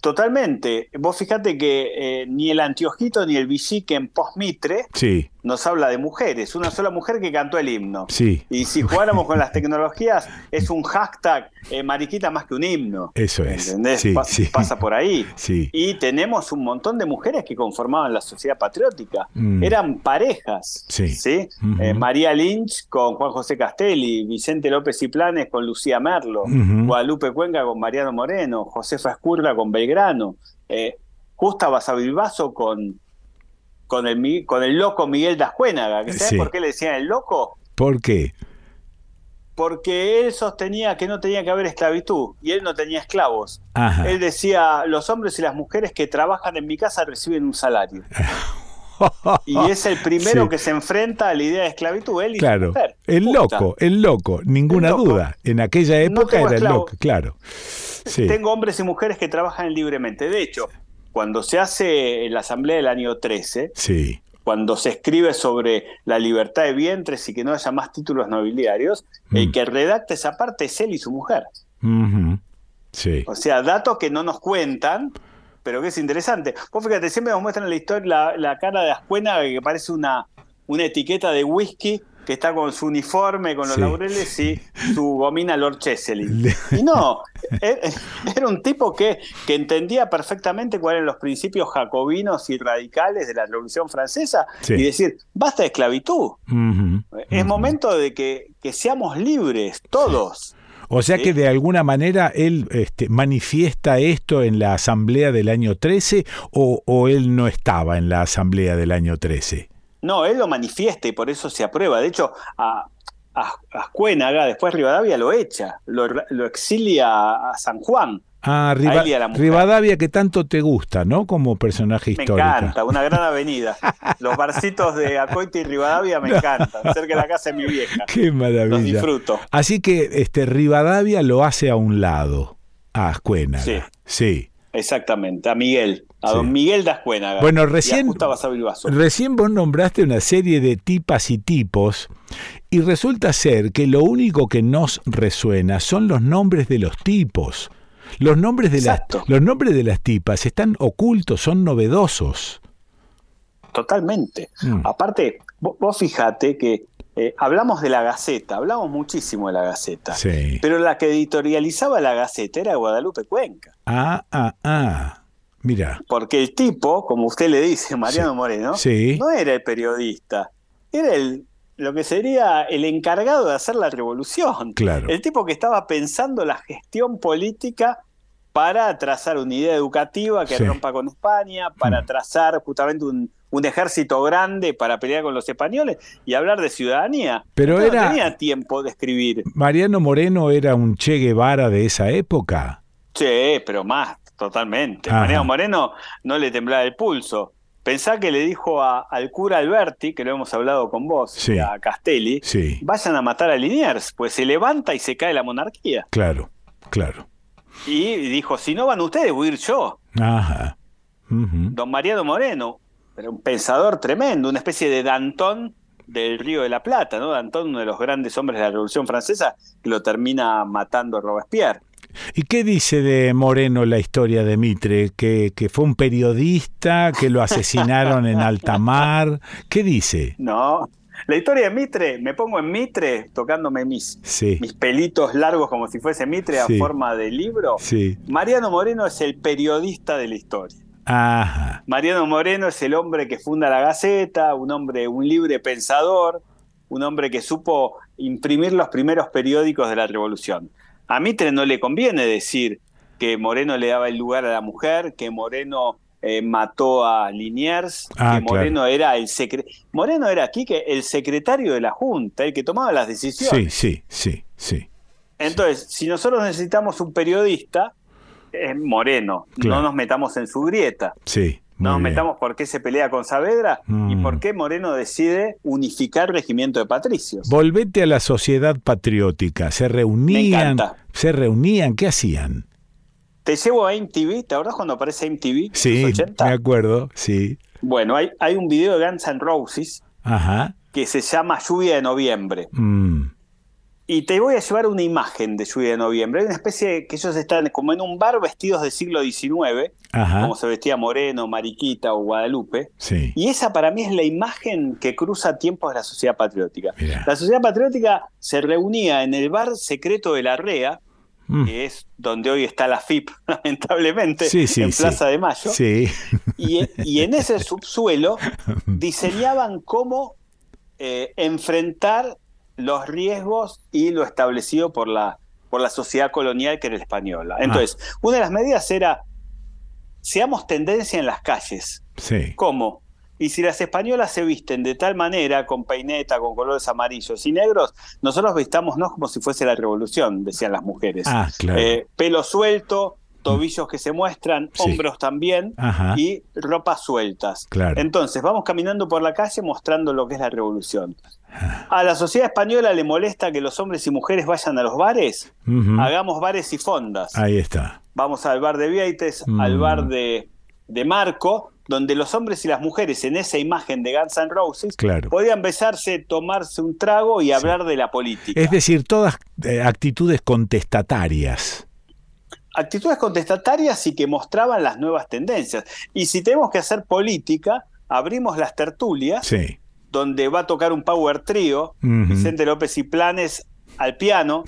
S23: Totalmente. Vos fíjate que eh, ni el antiojito ni el bicique en post-Mitre
S1: sí
S23: nos habla de mujeres, una sola mujer que cantó el himno.
S1: Sí.
S23: Y si jugáramos con las tecnologías, es un hashtag eh, mariquita más que un himno.
S1: Eso es.
S23: ¿Entendés? Pasa por ahí.
S1: Sí.
S23: Y tenemos un montón de mujeres que conformaban la sociedad patriótica. Mm. Eran parejas.
S1: Sí.
S23: ¿sí? Eh, María Lynch con Juan José Castelli, Vicente López y Planes con Lucía Merlo, Guadalupe Cuenca con Mariano Moreno, Josefa Escurra con Belgrano, eh, Justa Basavilbaso con con el, con el loco Miguel Dascuénaga. ¿Sabes por qué le decían el loco?
S1: ¿Por qué?
S23: Porque él sostenía que no tenía que haber esclavitud y él no tenía esclavos. Él decía, los hombres y las mujeres que trabajan en mi casa reciben un salario. y es el primero que se enfrenta a la idea de esclavitud, él y
S1: claro, El loco, el loco, ninguna duda. En aquella época era el loco, claro.
S23: Tengo hombres y mujeres que trabajan libremente. De hecho, cuando se hace en la Asamblea del año 13,
S1: sí.
S23: cuando se escribe sobre la libertad de vientres y que no haya más títulos nobiliarios, el mm. que redacta esa parte es él y su mujer.
S1: sí.
S23: O sea, datos que no nos cuentan, pero que es interesante. Vos fíjate, siempre nos muestran la historia la, la cara de Ascuena que parece una, una etiqueta de whisky que está con su uniforme, con los laureles y su gomina Lord Cheseley. Y no, e-, e-, era un tipo que, que entendía perfectamente cuáles eran los principios jacobinos y radicales de la Revolución Francesa y decir, basta de esclavitud. Es momento de que, que, seamos libres, todos.
S1: O sea que de alguna manera él este, manifiesta esto en la asamblea del año 13 o, o él no estaba en la asamblea del año 13.
S23: No, él lo manifiesta y por eso se aprueba. De hecho, a, a, después Rivadavia lo echa, lo, exilia a San Juan.
S1: Ah, Rivadavia que tanto te gusta, ¿no? Como personaje histórico. Me
S23: encanta, una gran avenida. Los barcitos de Acoite y Rivadavia me encantan, cerca de la casa de mi vieja.
S1: Qué maravilla. Los
S23: disfruto.
S1: Así que este Rivadavia lo hace a un lado, a Ascuena.
S23: Sí.
S1: Sí.
S23: Exactamente, a Miguel, a don Miguel Dascuénaga.
S1: Bueno, recién, recién vos nombraste una serie de tipas y tipos y resulta ser que lo único que nos resuena son los nombres de los tipos. Los nombres de, las, los nombres de las tipas están ocultos, son novedosos.
S23: totalmente. Mm. Aparte, vos, fijate que eh, hablamos de la Gaceta, hablamos muchísimo de la Gaceta, pero la que editorializaba la Gaceta era Guadalupe Cuenca.
S1: Ah, ah, ah. Mira.
S23: Porque el tipo, como usted le dice, Mariano Moreno, no era el periodista, era el lo que sería el encargado de hacer la revolución.
S1: Claro.
S23: El tipo que estaba pensando la gestión política para trazar una idea educativa que rompa con España, para mm. trazar justamente un, ejército grande para pelear con los españoles y hablar de ciudadanía.
S1: Pero no
S23: tenía tiempo de escribir.
S1: Mariano Moreno era un Che Guevara de esa época.
S23: Sí, pero más, totalmente. Mariano Moreno no le temblaba el pulso. Pensá que le dijo al cura Alberti, que lo hemos hablado con vos, a Castelli, vayan a matar a Liniers, pues se levanta y se cae la monarquía.
S1: Claro, claro.
S23: Y dijo, si no van ustedes, voy a ir yo.
S1: Ajá.
S23: Don Mariano Moreno, pero un pensador tremendo, una especie de Danton del Río de la Plata, ¿no? Danton, uno de los grandes hombres de la Revolución Francesa, que lo termina matando Robespierre.
S1: ¿Y qué dice de Moreno la historia de Mitre? ¿Que, que fue un periodista, que lo asesinaron en alta mar? ¿Qué dice?
S23: No, la historia de Mitre, me pongo en Mitre tocándome mis, mis pelitos largos como si fuese Mitre a forma de libro.
S1: Sí.
S23: Mariano Moreno es el periodista de la historia.
S1: Ajá.
S23: Mariano Moreno es el hombre que funda la Gaceta, un hombre, un libre pensador, un hombre que supo imprimir los primeros periódicos de la Revolución. A Mitre no le conviene decir que Moreno le daba el lugar a la mujer, que Moreno eh, mató a Liniers, ah, que Moreno era el Moreno era aquí que el secretario de la Junta, el que tomaba las decisiones.
S1: Sí, sí, sí, sí.
S23: Entonces, si nosotros necesitamos un periodista, es Moreno, no nos metamos en su grieta.
S1: Sí.
S23: No nos metamos por qué se pelea con Saavedra y mm. por qué Moreno decide unificar el regimiento de patricios.
S1: Volvete a la sociedad patriótica. Se reunían. Se reunían. ¿Qué hacían?
S23: Te llevo a MTV. ¿Te acuerdas cuando aparece MTV?
S1: Sí, me acuerdo, sí.
S23: Bueno, hay, hay un video de Guns N' Roses
S1: Ajá.
S23: que se llama Lluvia de Noviembre.
S1: Mm.
S23: Y te voy a llevar una imagen de lluvia de noviembre. Hay una especie de, que ellos están como en un bar vestidos del siglo XIX, como se vestía Moreno, Mariquita o Guadalupe. Y esa para mí es la imagen que cruza tiempos de la sociedad patriótica. La sociedad patriótica se reunía en el bar secreto de la REA, mm. que es donde hoy está la FIP, lamentablemente, en Plaza de Mayo. Y, y, en ese subsuelo diseñaban cómo eh, enfrentar los riesgos y lo establecido por la, por la sociedad colonial que era la española. Ah. Entonces, una de las medidas era, seamos tendencia en las calles.
S1: Sí.
S23: ¿Cómo? Y si las españolas se visten de tal manera, con peineta, con colores amarillos y negros, nosotros vistámonos como si fuese la revolución, decían las mujeres.
S1: Ah,
S23: eh, pelo suelto, tobillos que se muestran, hombros también y ropas sueltas. Entonces, vamos caminando por la calle mostrando lo que es la revolución. A la sociedad española le molesta que los hombres y mujeres vayan a los bares. Hagamos bares y fondas.
S1: Ahí está.
S23: Vamos al bar de Vieites, al mm. bar de, de, Marco, donde los hombres y las mujeres en esa imagen de Guns N' Roses podían besarse, tomarse un trago y hablar de la política.
S1: Es decir, todas eh, actitudes contestatarias
S23: actitudes contestatarias y que mostraban las nuevas tendencias. Y si tenemos que hacer política, abrimos las tertulias, donde va a tocar un power trío, Vicente López y Planes al piano,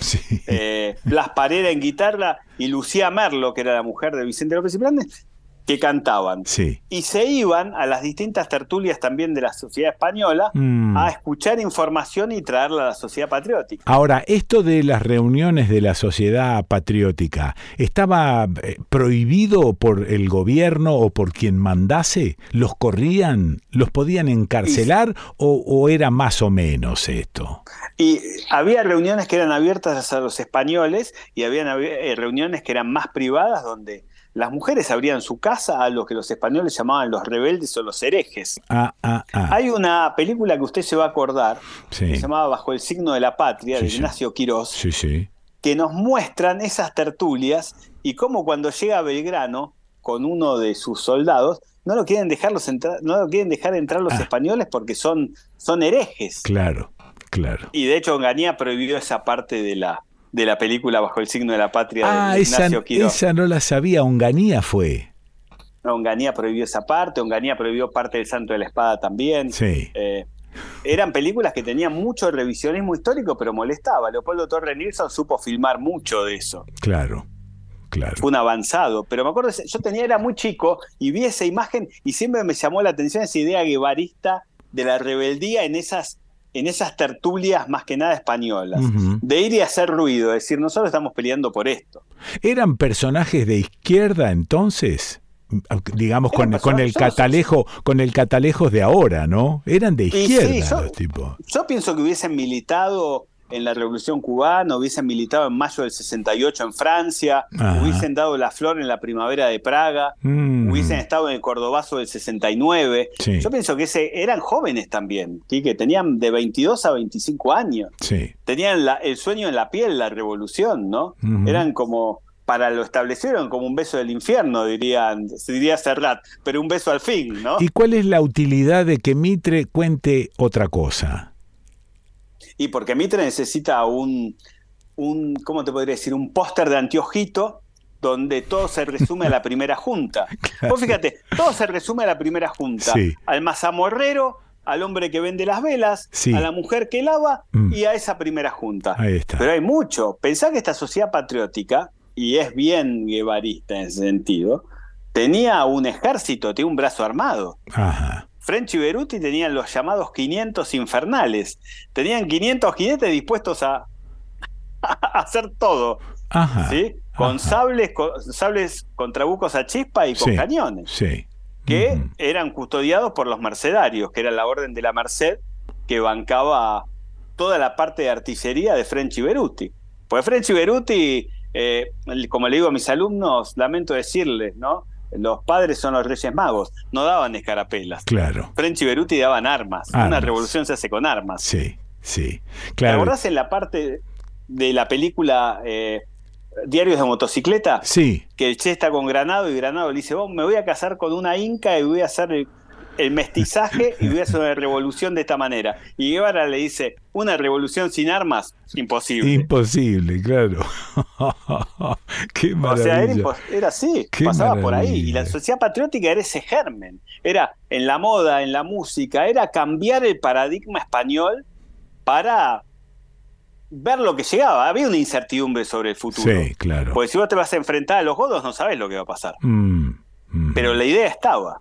S23: eh, Blas Parera en guitarra y Lucía Merlo, que era la mujer de Vicente López y Planes, que cantaban. Y se iban a las distintas tertulias también de la sociedad española mm. a escuchar información y traerla a la sociedad patriótica.
S1: Ahora, esto de las reuniones de la sociedad patriótica, ¿estaba eh, prohibido por el gobierno o por quien mandase? ¿Los corrían? ¿Los podían encarcelar o, era más o menos esto?
S23: Y había reuniones que eran abiertas a los españoles y había eh, reuniones que eran más privadas donde las mujeres abrían su casa a lo que los españoles llamaban los rebeldes o los herejes.
S1: Ah, ah, ah.
S23: Hay una película que usted se va a acordar, que se llamaba Bajo el signo de la patria, de Ignacio Quirós, que nos muestran esas tertulias y cómo cuando llega Belgrano con uno de sus soldados, no lo quieren dejarlos entrar, no lo quieren dejar entrar los españoles porque son, son herejes.
S1: Claro, claro.
S23: Y de hecho Ganía prohibió esa parte de la, de la película Bajo el signo de la patria de ah, Ignacio
S1: esa, esa no la sabía, Onganía fue.
S23: Onganía prohibió esa parte, Onganía prohibió parte del Santo de la Espada también.
S1: Sí.
S23: Eh, eran películas que tenían mucho revisionismo histórico, pero molestaba. Leopoldo Torre Nilsson supo filmar mucho de eso.
S1: Claro. Claro.
S23: Fue un avanzado, pero me acuerdo, yo tenía, era muy chico y vi esa imagen y siempre me llamó la atención esa idea guevarista de la rebeldía en esas en esas tertulias más que nada españolas, de ir y hacer ruido, es decir, nosotros estamos peleando por esto.
S1: ¿Eran personajes de izquierda entonces? digamos con, con, el catalejo con el catalejo de ahora, ¿no? Eran de izquierda los tipos.
S23: Yo pienso que hubiesen militado en la Revolución Cubana, hubiesen militado en mayo del 68 en Francia, hubiesen dado la flor en la primavera de Praga, mm. hubiesen estado en el Cordobazo del 69. Yo pienso que ese, eran jóvenes también, que tenían de 22 a 25 años. Tenían el sueño en la piel, la revolución, ¿no? Eran como para lo establecieron como un beso del infierno, dirían, diría Serrat, pero un beso al fin, ¿no?
S1: ¿Y cuál es la utilidad de que Mitre cuente otra cosa?
S23: Y porque Mitre necesita un, un ¿cómo te podría decir? Un póster de antiojito donde todo se resume a la primera junta. Vos fíjate, todo se resume a la primera junta. Al mazamorrero, al hombre que vende las velas, a la mujer que lava mm. y a esa primera junta. Pero hay mucho. Pensá que esta sociedad patriótica, y es bien guevarista en ese sentido, tenía un ejército, tenía un brazo armado.
S1: Ajá.
S23: French y Beruti tenían los llamados 500 infernales. Tenían 500 jinetes dispuestos a, hacer todo. ¿sí? Con sables, con sables con trabucos a chispa y con cañones.
S1: Sí.
S23: Que eran custodiados por los mercenarios, que era la orden de la Merced que bancaba toda la parte de artillería de French y Beruti. Pues French y Beruti, eh, como le digo a mis alumnos, lamento decirles, ¿no? Los padres son los reyes magos, no daban escarapelas.
S1: Claro.
S23: French y Beruti daban armas. Una revolución se hace con armas.
S1: Sí, sí. Claro.
S23: ¿Te en la parte de la película eh, Diarios de motocicleta?
S1: Sí.
S23: Que el Che está con Granado y Granado le dice, me voy a casar con una inca y voy a hacer el mestizaje y voy a hacer una revolución de esta manera. Y Guevara le dice, una revolución sin armas, imposible.
S1: Imposible, claro. Qué maravilla.
S23: O sea, era, así, pasaba por ahí. Y la sociedad patriótica era ese germen. Era en la moda, en la música, era cambiar el paradigma español para ver lo que llegaba. Había una incertidumbre sobre el futuro.
S1: Sí, claro.
S23: Porque si vos te vas a enfrentar a los godos, no sabes lo que va a pasar.
S1: Mm, mm.
S23: Pero la idea estaba.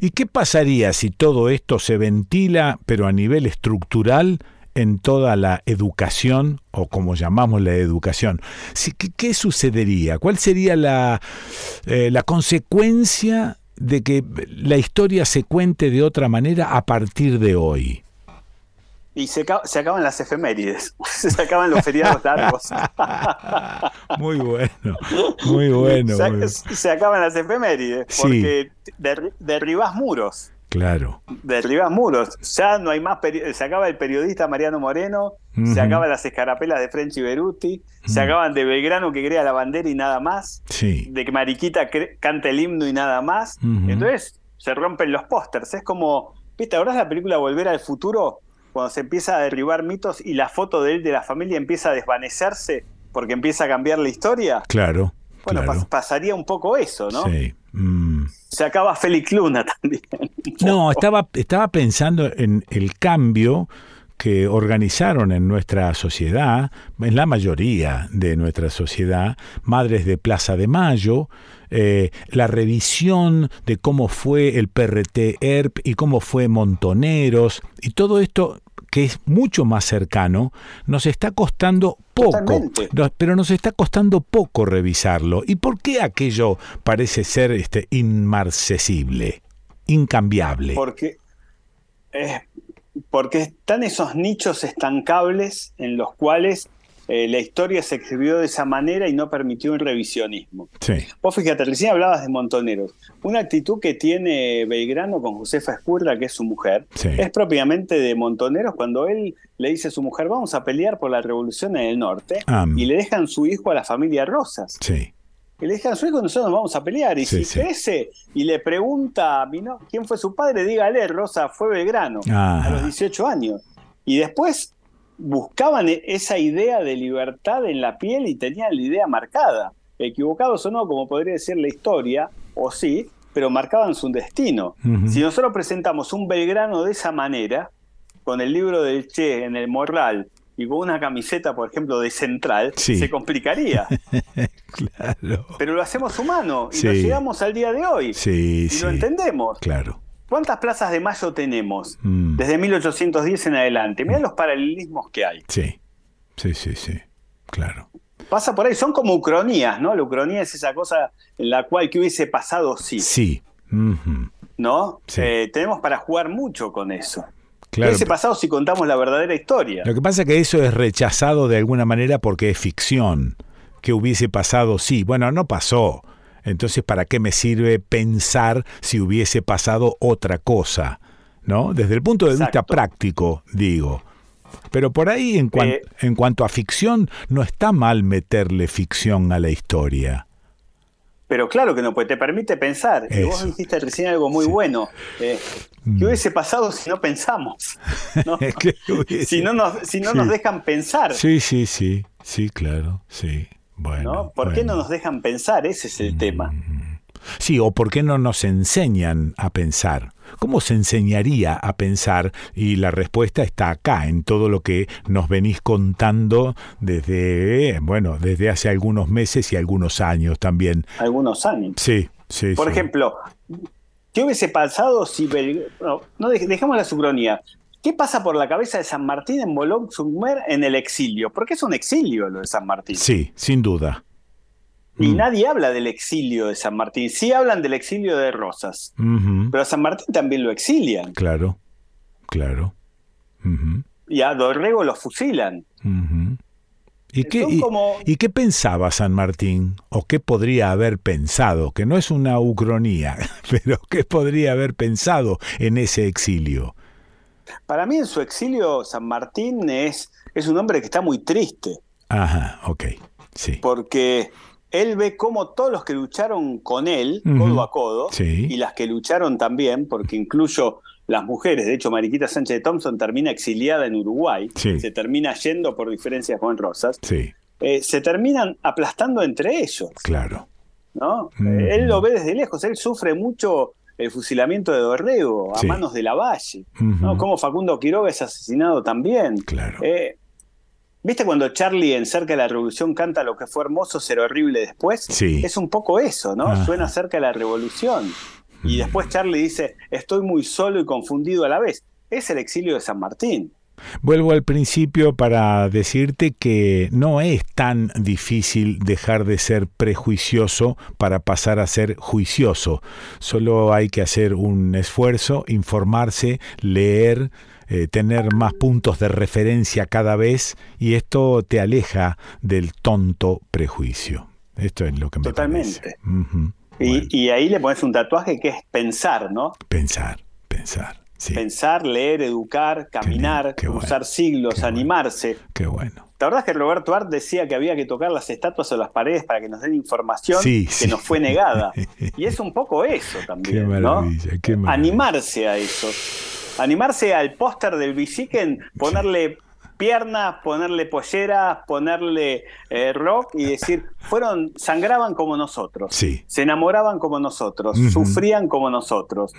S1: ¿Y qué pasaría si todo esto se ventila, pero a nivel estructural, en toda la educación, o como llamamos la educación? ¿Qué, sucedería? ¿Cuál sería la, eh, la consecuencia de que la historia se cuente de otra manera a partir de hoy?
S23: Y se, se, acaban las efemérides, se acaban los feriados largos.
S1: muy bueno, muy bueno.
S23: Se, acaban las efemérides, porque derribás muros.
S1: Claro.
S23: Derribás muros. Ya no hay más. Se acaba el periodista Mariano Moreno, se acaban las escarapelas de French y Beruti, se acaban de Belgrano que crea la bandera y nada más.
S1: Sí.
S23: De que Mariquita canta el himno y nada más. Entonces se rompen los pósters. Es como. ¿Viste? ¿Ahora la película Volver al Futuro? Cuando se empieza a derribar mitos y la foto de él de la familia empieza a desvanecerse porque empieza a cambiar la historia.
S1: Claro.
S23: Bueno, pasaría un poco eso, ¿no?
S1: Sí. Mm.
S23: Se acaba Félix Luna también.
S1: No, estaba, estaba pensando en el cambio que organizaron en nuestra sociedad, en la mayoría de nuestra sociedad, Madres de Plaza de Mayo, eh, la revisión de cómo fue el PRT ERP y cómo fue Montoneros, y todo esto que es mucho más cercano, nos está costando poco, pero nos está costando poco revisarlo. ¿Y por qué aquello parece ser este, inmarcesible, incambiable?
S23: Porque, eh, porque están esos nichos estancables en los cuales eh, la historia se escribió de esa manera y no permitió un revisionismo.
S1: Sí.
S23: Vos fíjate, recién hablabas de Montoneros. Una actitud que tiene Belgrano con Josefa Escurra, que es su mujer, es propiamente de Montoneros cuando él le dice a su mujer, vamos a pelear por la revolución en el norte, ah. y le dejan su hijo a la familia Rosas.
S1: Sí.
S23: Y le dejan su hijo, nosotros nos vamos a pelear. Y si crece y le pregunta ¿no? quién fue su padre, dígale, Rosa fue Belgrano, a los 18 años. Y después buscaban e-, esa idea de libertad en la piel y tenían la idea marcada. Equivocados o no, como podría decir la historia, o sí, pero marcaban su destino. Si nosotros presentamos un Belgrano de esa manera, con el libro del Che en el morral y con una camiseta, por ejemplo, de central, se complicaría. claro. Pero lo hacemos humano y lo llegamos al día de hoy.
S1: Sí,
S23: y lo entendemos.
S1: Claro.
S23: ¿Cuántas plazas de mayo tenemos mm. desde 1810 en adelante? Mira mm. los paralelismos que hay.
S1: Sí, sí, sí, sí, claro.
S23: Pasa por ahí, son como ucronías, ¿no? La ucronía es esa cosa en la cual que hubiese pasado sí.
S1: Sí.
S23: ¿No? Eh, tenemos para jugar mucho con eso. Claro. hubiese pasado si contamos la verdadera historia?
S1: Lo que pasa es que eso es rechazado de alguna manera porque es ficción. Que hubiese pasado sí. Bueno, no pasó. Entonces, ¿para qué me sirve pensar si hubiese pasado otra cosa? ¿No? Desde el punto de vista práctico, digo. Pero por ahí, en, eh, en cuanto a ficción, no está mal meterle ficción a la historia.
S23: Pero claro que no, pues te permite pensar. Y vos dijiste recién algo muy bueno. Eh, ¿Qué mm. hubiese pasado si no pensamos? si no, nos, si no nos dejan pensar.
S1: Sí, sí, sí, sí, claro, sí. Bueno,
S23: ¿Por qué no nos dejan pensar? Ese es el tema. Mm.
S1: Sí, o por qué no nos enseñan a pensar. ¿Cómo se enseñaría a pensar? Y la respuesta está acá, en todo lo que nos venís contando desde, bueno, desde hace algunos meses y algunos años también.
S23: Algunos años.
S1: Sí, sí.
S23: Por ejemplo, ¿qué hubiese pasado si... No, dejemos la sucronía. ¿Qué pasa por la cabeza de San Martín en bolón sumer en el exilio? Porque es un exilio lo de San Martín.
S1: Sí, sin duda.
S23: Y mm. nadie habla del exilio de San Martín. Sí hablan del exilio de Rosas. Pero a San Martín también lo exilian.
S1: Claro, claro.
S23: Y a Dorrego lo fusilan.
S1: ¿Y qué, y, qué, pensaba San Martín? ¿O qué podría haber pensado? Que no es una ucronía, pero ¿qué podría haber pensado en ese exilio?
S23: Para mí en su exilio San Martín es, es un hombre que está muy triste.
S1: Ajá, ok, sí.
S23: Porque él ve cómo todos los que lucharon con él, codo a codo, y las que lucharon también, porque incluyo las mujeres, de hecho Mariquita Sánchez de Thompson termina exiliada en Uruguay, se termina yendo por diferencias con Rosas, eh, se terminan aplastando entre ellos.
S1: Claro.
S23: ¿no? Él lo ve desde lejos, él sufre mucho el fusilamiento de Dorrego a manos de la Valle, ¿no? Como Facundo Quiroga es asesinado también.
S1: Claro.
S23: Eh, ¿Viste cuando Charlie en Cerca de la Revolución canta lo que fue hermoso ser horrible después?
S1: Sí.
S23: Es un poco eso, ¿no? Suena cerca de la Revolución. Y después Charlie dice, estoy muy solo y confundido a la vez. Es el exilio de San Martín.
S1: Vuelvo al principio para decirte que no es tan difícil dejar de ser prejuicioso para pasar a ser juicioso. Solo hay que hacer un esfuerzo, informarse, leer, eh, tener más puntos de referencia cada vez y esto te aleja del tonto prejuicio. Esto es lo que me
S23: Totalmente. y, ahí le pones un tatuaje que es pensar, ¿no?
S1: Pensar, pensar.
S23: Pensar, leer, educar, caminar, cruzar siglos, animarse.
S1: Qué bueno.
S23: La verdad es que Roberto Art decía que había que tocar las estatuas o las paredes para que nos den información que nos fue negada. y es un poco eso también. Qué maravilla, qué maravilla. Animarse a eso animarse al póster del Biciken, ponerle piernas, ponerle polleras, ponerle eh, rock y decir, fueron, sangraban como nosotros, se enamoraban como nosotros, sufrían como nosotros,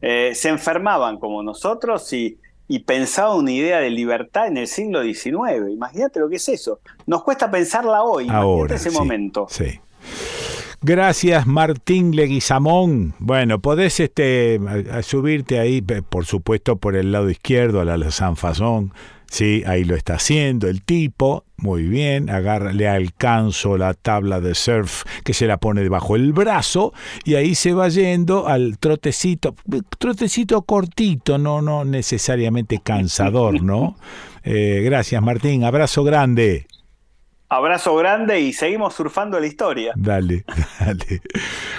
S23: eh, se enfermaban como nosotros y, pensaban una idea de libertad en el siglo XIX. Imagínate lo que es eso. Nos cuesta pensarla hoy, Ahora, ese momento.
S1: Sí. Gracias Martín Leguizamón. Bueno, podés este, subirte ahí, por supuesto, por el lado izquierdo a la Sanfazón. Sí, ahí lo está haciendo el tipo. Muy bien, agarra, le alcanzo la tabla de surf que se la pone debajo del brazo y ahí se va yendo al trotecito, trotecito cortito, no, no necesariamente cansador, ¿no? Eh, gracias Martín, abrazo grande.
S23: Abrazo grande y seguimos surfando la historia.
S1: Dale, dale.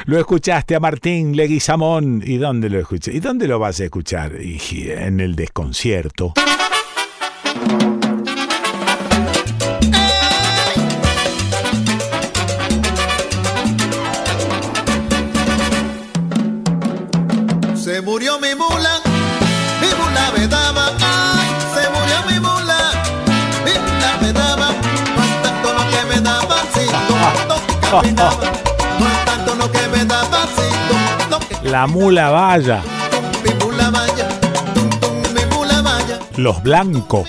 S1: Lo escuchaste a Martín Leguizamón. ¿Y dónde lo escuché? ¿Y dónde lo vas a escuchar? en el desconcierto. La mula vaya. Los blancos.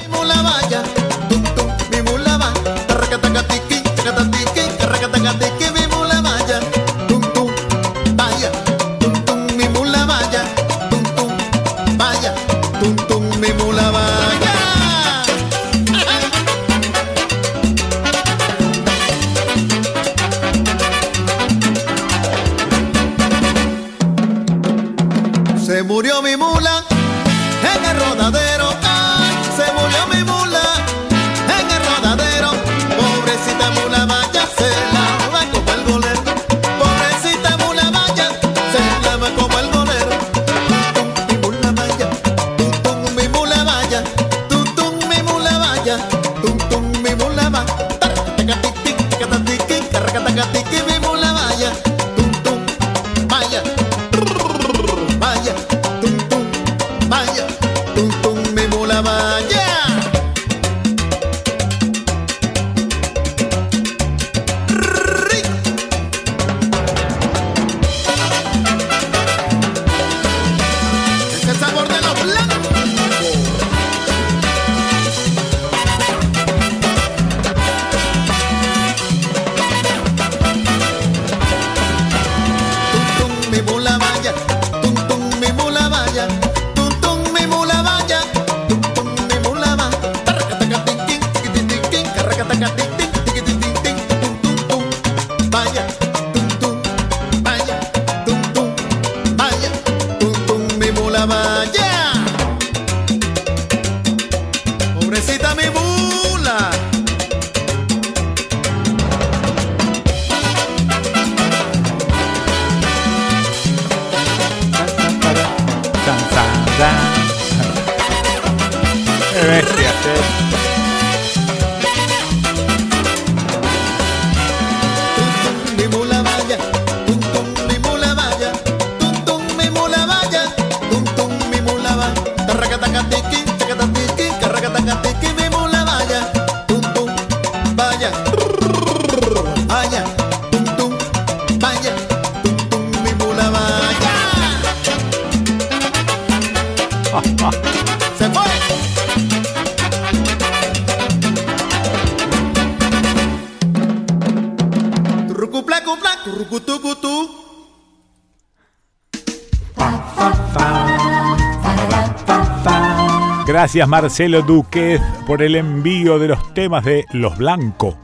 S1: Gracias Marcelo Duque por el envío de los temas de Los Blancos.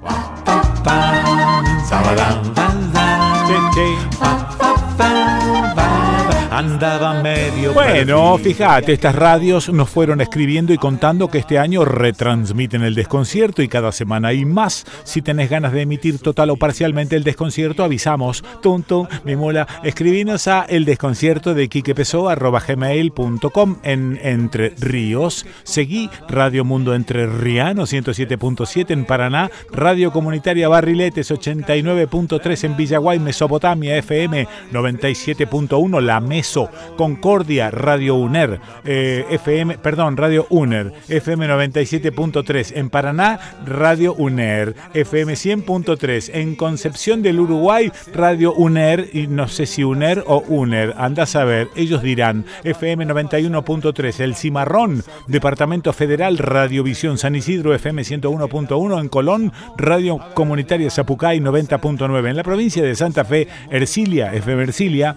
S1: Andaba medio. Bueno, fíjate, estas radios nos fueron escribiendo y contando que este año retransmiten el desconcierto y cada semana hay más. Si tenés ganas de emitir total o parcialmente el desconcierto, avisamos. Tonto, mi mola, escribinos a el desconcierto de gmail.com en Entre Ríos. Seguí Radio Mundo Entre Riano 107.7 en Paraná, Radio Comunitaria Barriletes 89.3 en Villaguay, Mesopotamia FM 97.1 La Mesa Concordia, Radio UNER, eh, FM, perdón, Radio UNER, FM 97.3. En Paraná, Radio UNER, FM 100.3. En Concepción del Uruguay, Radio UNER, y no sé si UNER o UNER, anda a saber, ellos dirán, FM 91.3. El Cimarrón, Departamento Federal, Radiovisión San Isidro, FM 101.1. En Colón, Radio Comunitaria Zapucay 90.9. En la provincia de Santa Fe, Ercilia, FM Ercilia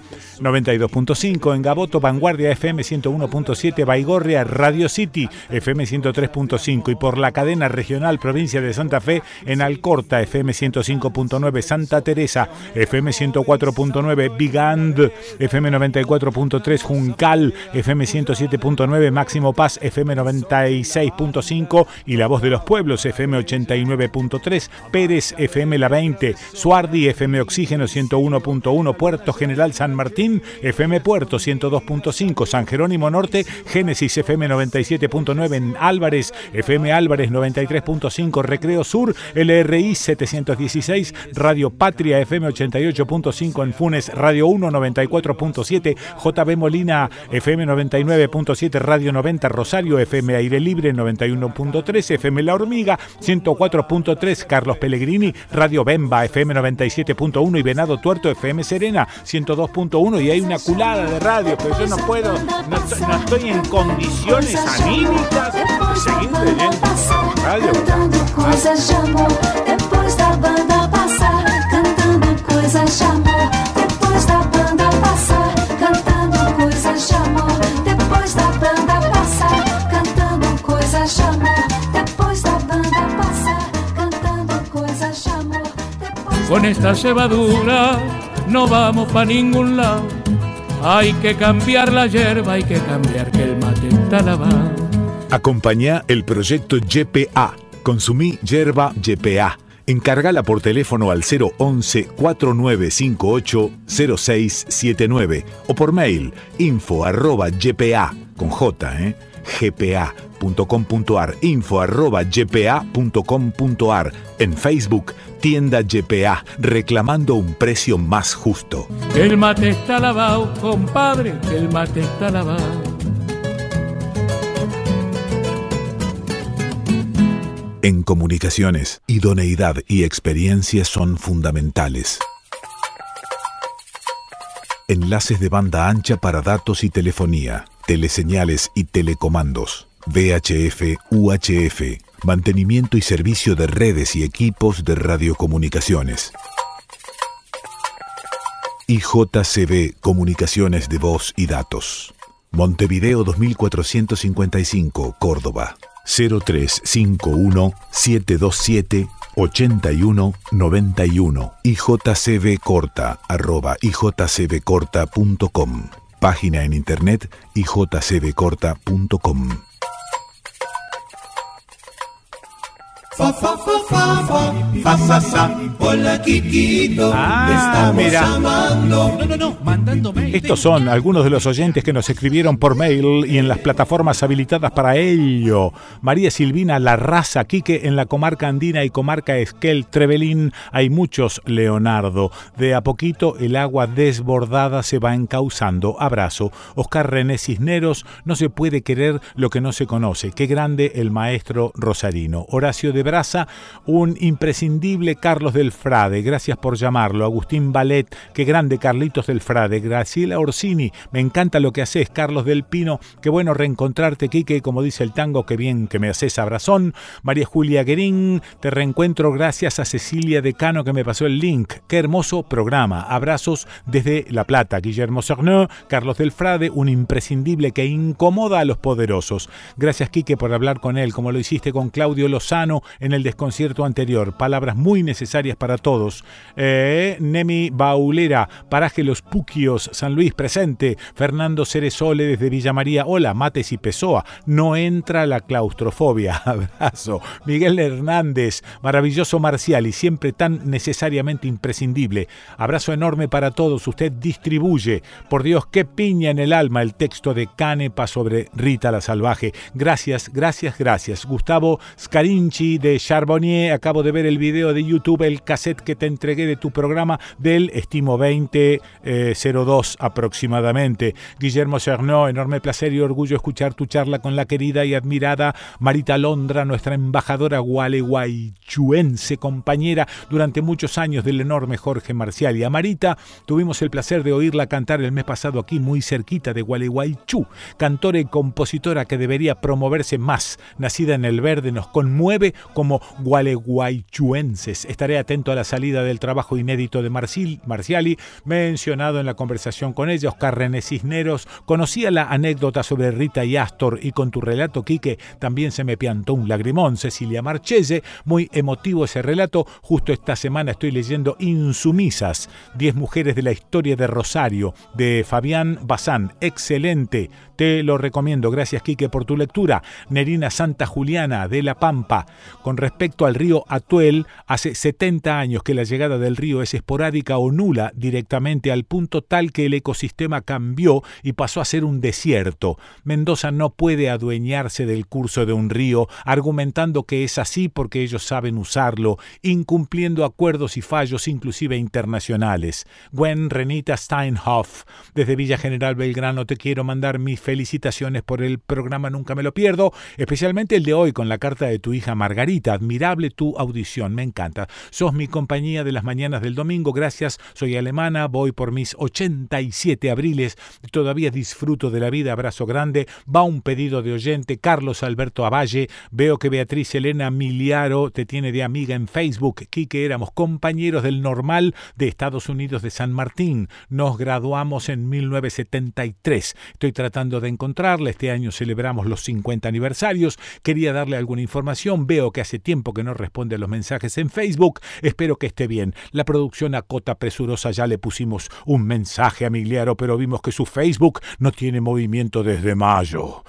S1: 92.5 en Gaboto, Vanguardia FM 101.7, Baigorria, Radio City FM 103.5 y por la cadena regional provincia de Santa Fe en Alcorta FM 105.9, Santa Teresa FM 104.9, Bigand FM 94.3, Juncal FM 107.9, Máximo Paz FM 96.5 y La Voz de los Pueblos FM 89.3, Pérez FM La 20, Suardi FM Oxígeno 101.1, Puerto General San Martín FM Puerto 102.5, San Jerónimo Norte, Génesis FM 97.9 en Álvarez, FM Álvarez 93.5, Recreo Sur, LRI 716, Radio Patria FM 88.5 en Funes, Radio 1 94.7, JB Molina FM 99.7, Radio 90 Rosario, FM Aire Libre 91.3, FM La Hormiga 104.3, Carlos Pellegrini, Radio Bemba FM 97.1 y Venado Tuerto FM Serena 102.1 y hay una culada de radio, pero yo no puedo, no, estoy en condiciones anímicas de seguir radio.
S24: Con esta cebadura no vamos para ningún lado. Hay que cambiar la hierba, hay que cambiar que el mate está lavado.
S4: Acompañá el proyecto YPA. Consumí yerba YPA. Encárgala por teléfono al 011 4958 0679 o por mail info arroba ypa con J, ¿eh? gpa.com.ar, info arroba gpa.com.ar, en Facebook, tienda GPA, reclamando un precio más justo.
S24: El mate está lavado, compadre, el mate está lavado.
S4: En comunicaciones, idoneidad y experiencia son fundamentales. Enlaces de banda ancha para datos y telefonía teleseñales y telecomandos, VHF, UHF, mantenimiento y servicio de redes y equipos de radiocomunicaciones. IJCB Comunicaciones de Voz y Datos. Montevideo 2455, Córdoba. 0351 727 8191 ijcbcorta arroba ijcbcorta.com Página en internet ijcbcorta.com.
S21: Fa, fa, fa, fa, fa, fa, fa, fa, hola Kikito, ah, mira.
S1: No, no, no, mandando mail. Estos son algunos de los oyentes que nos escribieron por mail y en las plataformas habilitadas para ello. María Silvina La Raza, Quique, en la comarca andina y comarca Esquel, Trevelín, hay muchos Leonardo. De a poquito el agua desbordada se va encauzando. Abrazo. Oscar René Cisneros, no se puede querer lo que no se conoce. Qué grande el maestro Rosarino. Horacio de Un imprescindible Carlos del Frade, gracias por llamarlo. Agustín Ballet, qué grande Carlitos del Frade. Graciela Orsini, me encanta lo que haces. Carlos del Pino, qué bueno reencontrarte, Quique, como dice el tango, qué bien que me haces abrazón. María Julia Guerín, te reencuentro gracias a Cecilia Decano que me pasó el link. Qué hermoso programa. Abrazos desde La Plata. Guillermo Cerneux, Carlos del Frade, un imprescindible que incomoda a los poderosos. Gracias, Quique, por hablar con él, como lo hiciste con Claudio Lozano en el desconcierto anterior. Palabras muy necesarias para todos. Eh, Nemi Baulera, Paraje Los Puquios, San Luis presente. Fernando Ceresole desde Villa María. Hola, Mates y Pessoa. No entra la claustrofobia. Abrazo. Miguel Hernández, maravilloso Marcial y siempre tan necesariamente imprescindible. Abrazo enorme para todos. Usted distribuye. Por Dios, qué piña en el alma el texto de Canepa sobre Rita la Salvaje. Gracias, gracias, gracias. Gustavo Scarinci de Charbonnier. Acabo de ver el video de YouTube, el cassette que te entregué de tu programa del estimo 2002 eh, aproximadamente. Guillermo Cernó, enorme placer y orgullo escuchar tu charla con la querida y admirada Marita Londra, nuestra embajadora gualeguaychuense, compañera durante muchos años del enorme Jorge Marcial. Y a Marita tuvimos el placer de oírla cantar el mes pasado aquí, muy cerquita de Gualeguaychú. Cantora y compositora que debería promoverse más. Nacida en el verde, nos conmueve como gualeguaychuenses. Estaré atento a la salida del trabajo inédito de Marciali, mencionado en la conversación con ella. Oscar René Cisneros conocía la anécdota sobre Rita y Astor y con tu relato, Quique, también se me piantó un lagrimón. Cecilia Marchese, muy emotivo ese relato. Justo esta semana estoy leyendo Insumisas, 10 mujeres de la historia de Rosario, de Fabián Bazán. Excelente Te lo recomiendo. Gracias, Quique, por tu lectura. Nerina Santa Juliana de La Pampa. Con respecto al río Atuel, hace 70 años que la llegada del río es esporádica o nula directamente al punto tal que el ecosistema cambió y pasó a ser un desierto. Mendoza no puede adueñarse del curso de un río, argumentando que es así porque ellos saben usarlo, incumpliendo acuerdos y fallos inclusive internacionales. Gwen Renita Steinhoff, desde Villa General Belgrano, te quiero mandar mis felicitaciones por el programa Nunca me lo pierdo, especialmente el de hoy con la carta de tu hija Margarita. Admirable tu audición, me encanta. Sos mi compañía de las mañanas del domingo, gracias. Soy alemana, voy por mis 87 abriles, todavía disfruto de la vida, abrazo grande. Va un pedido de oyente, Carlos Alberto Avalle. Veo que Beatriz Elena Miliaro te tiene de amiga en Facebook. Quique, éramos compañeros del normal de Estados Unidos de San Martín. Nos graduamos en 1973. Estoy tratando de encontrarla. Este año celebramos los 50 aniversarios. Quería darle alguna información. Veo que hace tiempo que no responde a los mensajes en Facebook. Espero que esté bien. La producción a cota presurosa ya le pusimos un mensaje a Miliaro, pero vimos que su Facebook no tiene movimiento desde mayo.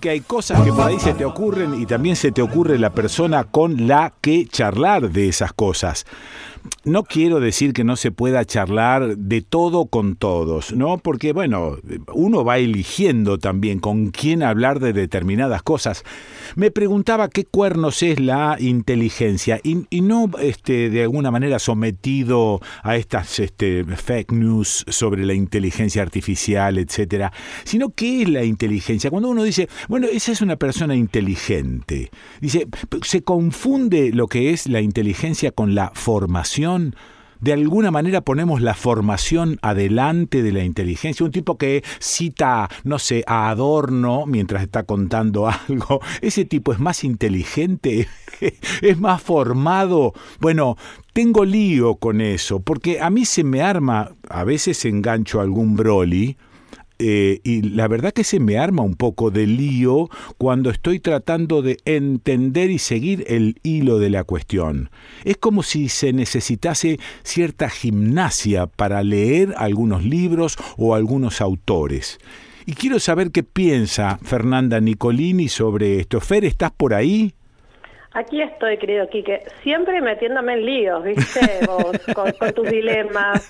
S1: Que hay cosas que por ahí se te ocurren y también se te ocurre la persona con la que charlar de esas cosas no quiero decir que no se pueda charlar de todo con todos, ¿no? Porque, bueno, uno va eligiendo también con quién hablar de determinadas cosas. Me preguntaba qué cuernos es la inteligencia y, no este, de alguna manera sometido a estas este, fake news sobre la inteligencia artificial, etcétera, sino qué es la inteligencia. Cuando uno dice, bueno, esa es una persona inteligente, dice, se confunde lo que es la inteligencia con la formación de alguna manera ponemos la formación adelante de la inteligencia. Un tipo que cita, no sé, a Adorno mientras está contando algo, ese tipo es más inteligente, es más formado. Bueno, tengo lío con eso, porque a mí se me arma, a veces engancho algún Broly, eh, y la verdad que se me arma un poco de lío cuando estoy tratando de entender y seguir el hilo de la cuestión. Es como si se necesitase cierta gimnasia para leer algunos libros o algunos autores. Y quiero saber qué piensa Fernanda Nicolini sobre esto. Fer, ¿estás por ahí?
S25: Aquí estoy, querido Quique, siempre metiéndome en líos, ¿viste? Vos, con, tus dilemas.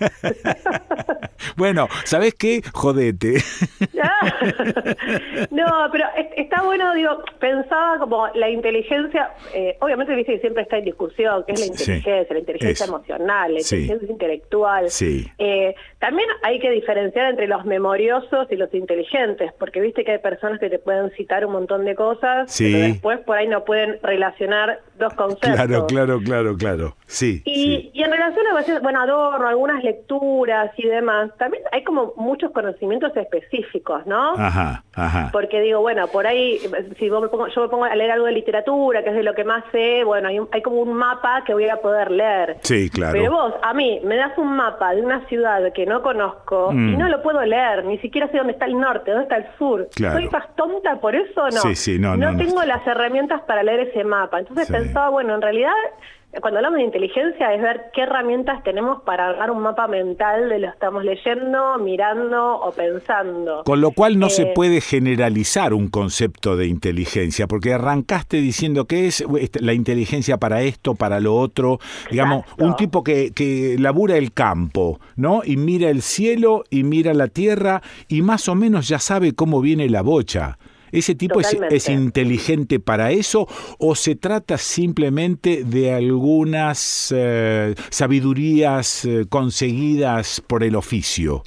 S1: bueno, ¿sabes qué? Jodete.
S25: no, pero está bueno, digo, pensaba como la inteligencia, eh, obviamente viste siempre está en discusión, que es la inteligencia, la inteligencia emocional, la inteligencia intelectual.
S1: Sí.
S25: Eh, también hay que diferenciar entre los memoriosos y los inteligentes, porque viste que hay personas que te pueden citar un montón de cosas, pero después por ahí no pueden relacionar dos conceptos.
S1: Claro, claro, claro, claro. Sí.
S25: Y, y en relación a, bueno, Adorno, algunas lecturas y demás, también hay como muchos conocimientos específicos, ¿no?
S1: Ajá, ajá.
S25: Porque digo, bueno, por ahí, si yo me pongo a leer algo de literatura, que es de lo que más sé, bueno, hay, hay como un mapa que voy a poder leer.
S1: Sí, claro.
S25: Pero vos, a mí, me das un mapa de una ciudad que no conozco y mm. no lo puedo leer, ni siquiera sé dónde está el norte, dónde está el sur.
S1: Claro.
S25: ¿Soy más tonta por eso o no?
S1: Sí, sí, no, no,
S25: no tengo las herramientas para leer ese mapa. Entonces pensaba, bueno, en realidad cuando hablamos de inteligencia es ver qué herramientas tenemos para armar un mapa mental de lo que estamos leyendo, mirando o pensando.
S1: Con lo cual no se eh, puede generalizar un concepto de inteligencia, porque arrancaste diciendo que es este, la inteligencia para esto, para lo otro, digamos, un tipo que, que labura el campo, ¿no? Y mira el cielo y mira la tierra y más o menos ya sabe cómo viene la bocha. ¿Ese tipo es, inteligente para eso o se trata simplemente de algunas eh, sabidurías eh, conseguidas por el oficio?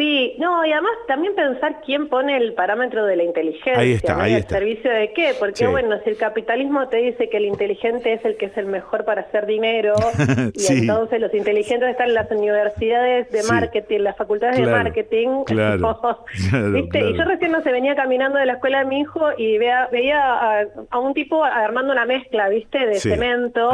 S25: Sí, no, y además también pensar quién pone el parámetro de la inteligencia.
S1: Ahí está, ahí está.
S25: servicio de qué? Porque bueno, si el capitalismo te dice que el inteligente es el que es el mejor para hacer dinero, y entonces los inteligentes están en las universidades de marketing, las facultades de marketing.
S1: Claro,
S25: ¿viste? Y yo recién no se venía caminando de la escuela de mi hijo y veía, veía a, un tipo armando una mezcla, ¿viste? De cemento.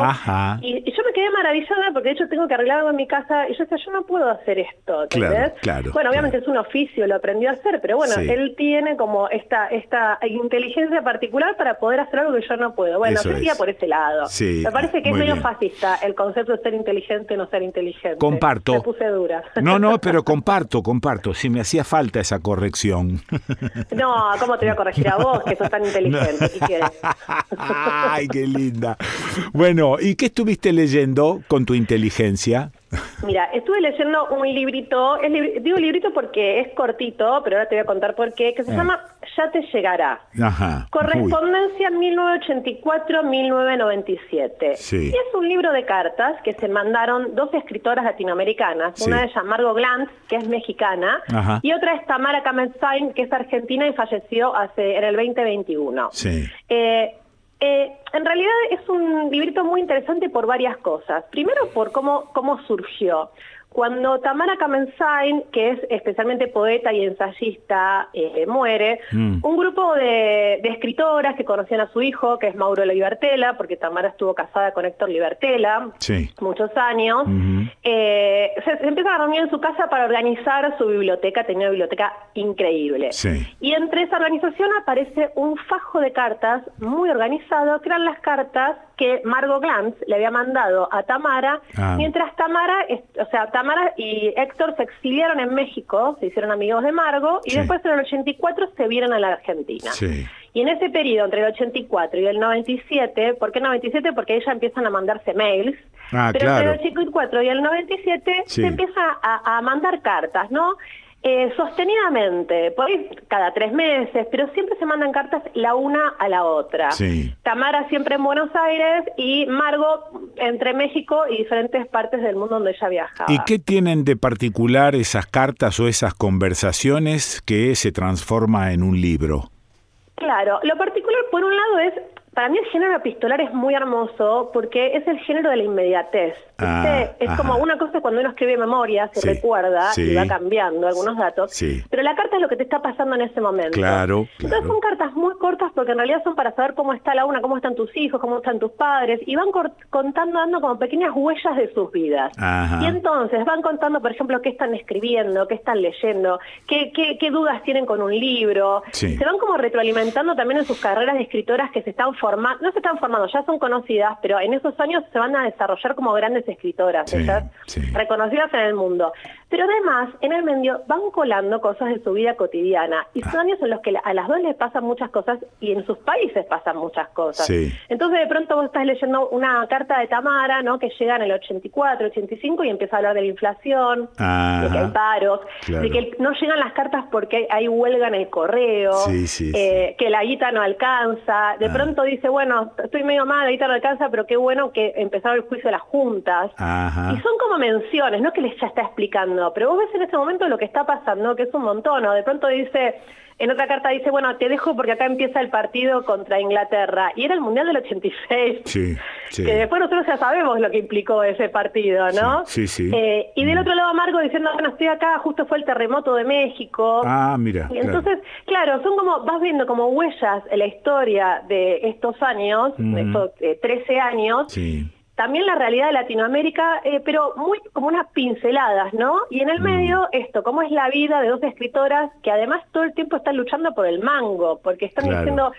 S25: Y, yo me quedé maravillada porque de hecho tengo que arreglar algo en mi casa y yo decía, yo no puedo hacer esto.
S1: Claro, claro.
S25: Bueno, obviamente es un oficio, lo aprendió a hacer, pero bueno, él tiene como esta, esta inteligencia particular para poder hacer algo que yo no puedo. Bueno, yo iría por ese lado. Me parece que es medio fascista el concepto de ser inteligente o no ser inteligente.
S1: Comparto.
S25: Me puse dura.
S1: No, no, pero comparto, comparto. Si me hacía falta esa corrección.
S25: No, ¿cómo te voy a corregir a vos que sos tan inteligente?
S1: Ay, qué linda. Bueno, ¿y qué estuviste leyendo con tu inteligencia?
S25: Mira, estuve leyendo un librito, digo librito porque es cortito, pero ahora te voy a contar por qué, que se eh. llama Ya te llegará.
S1: Ajá.
S25: Correspondencia 1984-1997.
S1: Sí.
S25: Y es un libro de cartas que se mandaron dos escritoras latinoamericanas. Una de ellas Margot Glantz, que es mexicana, y otra es Tamara Kamenstein, que es argentina y falleció hace en el 2021.
S1: Sí.
S25: Eh, eh, en realidad es un librito muy interesante por varias cosas. Primero por cómo, cómo surgió. Cuando Tamara Kamensain, que es especialmente poeta y ensayista, eh, muere, mm. un grupo de, escritoras que conocían a su hijo, que es Mauro Libertela, porque Tamara estuvo casada con Héctor Libertela muchos años, eh, se, empiezan a reunir en su casa para organizar su biblioteca, tenía una biblioteca increíble. Y entre esa organización aparece un fajo de cartas muy organizado, que eran las cartas que Margot Glantz le había mandado a Tamara, ah. mientras Tamara, o sea, Tamara y Héctor se exiliaron en México, se hicieron amigos de Margot, y después en el 84 se vieron a la Argentina. Y en ese periodo, entre el 84 y el 97, ¿por qué 97? Porque ellas empiezan a mandarse mails,
S1: ah,
S25: pero entre el 84 y el 97 se empieza a, a mandar cartas, ¿no? Eh, sostenidamente, por cada tres meses, pero siempre se mandan cartas la una a la otra. Tamara siempre en Buenos Aires y Margot entre México y diferentes partes del mundo donde ella viajaba.
S1: ¿Y qué tienen de particular esas cartas o esas conversaciones que se transforma en un libro?
S25: Claro, lo particular por un lado es para mí el género epistolar es muy hermoso porque es el género de la inmediatez. Ah, es como una cosa cuando uno escribe memoria, se recuerda y va cambiando algunos datos, pero la carta es lo que te está pasando en ese momento.
S1: Claro,
S25: Entonces son cartas muy cortas porque en realidad son para saber cómo está la una, cómo están tus hijos, cómo están tus padres, y van contando, dando como pequeñas huellas de sus vidas. Y entonces van contando, por ejemplo, qué están escribiendo, qué están leyendo, qué, qué, qué dudas tienen con un libro. Se van como retroalimentando también en sus carreras de escritoras que se están formando no se están formando, ya son conocidas, pero en esos años se van a desarrollar como grandes escritoras, reconocidas en el mundo. Pero además, en el medio van colando cosas de su vida cotidiana y son años en los que a las dos les pasan muchas cosas y en sus países pasan muchas cosas. Entonces de pronto vos estás leyendo una carta de Tamara, ¿no? Que llega en el 84, 85 y empieza a hablar de la inflación, de que hay paros, de que no llegan las cartas porque hay huelga en el correo, eh, que la guita no alcanza. De ah. pronto dice, bueno, estoy medio mal, la guita no alcanza, pero qué bueno que empezaron el juicio de Y son como menciones, no que les ya está explicando pero vos ves en ese momento lo que está pasando, que es un montón, ¿no? De pronto dice, en otra carta dice, bueno, te dejo porque acá empieza el partido contra Inglaterra. Y era el Mundial del 86.
S1: Sí, sí.
S25: Que después nosotros ya sabemos lo que implicó ese partido, ¿no?
S1: Sí, sí.
S25: Eh, y del mm. otro lado Margo diciendo, bueno, estoy acá, justo fue el terremoto de México.
S1: Ah, mira.
S25: Y entonces, claro. son como, vas viendo como huellas en la historia de estos años, de estos 13 eh, años.
S1: Sí
S25: también la realidad de Latinoamérica, eh, pero muy como unas pinceladas, ¿no? Y en el mm. medio esto, cómo es la vida de dos escritoras que además todo el tiempo están luchando por el mango, porque están diciendo,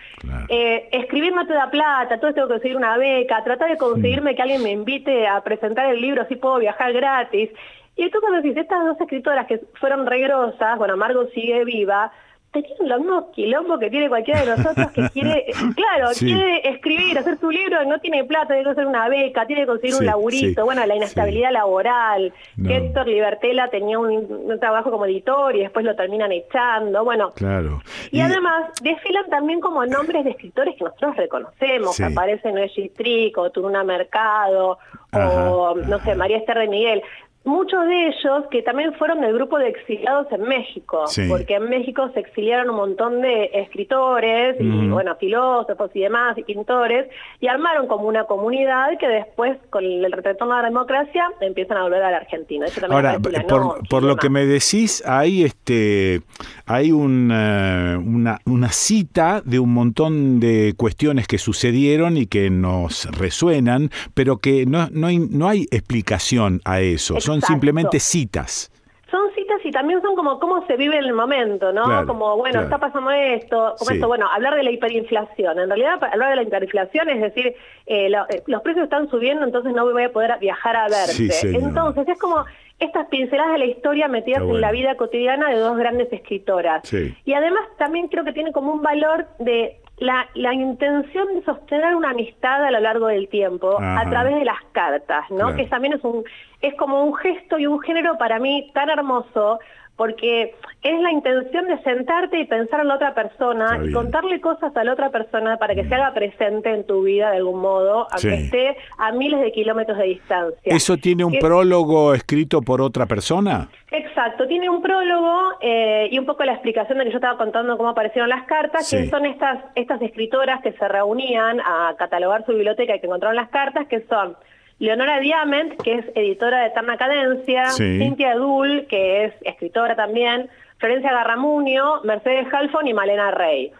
S25: eh, escribir no te da plata, todo tengo que conseguir una beca, tratar de conseguirme que alguien me invite a presentar el libro, así puedo viajar gratis. Y tú cuando dices, estas dos escritoras que fueron regrosas, bueno, Margo sigue viva, tienen los mismos quilombos que tiene cualquiera de nosotros que quiere, claro, quiere escribir, hacer su libro, no tiene plata, tiene que hacer una beca, tiene que conseguir un laburito, bueno, la inestabilidad laboral, Héctor Libertela tenía un, trabajo como editor y después lo terminan echando, bueno.
S1: Claro.
S25: Y, además desfilan también como nombres de escritores que nosotros reconocemos, aparecen Oye Trico, Turuna Mercado, o no sé, María Esther de Miguel muchos de ellos que también fueron del grupo de exiliados en México, porque en México se exiliaron un montón de escritores y bueno, filósofos y demás y pintores y armaron como una comunidad que después con el retorno a la democracia empiezan a volver a la Argentina.
S1: Ahora, por, lo que me decís, hay este hay una, una cita de un montón de cuestiones que sucedieron y que nos resuenan, pero que no, no, hay, no hay explicación a eso. Son simplemente citas
S25: también son como cómo se vive en el momento, ¿no? como, bueno, está pasando esto, como esto, bueno, hablar de la hiperinflación. En realidad, hablar de la hiperinflación es decir, eh, eh, los precios están subiendo, entonces no voy a poder viajar a verte. entonces, es como estas pinceladas de la historia metidas en la vida cotidiana de dos grandes escritoras. Y además también creo que tiene como un valor de la, la, intención de sostener una amistad a lo largo del tiempo a través de las cartas, ¿no? Que también es un es como un gesto y un género para mí tan hermoso porque es la intención de sentarte y pensar en la otra persona y contarle cosas a la otra persona para que se haga presente en tu vida de algún modo, aunque esté a miles de kilómetros de distancia.
S1: ¿Eso tiene un prólogo escrito por otra persona?
S25: Exacto, tiene un prólogo eh, y un poco la explicación de que yo estaba contando cómo aparecieron las cartas, que son estas, estas escritoras que se reunían a catalogar su biblioteca y que encontraron las cartas, que son Leonora Diamant, que es editora de Eterna Cadencia, Cintia Edul, que es escritora también, Florencia Garramunio, Mercedes Halfon y Malena Rey.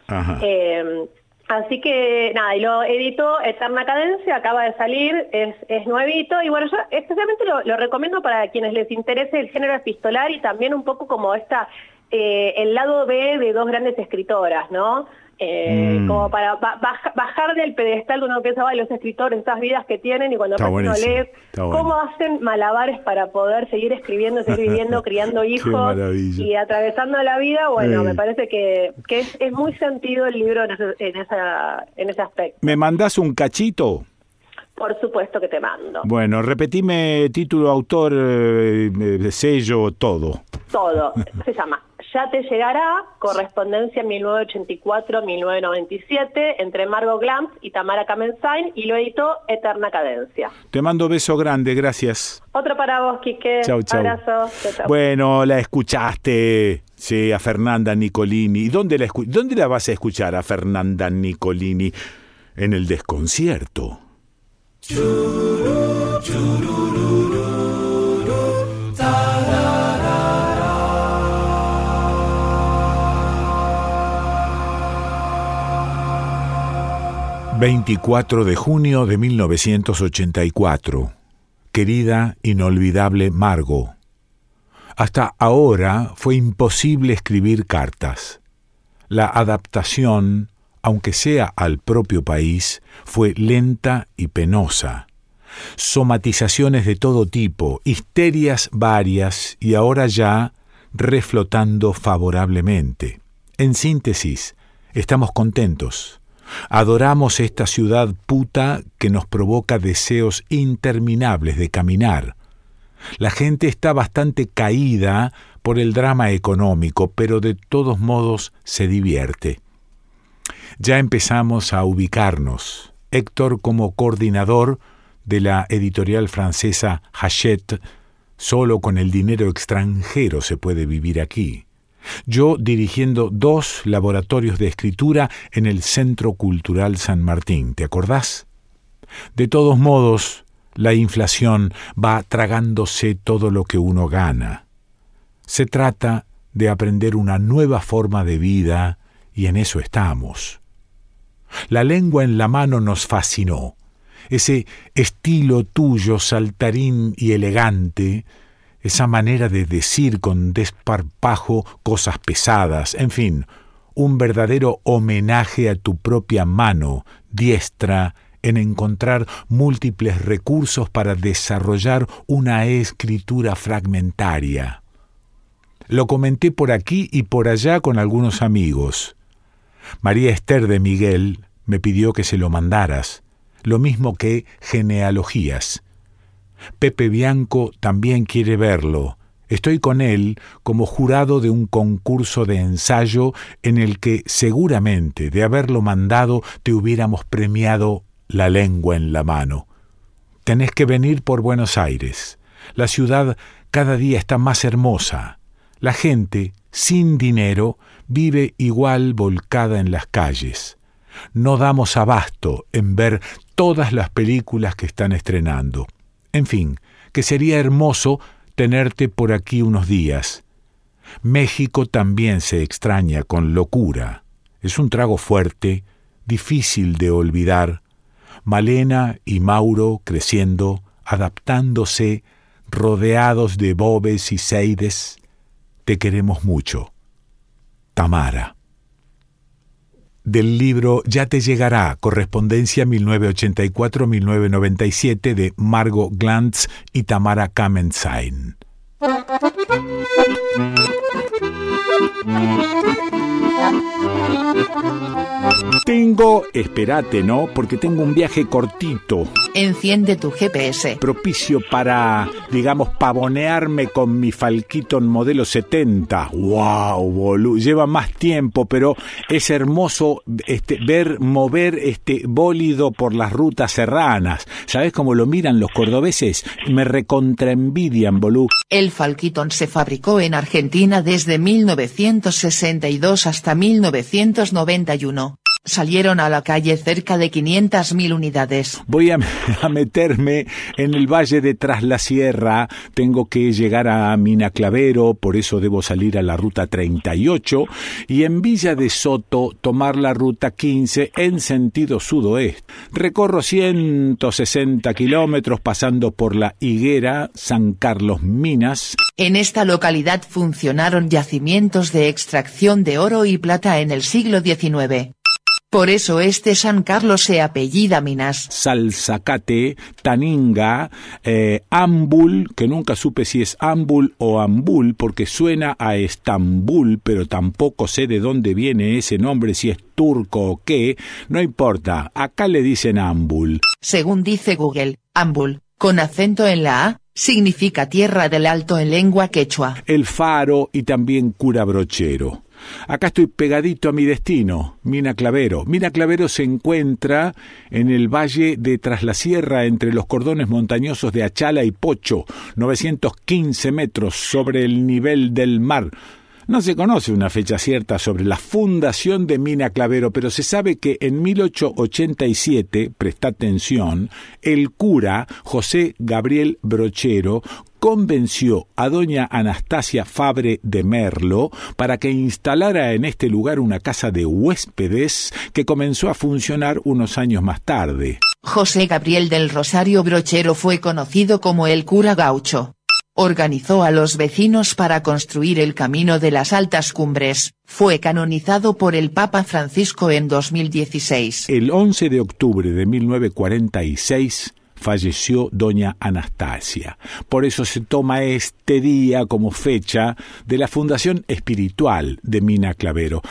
S25: Eh, así que nada, y lo editó Eterna Cadencia, acaba de salir, es, es nuevito, y bueno, yo especialmente lo, recomiendo para quienes les interese el género epistolar y también un poco como esta, eh, el lado B de dos grandes escritoras, ¿no? Eh, mm. como para bajar del pedestal cuando uno piensa, los escritores, esas vidas que tienen, y cuando uno lee cómo hacen malabares para poder seguir escribiendo, seguir viviendo, criando hijos y atravesando la vida, bueno, me parece que, que es, es, muy sentido el libro en ese, en, esa, en ese aspecto.
S1: ¿Me mandás un cachito?
S25: Por supuesto que te mando.
S1: Bueno, repetime título, autor, eh, eh, sello, todo.
S25: Todo. Se llama ya te llegará, correspondencia 1984-1997 entre Margot Glantz y Tamara Kamensain y lo editó Eterna Cadencia.
S1: Te mando beso grande, gracias.
S25: Otro para vos, Quique. Chau, chau. Abrazo.
S1: Bueno, la escuchaste, sí, a Fernanda Nicolini. ¿Dónde la, ¿Dónde la vas a escuchar a Fernanda Nicolini? En el desconcierto. 24 de junio de 1984. Querida, inolvidable Margo. Hasta ahora fue imposible escribir cartas. La adaptación, aunque sea al propio país, fue lenta y penosa. Somatizaciones de todo tipo, histerias varias y ahora ya reflotando favorablemente. En síntesis, estamos contentos Adoramos esta ciudad puta que nos provoca deseos interminables de caminar. La gente está bastante caída por el drama económico, pero de todos modos se divierte. Ya empezamos a ubicarnos. Héctor como coordinador de la editorial francesa Hachette, solo con el dinero extranjero se puede vivir aquí yo dirigiendo dos laboratorios de escritura en el Centro Cultural San Martín, ¿te acordás? De todos modos, la inflación va tragándose todo lo que uno gana. Se trata de aprender una nueva forma de vida y en eso estamos. La lengua en la mano nos fascinó. Ese estilo tuyo saltarín y elegante esa manera de decir con desparpajo cosas pesadas, en fin, un verdadero homenaje a tu propia mano, diestra, en encontrar múltiples recursos para desarrollar una escritura fragmentaria. Lo comenté por aquí y por allá con algunos amigos. María Esther de Miguel me pidió que se lo mandaras, lo mismo que genealogías. Pepe Bianco también quiere verlo. Estoy con él como jurado de un concurso de ensayo en el que seguramente de haberlo mandado te hubiéramos premiado la lengua en la mano. Tenés que venir por Buenos Aires. La ciudad cada día está más hermosa. La gente, sin dinero, vive igual volcada en las calles. No damos abasto en ver todas las películas que están estrenando. En fin, que sería hermoso tenerte por aquí unos días. México también se extraña con locura. Es un trago fuerte, difícil de olvidar. Malena y Mauro creciendo, adaptándose, rodeados de bobes y seides. te queremos mucho. Tamara. Del libro Ya te llegará, correspondencia 1984-1997 de Margot Glantz y Tamara Kamenzain. Tengo, espérate, ¿no? Porque tengo un viaje cortito.
S26: Enciende tu GPS.
S1: Propicio para, digamos, pavonearme con mi Falquiton modelo 70. ¡Wow, boludo! Lleva más tiempo, pero es hermoso este, ver mover este bólido por las rutas serranas. ¿Sabes cómo lo miran los cordobeses? Me recontraenvidian, bolú.
S26: El Falquiton se fabricó en Argentina desde 1962 hasta 1991 salieron a la calle cerca de 500.000 unidades.
S1: Voy a, meterme en el valle de Tras la Sierra, tengo que llegar a Mina Clavero, por eso debo salir a la ruta 38, y en Villa de Soto tomar la ruta 15 en sentido sudoeste. Recorro 160 kilómetros pasando por la Higuera, San Carlos Minas.
S26: En esta localidad funcionaron yacimientos de extracción de oro y plata en el siglo XIX. Por eso este San Carlos se apellida Minas.
S1: Salzacate, Taninga, eh, Ambul, que nunca supe si es Ambul o Ambul, porque suena a Estambul, pero tampoco sé de dónde viene ese nombre, si es turco o qué, no importa, acá le dicen Ambul.
S26: Según dice Google, Ambul, con acento en la A, significa tierra del alto en lengua quechua.
S1: El faro y también cura brochero. Acá estoy pegadito a mi destino, Mina Clavero. Mina Clavero se encuentra en el valle de Tras la Sierra, entre los cordones montañosos de Achala y Pocho, 915 metros sobre el nivel del mar. No se conoce una fecha cierta sobre la fundación de Mina Clavero, pero se sabe que en 1887, presta atención, el cura José Gabriel Brochero convenció a doña Anastasia Fabre de Merlo para que instalara en este lugar una casa de huéspedes que comenzó a funcionar unos años más tarde.
S26: José Gabriel del Rosario Brochero fue conocido como el cura gaucho. Organizó a los vecinos para construir el camino de las altas cumbres, fue canonizado por el Papa Francisco en 2016.
S1: El 11 de octubre de 1946, falleció doña Anastasia. Por eso se toma este día como fecha de la fundación espiritual de Mina Clavero.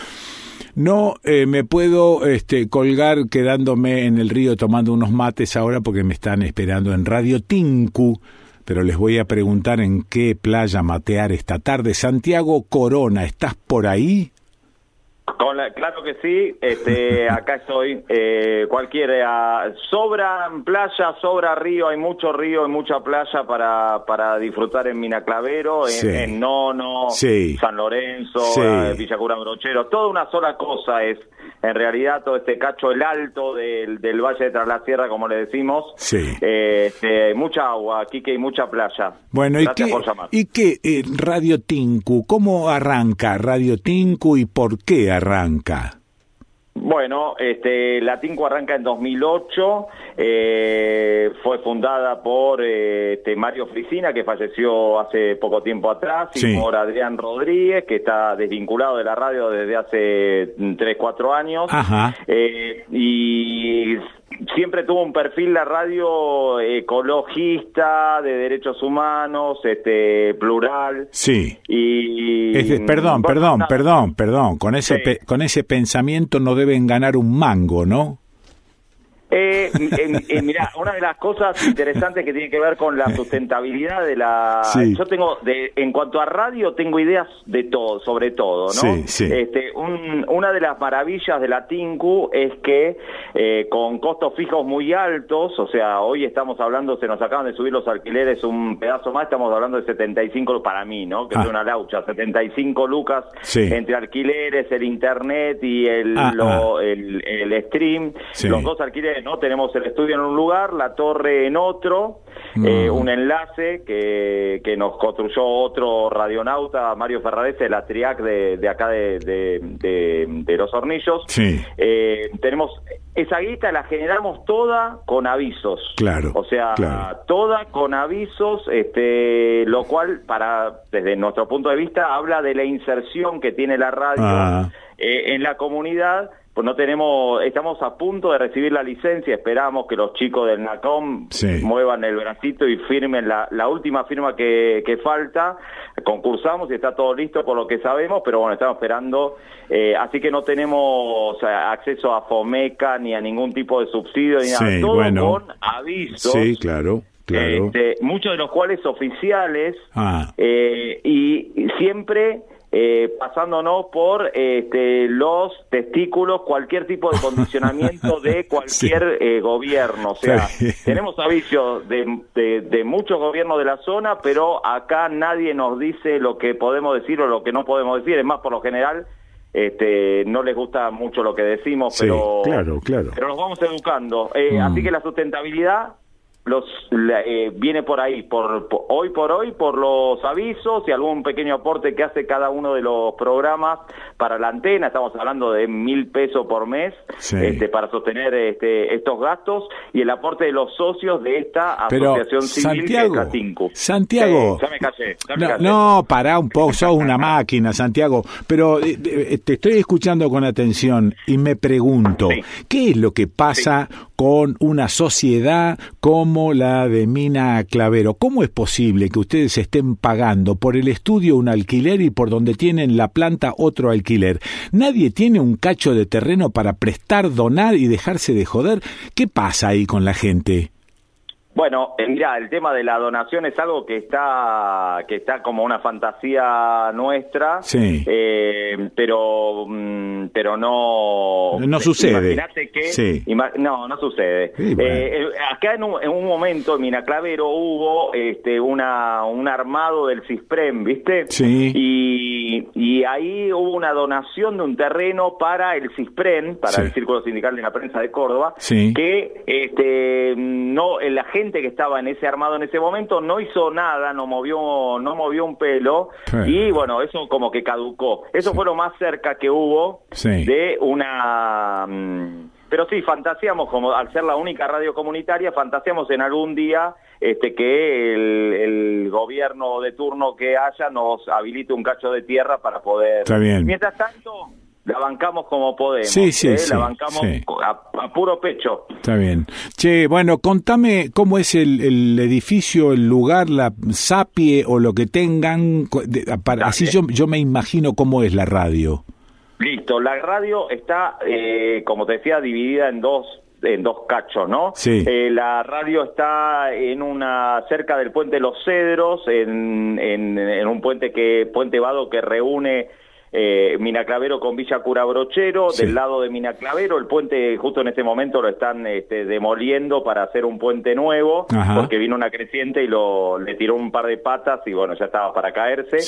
S1: No eh, me puedo este, colgar quedándome en el río tomando unos mates ahora porque me están esperando en Radio Tinku, pero les voy a preguntar en qué playa matear esta tarde. Santiago Corona, ¿estás por ahí?
S27: Claro que sí, este, acá estoy. Eh, cualquiera, sobra playa, sobra río, hay mucho río y mucha playa para, para disfrutar en Minaclavero, en, Nono, San Lorenzo, eh, Villacura Brochero, toda una sola cosa es en realidad todo este cacho, el alto del, del Valle de Tras la Sierra, como le decimos. Sí. Eh, este, mucha agua, aquí que hay mucha playa.
S1: Bueno, ¿y qué, ¿y qué eh, Radio Tinku? ¿Cómo arranca Radio Tinku y por qué arranca?
S27: Bueno, este, la Tinco arranca en 2008, eh, fue fundada por eh, este, Mario Frisina, que falleció hace poco tiempo atrás, y por Adrián Rodríguez, que está desvinculado de la radio desde hace 3, 4 años. Eh, y siempre tuvo un perfil la radio ecologista, de derechos humanos, este plural.
S1: Sí. Y perdón, perdón, perdón, perdón, con ese con ese pensamiento no deben ganar un mango, ¿no?
S27: Eh, eh, mira, una de las cosas interesantes que tiene que ver con la sustentabilidad de la... Yo tengo, de, en cuanto a radio, tengo ideas de todo, sobre todo, ¿no? Este, una de las maravillas de la TINCU es que eh, con costos fijos muy altos, o sea, hoy estamos hablando, se nos acaban de subir los alquileres un pedazo más, estamos hablando de 75 para mí, ¿no? Que es una laucha, 75 lucas entre alquileres, el internet y el, ah, ah. el, el, stream, los dos alquileres ¿no? Tenemos el estudio en un lugar, la torre en otro, eh, un enlace que, que, nos construyó otro radionauta, Mario Ferrarese, de la TRIAC de, de acá de, de, Los Hornillos.
S1: Sí.
S27: Eh, tenemos esa guita la generamos toda con avisos.
S1: Claro.
S27: O sea, toda con avisos, este, lo cual, para desde nuestro punto de vista, habla de la inserción que tiene la radio ah. eh, en la comunidad pues no tenemos, estamos a punto de recibir la licencia, esperamos que los chicos del NACOM muevan el bracito y firmen la, la última firma que, que, falta, concursamos y está todo listo por lo que sabemos, pero bueno, estamos esperando, eh, así que no tenemos acceso a FOMECA ni a ningún tipo de subsidio ni nada, todo con avisos.
S1: Sí, claro. Claro.
S27: Este, muchos de los cuales oficiales ah. eh, y siempre eh, pasándonos por este, los testículos, cualquier tipo de condicionamiento de cualquier eh, gobierno. O sea, tenemos avisos de, de, muchos gobiernos de la zona, pero acá nadie nos dice lo que podemos decir o lo que no podemos decir. Es más, por lo general, este, no les gusta mucho lo que decimos, pero,
S1: claro, claro.
S27: pero nos vamos educando. Eh, así mm. que la sustentabilidad los eh, viene por ahí, por, hoy por hoy, por los avisos y algún pequeño aporte que hace cada uno de los programas para la antena. Estamos hablando de mil pesos por mes este, para sostener este, estos gastos y el aporte de los socios de esta asociación civil
S1: Santiago, Santiago,
S27: ya me callé,
S1: no, para un poco, sos una máquina, Santiago. Pero eh, eh, te estoy escuchando con atención y me pregunto, ¿qué es lo que pasa con una sociedad como la de Mina Clavero. ¿Cómo es posible que ustedes estén pagando por el estudio un alquiler y por donde tienen la planta otro alquiler? ¿Nadie tiene un cacho de terreno para prestar, donar y dejarse de joder? ¿Qué pasa ahí con la gente?
S27: Bueno, eh, mira, el tema de la donación es algo que está que está como una fantasía nuestra,
S1: sí.
S27: eh, pero mm, pero no
S1: no sucede.
S27: Imagínate que no no sucede. Eh, acá en un, en un, momento en Minaclavero hubo este una un armado del CISPREM, ¿viste?
S1: Sí.
S27: Y, y ahí hubo una donación de un terreno para el CISPREM, para el Círculo Sindical de la Prensa de Córdoba, que este no la gente que estaba en ese armado en ese momento no hizo nada, no movió, no movió un pelo y bueno, eso como que caducó. Eso fue lo más cerca que hubo de una... Mm, pero sí, fantaseamos, como al ser la única radio comunitaria, fantaseamos en algún día este, que el, el, gobierno de turno que haya nos habilite un cacho de tierra para poder...
S1: Está bien.
S27: Mientras tanto, la bancamos como podemos.
S1: Sí, sí,
S27: ¿eh?
S1: sí.
S27: La bancamos A, puro pecho.
S1: Está bien. Che, bueno, contame cómo es el, edificio, el lugar, la sapie o lo que tengan. Para, así yo, yo me imagino cómo es la radio.
S27: Listo, la radio está, eh, como te decía, dividida en dos en dos cachos, ¿no?
S1: Sí.
S27: Eh, la radio está en una cerca del puente Los Cedros, en, en, en un puente que puente Vado que reúne eh, Minaclavero con Villa Cura Brochero, del lado de Minaclavero, el puente justo en este momento lo están este, demoliendo para hacer un puente nuevo, porque vino una creciente y lo le tiró un par de patas y bueno, ya estaba para caerse.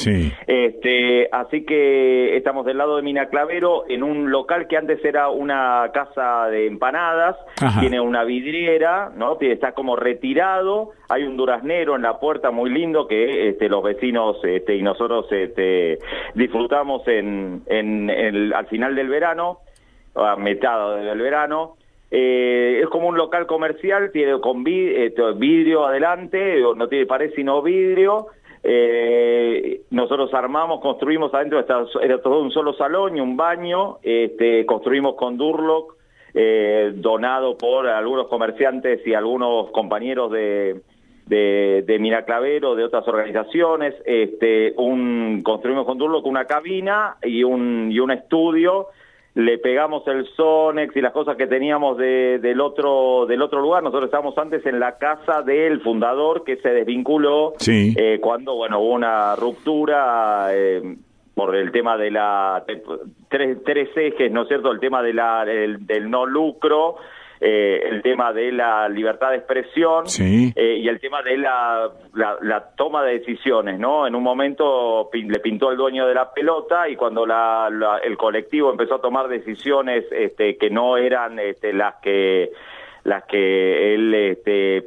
S27: Este, así que estamos del lado de Minaclavero en un local que antes era una casa de empanadas, tiene una vidriera, ¿no? Está como retirado, hay un duraznero en la puerta muy lindo que este, los vecinos este, y nosotros este, disfrutamos en, el, al final del verano, a mitad del verano. Eh, es como un local comercial, tiene con eh, vidrio adelante, no tiene pared sino vidrio. Eh, nosotros armamos, construimos adentro, era todo un solo salón y un baño, este, construimos con Durlock, donado por algunos comerciantes y algunos compañeros de, de, de Miraclavero, de otras organizaciones, este, un, construimos con Durlo con una cabina y un, y un estudio, le pegamos el Sonex y las cosas que teníamos de, del, otro, del otro lugar. Nosotros estábamos antes en la casa del fundador que se desvinculó eh, cuando bueno hubo una ruptura eh, por el tema de la tres, tres ejes, ¿no es cierto? El tema de la, del no lucro eh, el tema de la libertad de expresión
S1: eh,
S27: y el tema de la, la, toma de decisiones, ¿no? En un momento le pintó el dueño de la pelota y cuando la, el colectivo empezó a tomar decisiones este, que no eran este, las que las que él este,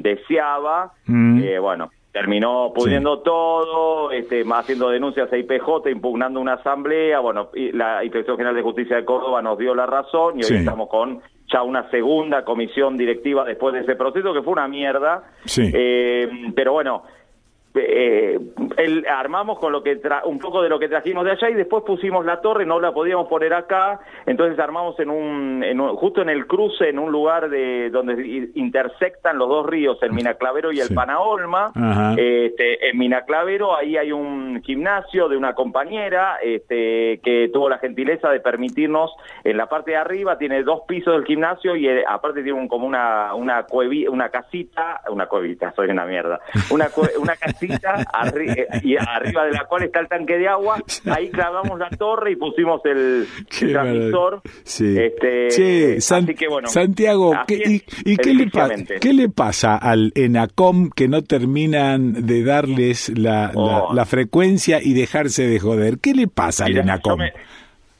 S27: deseaba. Mm. Eh, bueno, terminó pudiendo todo, este, haciendo denuncias a IPJ, impugnando una asamblea, bueno, y la Inspección General de Justicia de Córdoba nos dio la razón y hoy estamos con ya una segunda comisión directiva después de ese proceso que fue una mierda. Eh, pero bueno, eh, el, armamos con lo que un poco de lo que trajimos de allá y después pusimos la torre, no la podíamos poner acá, entonces armamos en un, justo en el cruce, en un lugar de donde intersectan los dos ríos, el Minaclavero y el Panaolma. Este, en Minaclavero ahí hay un gimnasio de una compañera este, que tuvo la gentileza de permitirnos en la parte de arriba tiene dos pisos del gimnasio y eh, aparte tiene un, como una una una casita, una cuevita, soy una mierda, una una casita eh, y arriba de la cual está el tanque de agua. Ahí clavamos la torre y pusimos el, transmisor. Este,
S1: así que bueno, Santiago, ¿y, qué, le qué, le pasa al ENACOM que no terminan de darles la, la, oh. frecuencia y dejarse de joder? ¿Qué le pasa al ENACOM?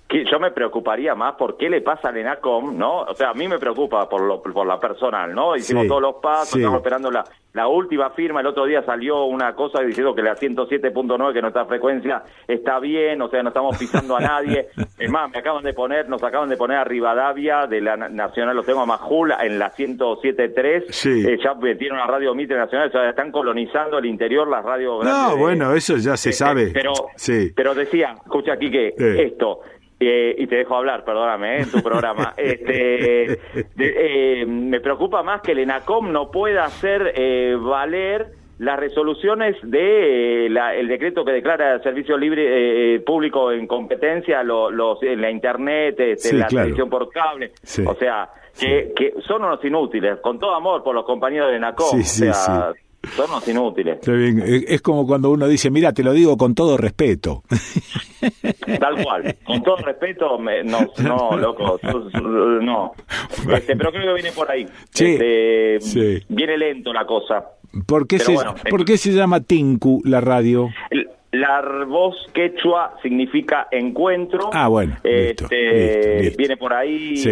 S27: que yo me preocuparía más por qué le pasa al ENACOM, ¿no? O sea, a mí me preocupa por, lo, por la personal, ¿no? Hicimos todos los pasos, estamos esperando la, la última firma, el otro día salió una cosa diciendo que la 107.9, que nuestra frecuencia está bien, o sea, no estamos pisando a nadie. Es más, me acaban de poner, nos acaban de poner a Rivadavia de la Nacional, lo tengo a Majul en la 107.3. Sí. Eh, ya tiene una radio Mitre Nacional, o sea, están colonizando el interior las radios
S1: No, bueno, eso ya se sabe.
S27: Pero, sí. pero decía, escucha aquí que esto, eh, y te dejo hablar, perdóname, eh, en tu programa. este, eh, me preocupa más que el ENACOM no pueda hacer valer las resoluciones de el decreto que declara el servicio libre público en competencia los, en la internet, este, la televisión por cable. O sea, que, que, son unos inútiles, con todo amor por los compañeros de ENACOM. o sea, son unos inútiles.
S1: Es como cuando uno dice, mira, te lo digo con todo respeto.
S27: Tal cual, con todo respeto, no, no, loco, no. Este, pero creo que viene por ahí. Este, viene lento la cosa.
S1: ¿Por qué, se, ¿por qué se llama Tinku la radio?
S27: La voz quechua significa encuentro.
S1: Ah, bueno.
S27: Este, Viene por ahí.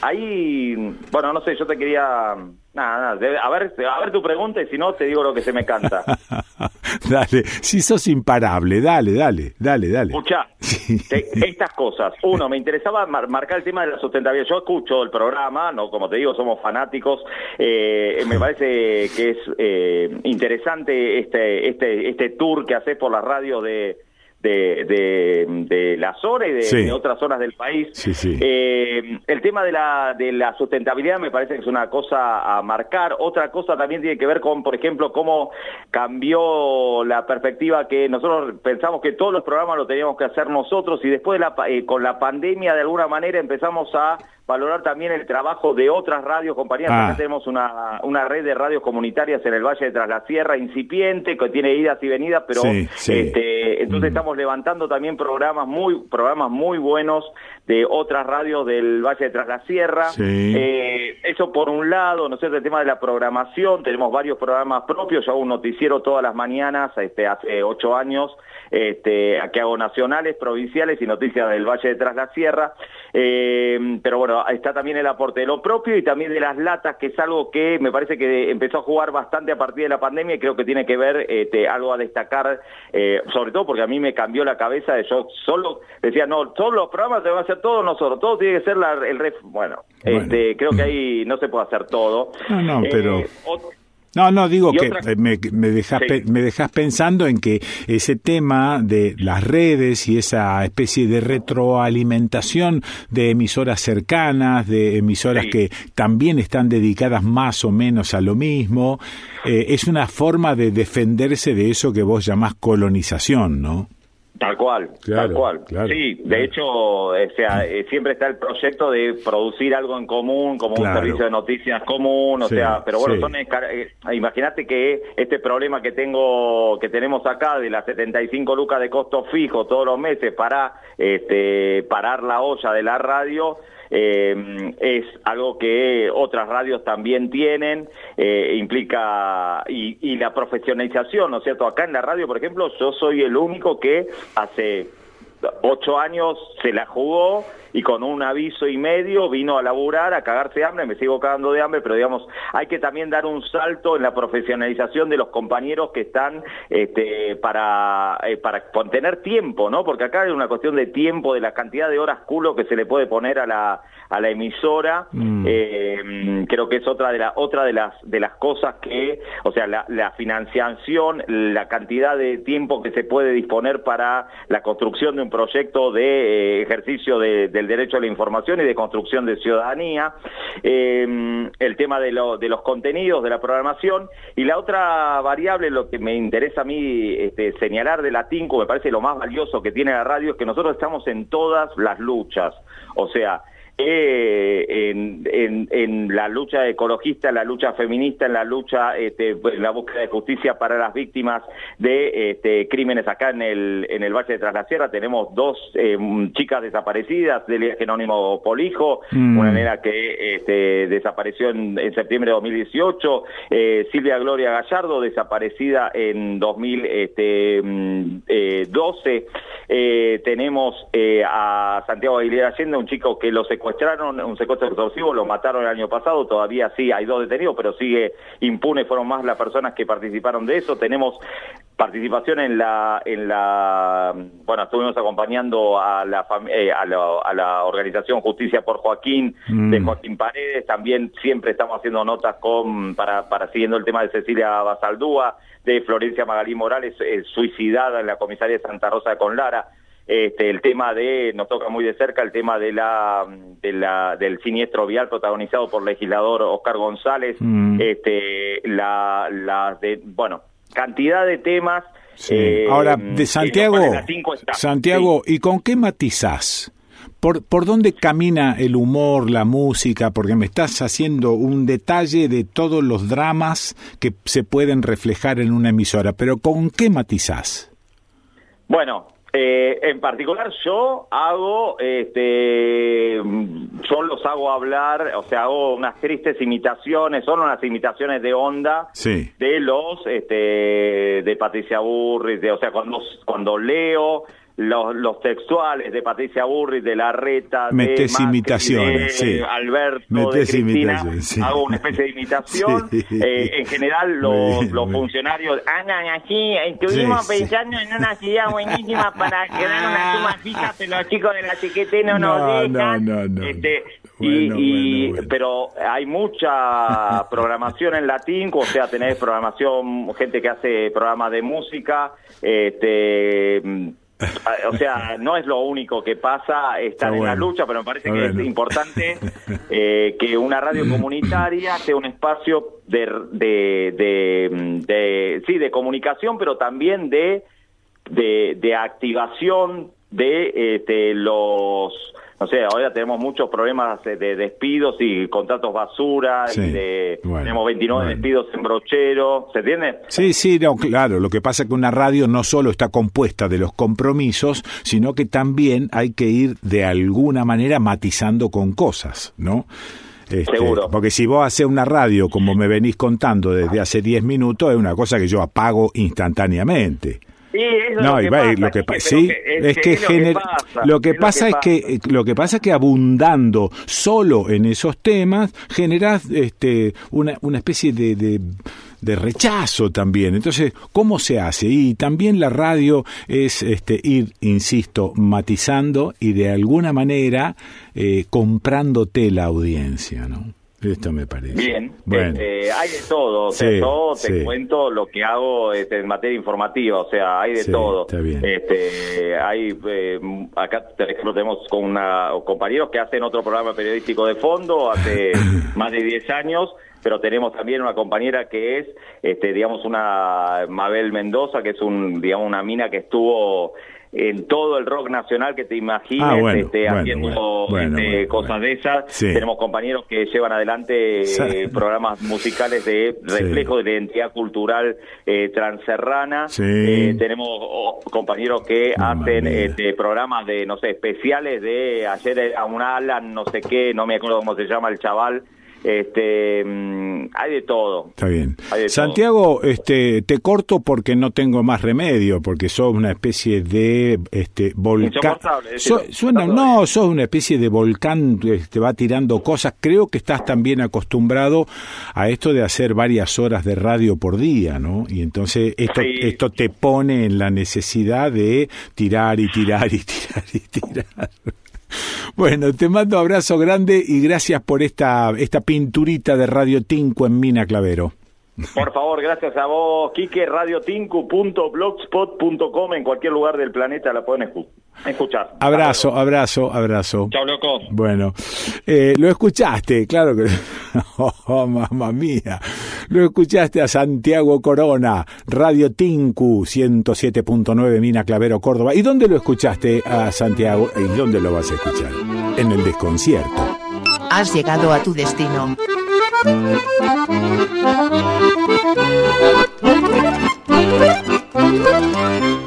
S27: ahí, bueno, no sé, yo te quería Nada, nada. A ver, a ver tu pregunta y si no, te digo lo que se me canta.
S1: dale, si sos imparable, dale, dale, dale, dale.
S27: Escucha, estas cosas. Uno, me interesaba marcar el tema de la sustentabilidad. Yo escucho el programa, no, como te digo, somos fanáticos. Eh, me parece que es eh, interesante este, este, este tour que haces por la radio de de, de, la zona y de, otras zonas del país. Eh, el tema de la, de la sustentabilidad me parece que es una cosa a marcar. Otra cosa también tiene que ver con, por ejemplo, cómo cambió la perspectiva que nosotros pensamos que todos los programas lo teníamos que hacer nosotros y después de la, eh, con la pandemia de alguna manera empezamos a valorar también el trabajo de otras radios, compañías. Ah. tenemos una, una red de radios comunitarias en el Valle de Tras la Sierra, incipiente, que tiene idas y venidas, pero Este, entonces mm. estamos levantando también programas muy, programas muy buenos de otras radios del Valle de Tras la Sierra. Eh, eso por un lado, ¿no sé, el tema de la programación, tenemos varios programas propios, yo hago un noticiero todas las mañanas, este, hace ocho años, este, que hago nacionales, provinciales y noticias del Valle de Tras la Sierra. Eh, pero bueno, está también el aporte de lo propio y también de las latas, que es algo que me parece que empezó a jugar bastante a partir de la pandemia y creo que tiene que ver este, algo a destacar, eh, sobre todo porque a mí me cambió la cabeza de yo solo decía, no, todos los programas se van a hacer todos nosotros, todo tiene que ser el ref. Bueno, Este, creo que ahí no se puede hacer todo.
S1: No, no, pero... Eh, no, no, digo que me, me, dejas, me dejas pensando en que ese tema de las redes y esa especie de retroalimentación de emisoras cercanas, de emisoras que también están dedicadas más o menos a lo mismo, eh, es una forma de defenderse de eso que vos llamás colonización, ¿no?
S27: Tal cual, tal cual. sí, de hecho, o sea, eh, siempre está el proyecto de producir algo en común, como un servicio de noticias común, o sea, pero bueno, son eh, imagínate que este problema que tengo, que tenemos acá de las 75 lucas de costo fijo todos los meses para este, parar la olla de la radio, eh, es algo que otras radios también tienen, eh, implica y, la profesionalización, ¿no es cierto? Acá en la radio, por ejemplo, yo soy el único que hace ocho años se la jugó y con un aviso y medio vino a laburar, a cagarse de hambre, me sigo cagando de hambre, pero digamos, hay que también dar un salto en la profesionalización de los compañeros que están este, para, eh, para tener tiempo, ¿no? Porque acá hay una cuestión de tiempo, de la cantidad de horas culo que se le puede poner a la, a la emisora, mm. eh, creo que es otra de, la, otra de, las, de las cosas que, o sea, la, financiación, la cantidad de tiempo que se puede disponer para la construcción de un proyecto de eh, ejercicio del derecho a la información y de construcción de ciudadanía, eh, el tema de, de los contenidos, de la programación, y la otra variable, lo que me interesa a mí este, señalar de la TINCO, me parece lo más valioso que tiene la radio, es que nosotros estamos en todas las luchas, o sea, eh, en, en, la lucha ecologista, en la lucha feminista, en la lucha, este, en la búsqueda de justicia para las víctimas de este, crímenes acá en el, en el Valle de Tras la Sierra. Tenemos dos eh, chicas desaparecidas del Genónimo Polijo, mm. una nena que este, desapareció en, septiembre de 2018, eh, Silvia Gloria Gallardo, desaparecida en 2012. Este, mm, tenemos a Santiago Aguilera Allende, un chico que lo secuestró secuestraron, un secuestro extorsivo, lo mataron el año pasado, todavía sí hay dos detenidos, pero sigue impune, fueron más las personas que participaron de eso. Tenemos participación en la, en la bueno, estuvimos acompañando a la, eh, a, la organización Justicia por Joaquín, mm. de Joaquín Paredes, también siempre estamos haciendo notas con, para, para siguiendo el tema de Cecilia Basaldúa, de Florencia Magalí Morales, eh, suicidada en la comisaría de Santa Rosa de Conlara, este, el tema de, nos toca muy de cerca el tema de la, de la del siniestro vial protagonizado por el legislador Oscar González, mm. este, la, la de, bueno, cantidad de temas.
S1: Eh, Ahora, de Santiago, Santiago, ¿y con qué matizás? ¿Por, ¿Por dónde camina el humor, la música? Porque me estás haciendo un detalle de todos los dramas que se pueden reflejar en una emisora, pero ¿con qué matizás?
S27: Bueno, eh, en particular yo hago, este, yo los hago hablar, o sea, hago unas tristes imitaciones, son unas imitaciones de onda de los, este, de Patricia Burris, de, o sea, cuando, cuando leo los, los textuales de Patricia Burri, de Larreta,
S1: de imitaciones,
S27: de Alberto, de Cristina, hago una especie de imitación. Eh, en general, los, los funcionarios andan aquí, estuvimos pensando en una ciudad buenísima para quedar una suma fija, pero los chicos de la chiquete no, nos dejan. No, no, este, y, pero hay mucha programación en latín, o sea, tenés programación, gente que hace programas de música, este o sea, no es lo único que pasa estar en la lucha, pero me parece que es importante eh, que una radio comunitaria sea un espacio de, de, de, sí, de comunicación, pero también de, de, de activación de este, los no sé, ahora tenemos muchos problemas de despidos y contratos basura, tenemos 29 despidos en brochero, ¿se entiende?
S1: Sí, sí, claro, lo que pasa es que una radio no solo está compuesta de los compromisos, sino que también hay que ir de alguna manera matizando con cosas, ¿no? Este, Seguro. Porque si vos haces una radio, como me venís contando desde hace 10 minutos, es una cosa que yo apago instantáneamente
S27: no, lo que
S1: lo que sí, es, que, lo que pasa es que lo que pasa es que abundando solo en esos temas generas este una, una especie de, de, rechazo también. Entonces, ¿cómo se hace? Y también la radio es este ir, insisto, matizando y de alguna manera eh, comprándote la audiencia, ¿no? Esto me parece.
S27: Bien, este, hay de todo, todo te cuento lo que hago este, en materia informativa, o sea, hay de todo. Este, hay, eh, acá, por ejemplo, tenemos con una, compañeros que hacen otro programa periodístico de fondo hace más de 10 años, pero tenemos también una compañera que es, este, digamos, una Mabel Mendoza, que es un, digamos, una mina que estuvo en todo el rock nacional que te imagines ah, este, haciendo este, cosas de esas. Tenemos compañeros que llevan adelante eh, programas musicales de reflejo de la identidad cultural eh, transerrana. Eh, tenemos oh, compañeros que hacen este, programas de, no sé, especiales de ayer a un Alan, no sé qué, no me acuerdo cómo se llama el chaval, Este, mm, hay de todo.
S28: Está bien. Santiago, este, te corto porque no tengo más remedio, porque sos una especie de este volcán. suena, no, sos una especie de volcán que te va tirando cosas. Creo que estás también acostumbrado a esto de hacer varias horas de radio por día, ¿no? Y entonces esto, esto te pone en la necesidad de tirar y tirar y tirar y tirar. Bueno, te mando abrazo grande y gracias por esta, esta pinturita de Radio Tinco en Mina Clavero.
S27: Por favor, gracias a vos, Quique, radiotinku.blogspot.com, en cualquier lugar del planeta la pueden escuchar.
S28: Abrazo, abrazo, abrazo.
S27: Chao, loco.
S28: Bueno, eh, lo escuchaste, claro que... Oh, mamá mía. Lo escuchaste a Santiago Corona, Radio Tinku 107.9 Mina Clavero, Córdoba. ¿Y dónde lo escuchaste a Santiago? ¿Y dónde lo vas a escuchar? En el desconcierto.
S26: Has llegado a tu destino. Thank you.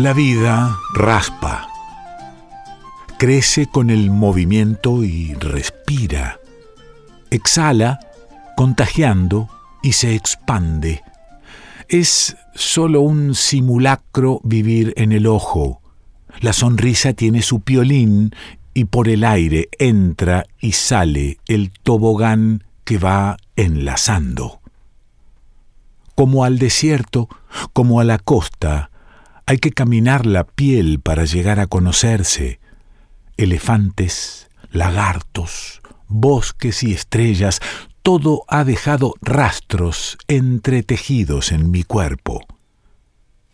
S1: La vida raspa, crece con el movimiento y respira, exhala contagiando y se expande. Es solo un simulacro vivir en el ojo. La sonrisa tiene su piolín y por el aire entra y sale el tobogán que va enlazando. Como al desierto, como a la costa, hay que caminar la piel para llegar a conocerse. Elefantes, lagartos, bosques y estrellas, todo ha dejado rastros entretejidos en mi cuerpo.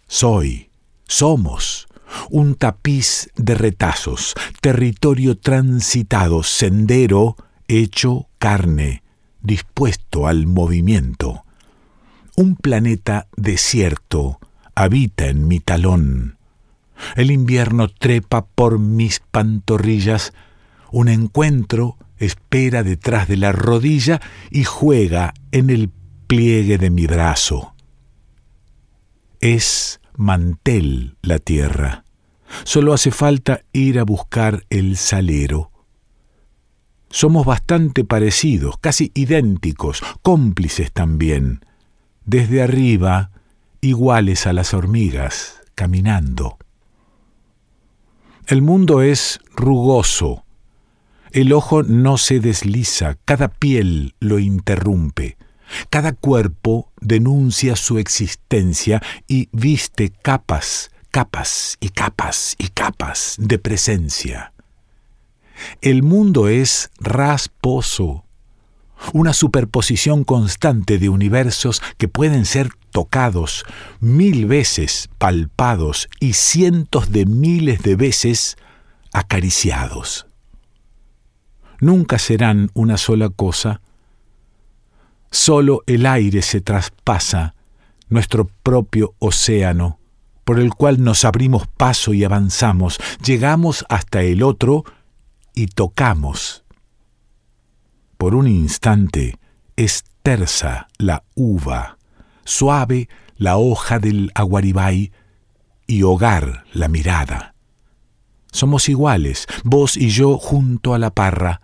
S1: Soy, somos, un tapiz de retazos, territorio transitado, sendero hecho carne, dispuesto al movimiento. Un planeta desierto, habita en mi talón. El invierno trepa por mis pantorrillas, un encuentro espera detrás de la rodilla y juega en el pliegue de mi brazo. Es mantel la tierra. Solo hace falta ir a buscar el salero. Somos bastante parecidos, casi idénticos, cómplices también. Desde arriba, iguales a las hormigas, caminando. El mundo es rugoso, el ojo no se desliza, cada piel lo interrumpe, cada cuerpo denuncia su existencia y viste capas, capas y capas y capas de presencia. El mundo es rasposo, una superposición constante de universos que pueden ser tocados, mil veces palpados y cientos de miles de veces acariciados. Nunca serán una sola cosa, solo el aire se traspasa, nuestro propio océano, por el cual nos abrimos paso y avanzamos, llegamos hasta el otro y tocamos. Por un instante es tersa la uva suave la hoja del aguaribay y hogar la mirada. Somos iguales, vos y yo junto a la parra.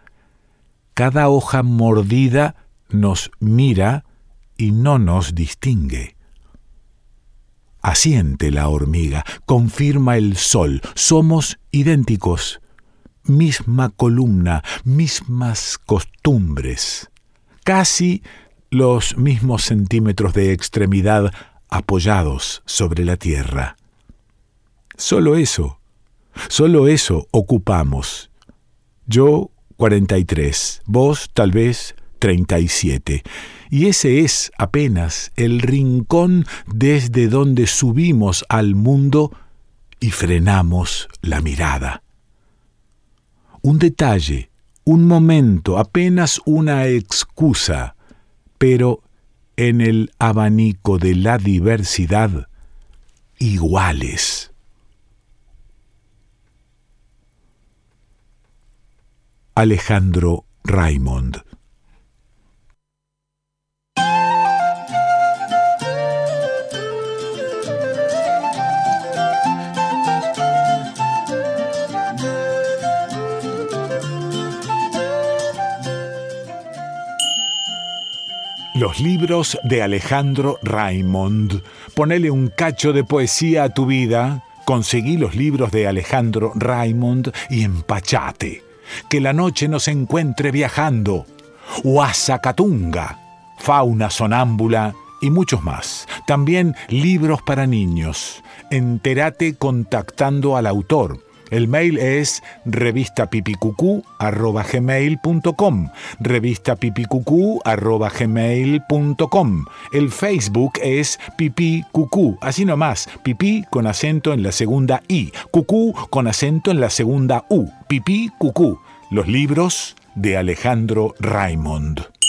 S1: Cada hoja mordida nos mira y no nos distingue. Asiente la hormiga, confirma el sol, somos idénticos, misma columna, mismas costumbres, casi los mismos centímetros de extremidad apoyados sobre la tierra. Solo eso, solo eso ocupamos. Yo 43, vos tal vez 37. Y ese es apenas el rincón desde donde subimos al mundo y frenamos la mirada. Un detalle, un momento, apenas una excusa, pero en el abanico de la diversidad, iguales. Alejandro Raymond Los libros de Alejandro Raymond. Ponele un cacho de poesía a tu vida. Conseguí los libros de Alejandro Raymond y empachate. Que la noche nos encuentre viajando. Huasacatunga, fauna sonámbula y muchos más. También libros para niños. Entérate contactando al autor el mail es revistapipicucú.gmail.com revistapipicucú.gmail.com El Facebook es pipí cucú, así nomás, pipí con acento en la segunda I, cucú con acento en la segunda U, pipí cucú. Los libros de Alejandro Raymond.